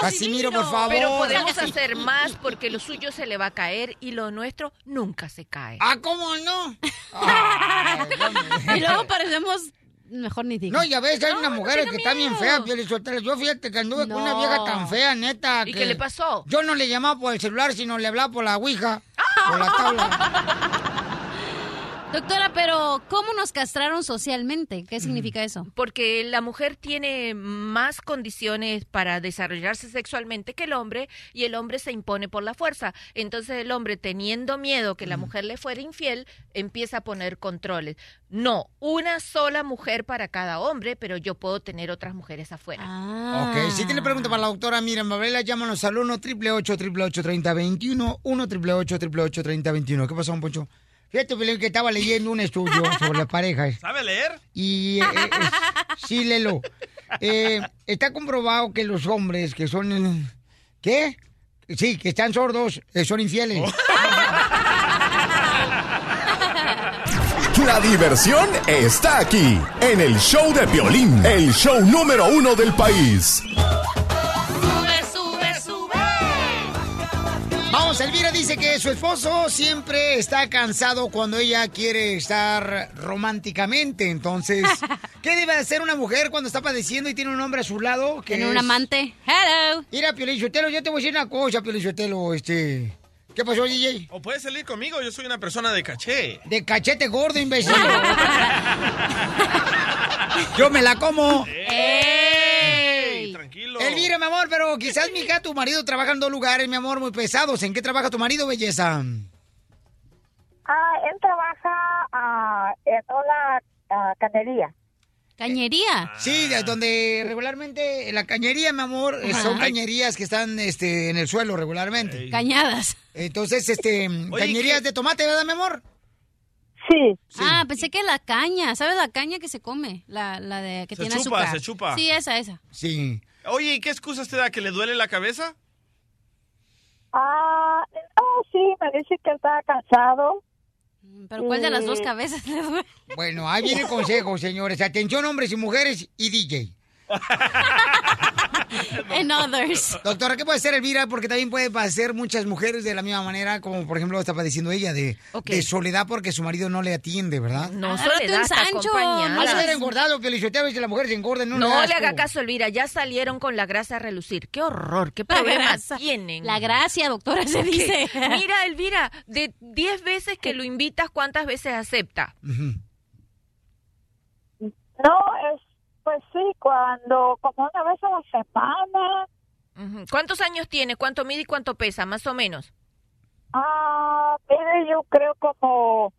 Casimiro, por favor. Pero podemos hacer más porque lo suyo se le va a caer y lo nuestro nunca se cae. Ah, ¿cómo no? Y luego parecemos... Mejor ni digo. No, ya ves, hay una mujer que está bien fea, Pielizotelo. Yo fíjate que anduve con una No. vieja tan fea, neta. ¿Y que qué le pasó? Yo no le llamaba por el celular, sino le hablaba por la ouija, por la tabla. Doctora, pero ¿cómo nos castraron socialmente? ¿Qué significa eso? Porque la mujer tiene más condiciones para desarrollarse sexualmente que el hombre y el hombre se impone por la fuerza. Entonces el hombre teniendo miedo que la mujer le fuera infiel, empieza a poner controles. No, una sola mujer para cada hombre, pero yo puedo tener otras mujeres afuera. Ok, si tiene pregunta para la doctora Miriam Mabela, llámanos al 1 888 3021 1 888 3021 ¿Qué pasó, Poncho? Fíjate, Pelín, que estaba leyendo un estudio sobre las parejas. ¿Sabe leer? Y eh, eh, es- sí, Lelo. Eh, está comprobado que los hombres que son... ¿Qué? Sí, que están sordos, eh, son infieles. La diversión está aquí, en el show de Piolín, el show número uno del país. Vamos, Elvira dice que su esposo siempre está cansado cuando ella quiere estar románticamente. Entonces, ¿qué debe hacer una mujer cuando está padeciendo y tiene un hombre a su lado? que Tiene un amante. Hello. Mira, Piolichotelo, yo te voy a decir una cosa, Piolichotelo, este... ¿Qué pasó, DJ? O puede salir conmigo, yo soy una persona de caché. De cachete gordo, imbécil. yo me la como. ¡Ey! Tranquilo. Elvira, mi amor, pero quizás, mija, tu marido trabaja en dos lugares, mi amor, muy pesados. ¿En qué trabaja tu marido, belleza? Ah, él trabaja ah, en una ah, canería. ¿Cañería? Sí, de donde regularmente la cañería, mi amor, eh, Ajá. son cañerías que están este, en el suelo regularmente. Cañadas. Entonces, este, cañerías de tomate, ¿verdad, mi amor? Sí. Ah, pensé que la caña. ¿Sabes la caña que se come? La, la de que Se tiene chupa, azúcar. se chupa. Sí, esa, esa. Sí. Oye, ¿y qué excusas te da? ¿Que le duele la cabeza? Ah, no, sí, me dice que está cansado. Pero ¿cuál de las dos Eh, cabezas le duele? Bueno, ahí viene el consejo, señores. Atención, hombres y mujeres y DJ. En others. Doctora, ¿qué puede hacer Elvira? Porque también puede padecer muchas mujeres de la misma manera, como por ejemplo está padeciendo ella, de, de soledad porque su marido no le atiende, ¿verdad? No, Agárrate soledad, un está Sancho, a ver engordado, a veces la mujer se engorda en un No le haga caso, Elvira, ya salieron con la grasa a relucir. Qué horror, qué problemas tienen. La gracia, doctora, se dice. Mira, Elvira, de 10 veces que lo invitas, ¿cuántas veces acepta? No, es, pues sí, cuando, como una vez a la semana. ¿Cuántos años tiene? ¿Cuánto mide y cuánto pesa, más o menos? Ah, mire, yo creo como,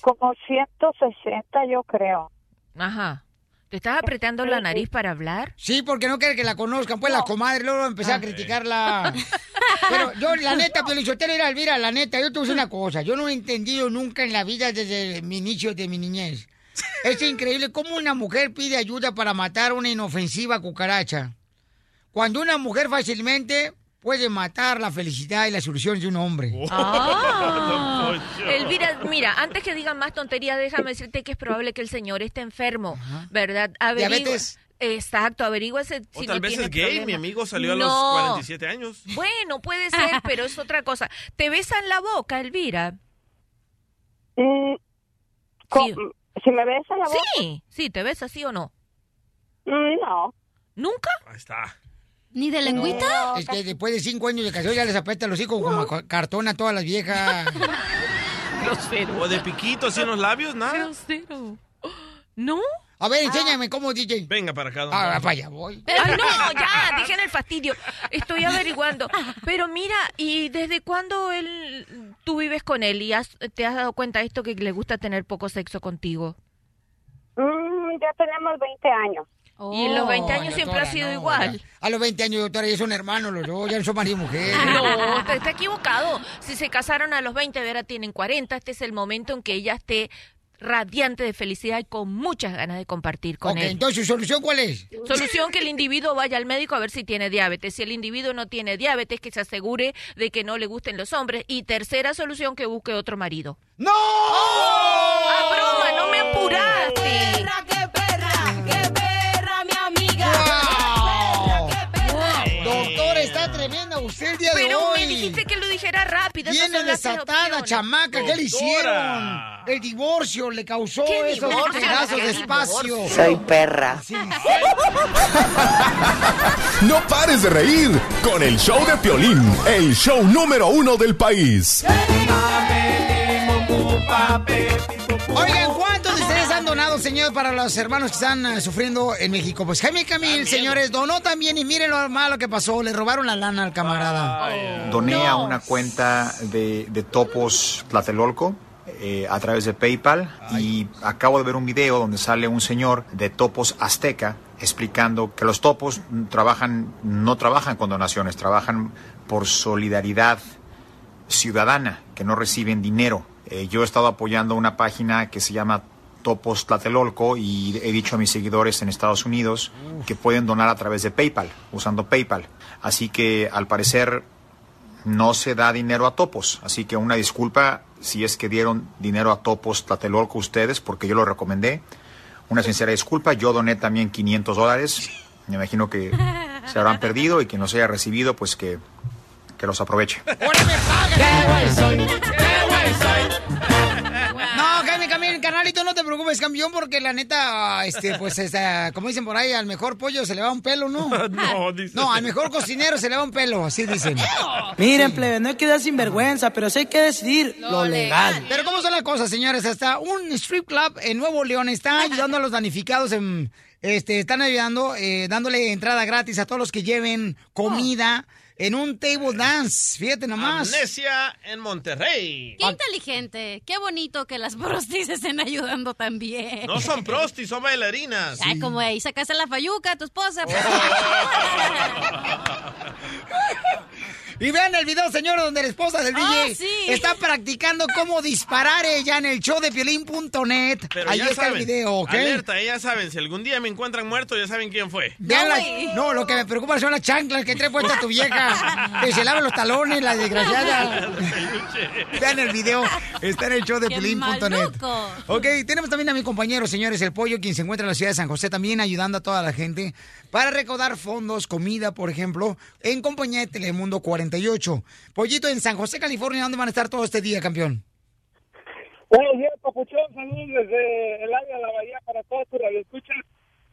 como 160, yo creo. Ajá. ¿Te estás apretando la nariz para hablar? Sí, porque no quiere que la conozcan, pues la comadre, luego empecé a criticarla. Pero yo, la neta, Piolichotelo era Elvira, la neta, yo te voy a decir una cosa, yo no he entendido nunca en la vida desde mi inicio de mi niñez. Es increíble cómo una mujer pide ayuda para matar una inofensiva cucaracha. Cuando una mujer fácilmente puede matar la felicidad y las soluciones de un hombre. Ah. Elvira, mira, antes que digan más tonterías, déjame decirte que es probable que el señor esté enfermo, ¿verdad? Averigua- Diabetes. Exacto, averígüese si O tal no vez tiene es gay, problema. mi amigo salió a los No. 47 años. Bueno, puede ser, pero es otra cosa. ¿Te besan la boca, Elvira? ¿cómo? ¿Si me besa la boca? Sí, sí, ¿te besa sí o no? No. ¿Nunca? Ahí está. ¿Ni de No, es que después de cinco años de casado ya les apesta los hijos como a cartón a todas las viejas. O de piquitos y en los labios, nada. ¿No? A ver, enséñame cómo, DJ. Venga para acá. Ah, para allá voy. Ay, no, ya, dejen el fastidio. Estoy averiguando. Pero mira, ¿y desde cuándo él, tú vives con él y has- te has dado cuenta de esto que le gusta tener poco sexo contigo? Mm, ya tenemos 20 años. y en los 20 años siempre ha sido no, igual. ya. A los 20 años, doctora, ya son hermanos los dos, ya no son marido y mujer. No, te está equivocado. Si se casaron a los 20, ahora tienen 40. Este es el momento en que ella esté radiante de felicidad y con muchas ganas de compartir con Ok, él. entonces, ¿su solución cuál es? Solución que el individuo vaya al médico a ver si tiene diabetes. Si el individuo no tiene diabetes, que se asegure de que no le gusten los hombres. Y tercera solución, que busque otro marido. ¡No! ¡Ah, broma! ¡No me apuraste! Dijiste que lo dijera rápido. Viene desatada, chamaca. ¿Qué le hicieron? El divorcio le causó ¿Qué esos divorcio? pedazos ¿Qué de espacio. Soy perra. Sí. No pares de reír con el show de Piolín, el show número uno del país. Oigan, ¿cuántos de ustedes han donado, señor, para los hermanos que están eh, sufriendo en México? Pues Jaime Camil, señores, donó también y miren lo malo que pasó. Le robaron la lana al camarada. Doné a una cuenta de, de Topos Tlatelolco eh, a través de PayPal y acabo de ver un video donde sale un señor de Topos Azteca explicando que los topos trabajan, no trabajan con donaciones, trabajan por solidaridad ciudadana, que no reciben dinero. Eh, yo he estado apoyando una página que se llama Topos Tlatelolco y he dicho a mis seguidores en Estados Unidos que pueden donar a través de PayPal, usando PayPal. Así que al parecer no se da dinero a Topos. Así que una disculpa si es que dieron dinero a Topos Tlatelolco ustedes, porque yo lo recomendé. Una sincera disculpa, yo doné también 500 dólares. Me imagino que se habrán perdido y que no se haya recibido, pues que, que los aproveche. No te preocupes, campeón, porque la neta, este, pues, este, como dicen por ahí, al mejor pollo se le va un pelo, ¿no? No, dice. No, al mejor cocinero se le va un pelo, así dicen. Miren, plebe, no hay que dar sinvergüenza, pero sí hay que decidir lo, legal. Pero ¿cómo son las cosas, señores? Hasta un strip club en Nuevo León está ayudando a los damnificados en... Este, están ayudando, eh, dándole entrada gratis a todos los que lleven comida en un table dance. Fíjate nomás. Amnesia en Monterrey. Qué inteligente, qué bonito que las prostis estén ayudando también. No son prostis, son bailarinas. Ay, como ahí sacaste la fayuca a tu esposa. pues. Y vean el video, señor, donde la esposa del Ah, DJ sí. está practicando cómo disparar ella en el show de piolín.net. Ahí ya está saben, el video, ¿ok? Alerta, ya saben, si algún día me encuentran muerto, ya saben quién fue. Vean la- no, lo que me preocupa son las chanclas que trae puesta tu vieja. Que se lava los talones, la desgraciada. Vean el video, está en el show de ¡Qué piolín.net. Ok, tenemos también a mi compañero, señores, el pollo, quien se encuentra en la ciudad de San José, también ayudando a toda la gente para recaudar fondos, comida, por ejemplo, en compañía de Telemundo 48. Pollito, en San José, California, ¿dónde van a estar todo este día, campeón? Buenos días, Papuchón. Saludos desde el área de la Bahía para todos tus radioescuchas.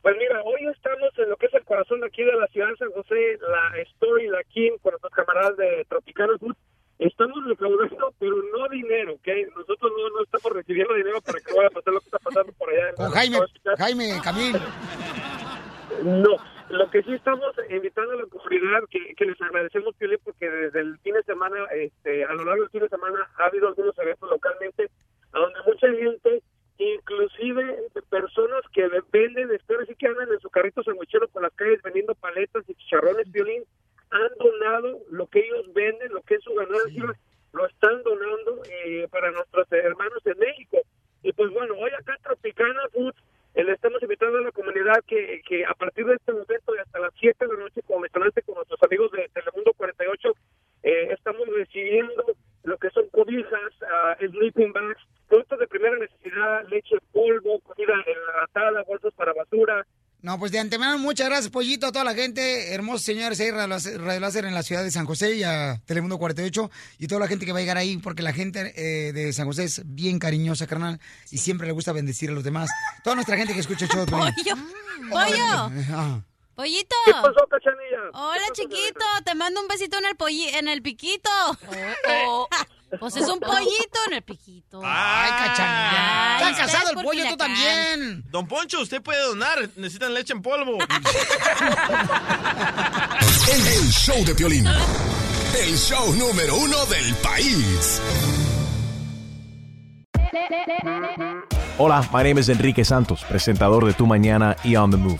Pues mira, hoy estamos en lo que es el corazón de aquí de la ciudad de San José, la Story, la Kim, con nuestros camaradas de Tropicana Food. Estamos recaudando, pero no dinero, ¿ok? Nosotros no, no estamos recibiendo dinero para que vaya a pasar lo que está pasando por allá. en Con Jaime, Jaime Camil. no, lo que sí estamos invitando a la comunidad, que, que les agradecemos, Piolín, porque desde el fin de semana, este, a lo largo del fin de semana, ha habido algunos eventos localmente a donde mucha gente, inclusive personas que venden, espero sí que andan en su carrito sandwichero por las calles vendiendo paletas y chicharrones, Piolín, han donado lo que ellos venden, lo que es su ganancia, lo están donando eh, para nuestros hermanos en México. Y pues bueno, hoy acá Tropicana Foods le estamos invitando a la comunidad que, que a partir de este momento y hasta las 7 de la noche, como mencionaste con nuestros amigos de Telemundo 48, eh, estamos recibiendo lo que son cobijas, ah, sleeping bags, productos de primera necesidad, leche en polvo, comida enlatada, bolsas para basura, No, pues de antemano, muchas gracias, Pollito, a toda la gente. Hermosos señores ahí, Radio Láser- en la ciudad de San José y a Telemundo 48 y toda la gente que va a llegar ahí, porque la gente eh, de San José es bien cariñosa, carnal, y siempre le gusta bendecir a los demás. Toda nuestra gente que escucha el show. Pollo, pollo. Pollito. ¿Qué pasó, Cachanilla? Hola, chiquito, te mando un besito en el polli en el piquito. Oh, Pues es un pollito en el piquito. Ay, cachanilla. Ay, Está casado el pollo, tú también. Don Poncho, usted puede donar. Necesitan leche en polvo. El, el show de Piolín. El show número uno del país. Hola, my name is Enrique Santos, presentador de Tu Mañana y On the Move.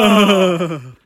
Oh.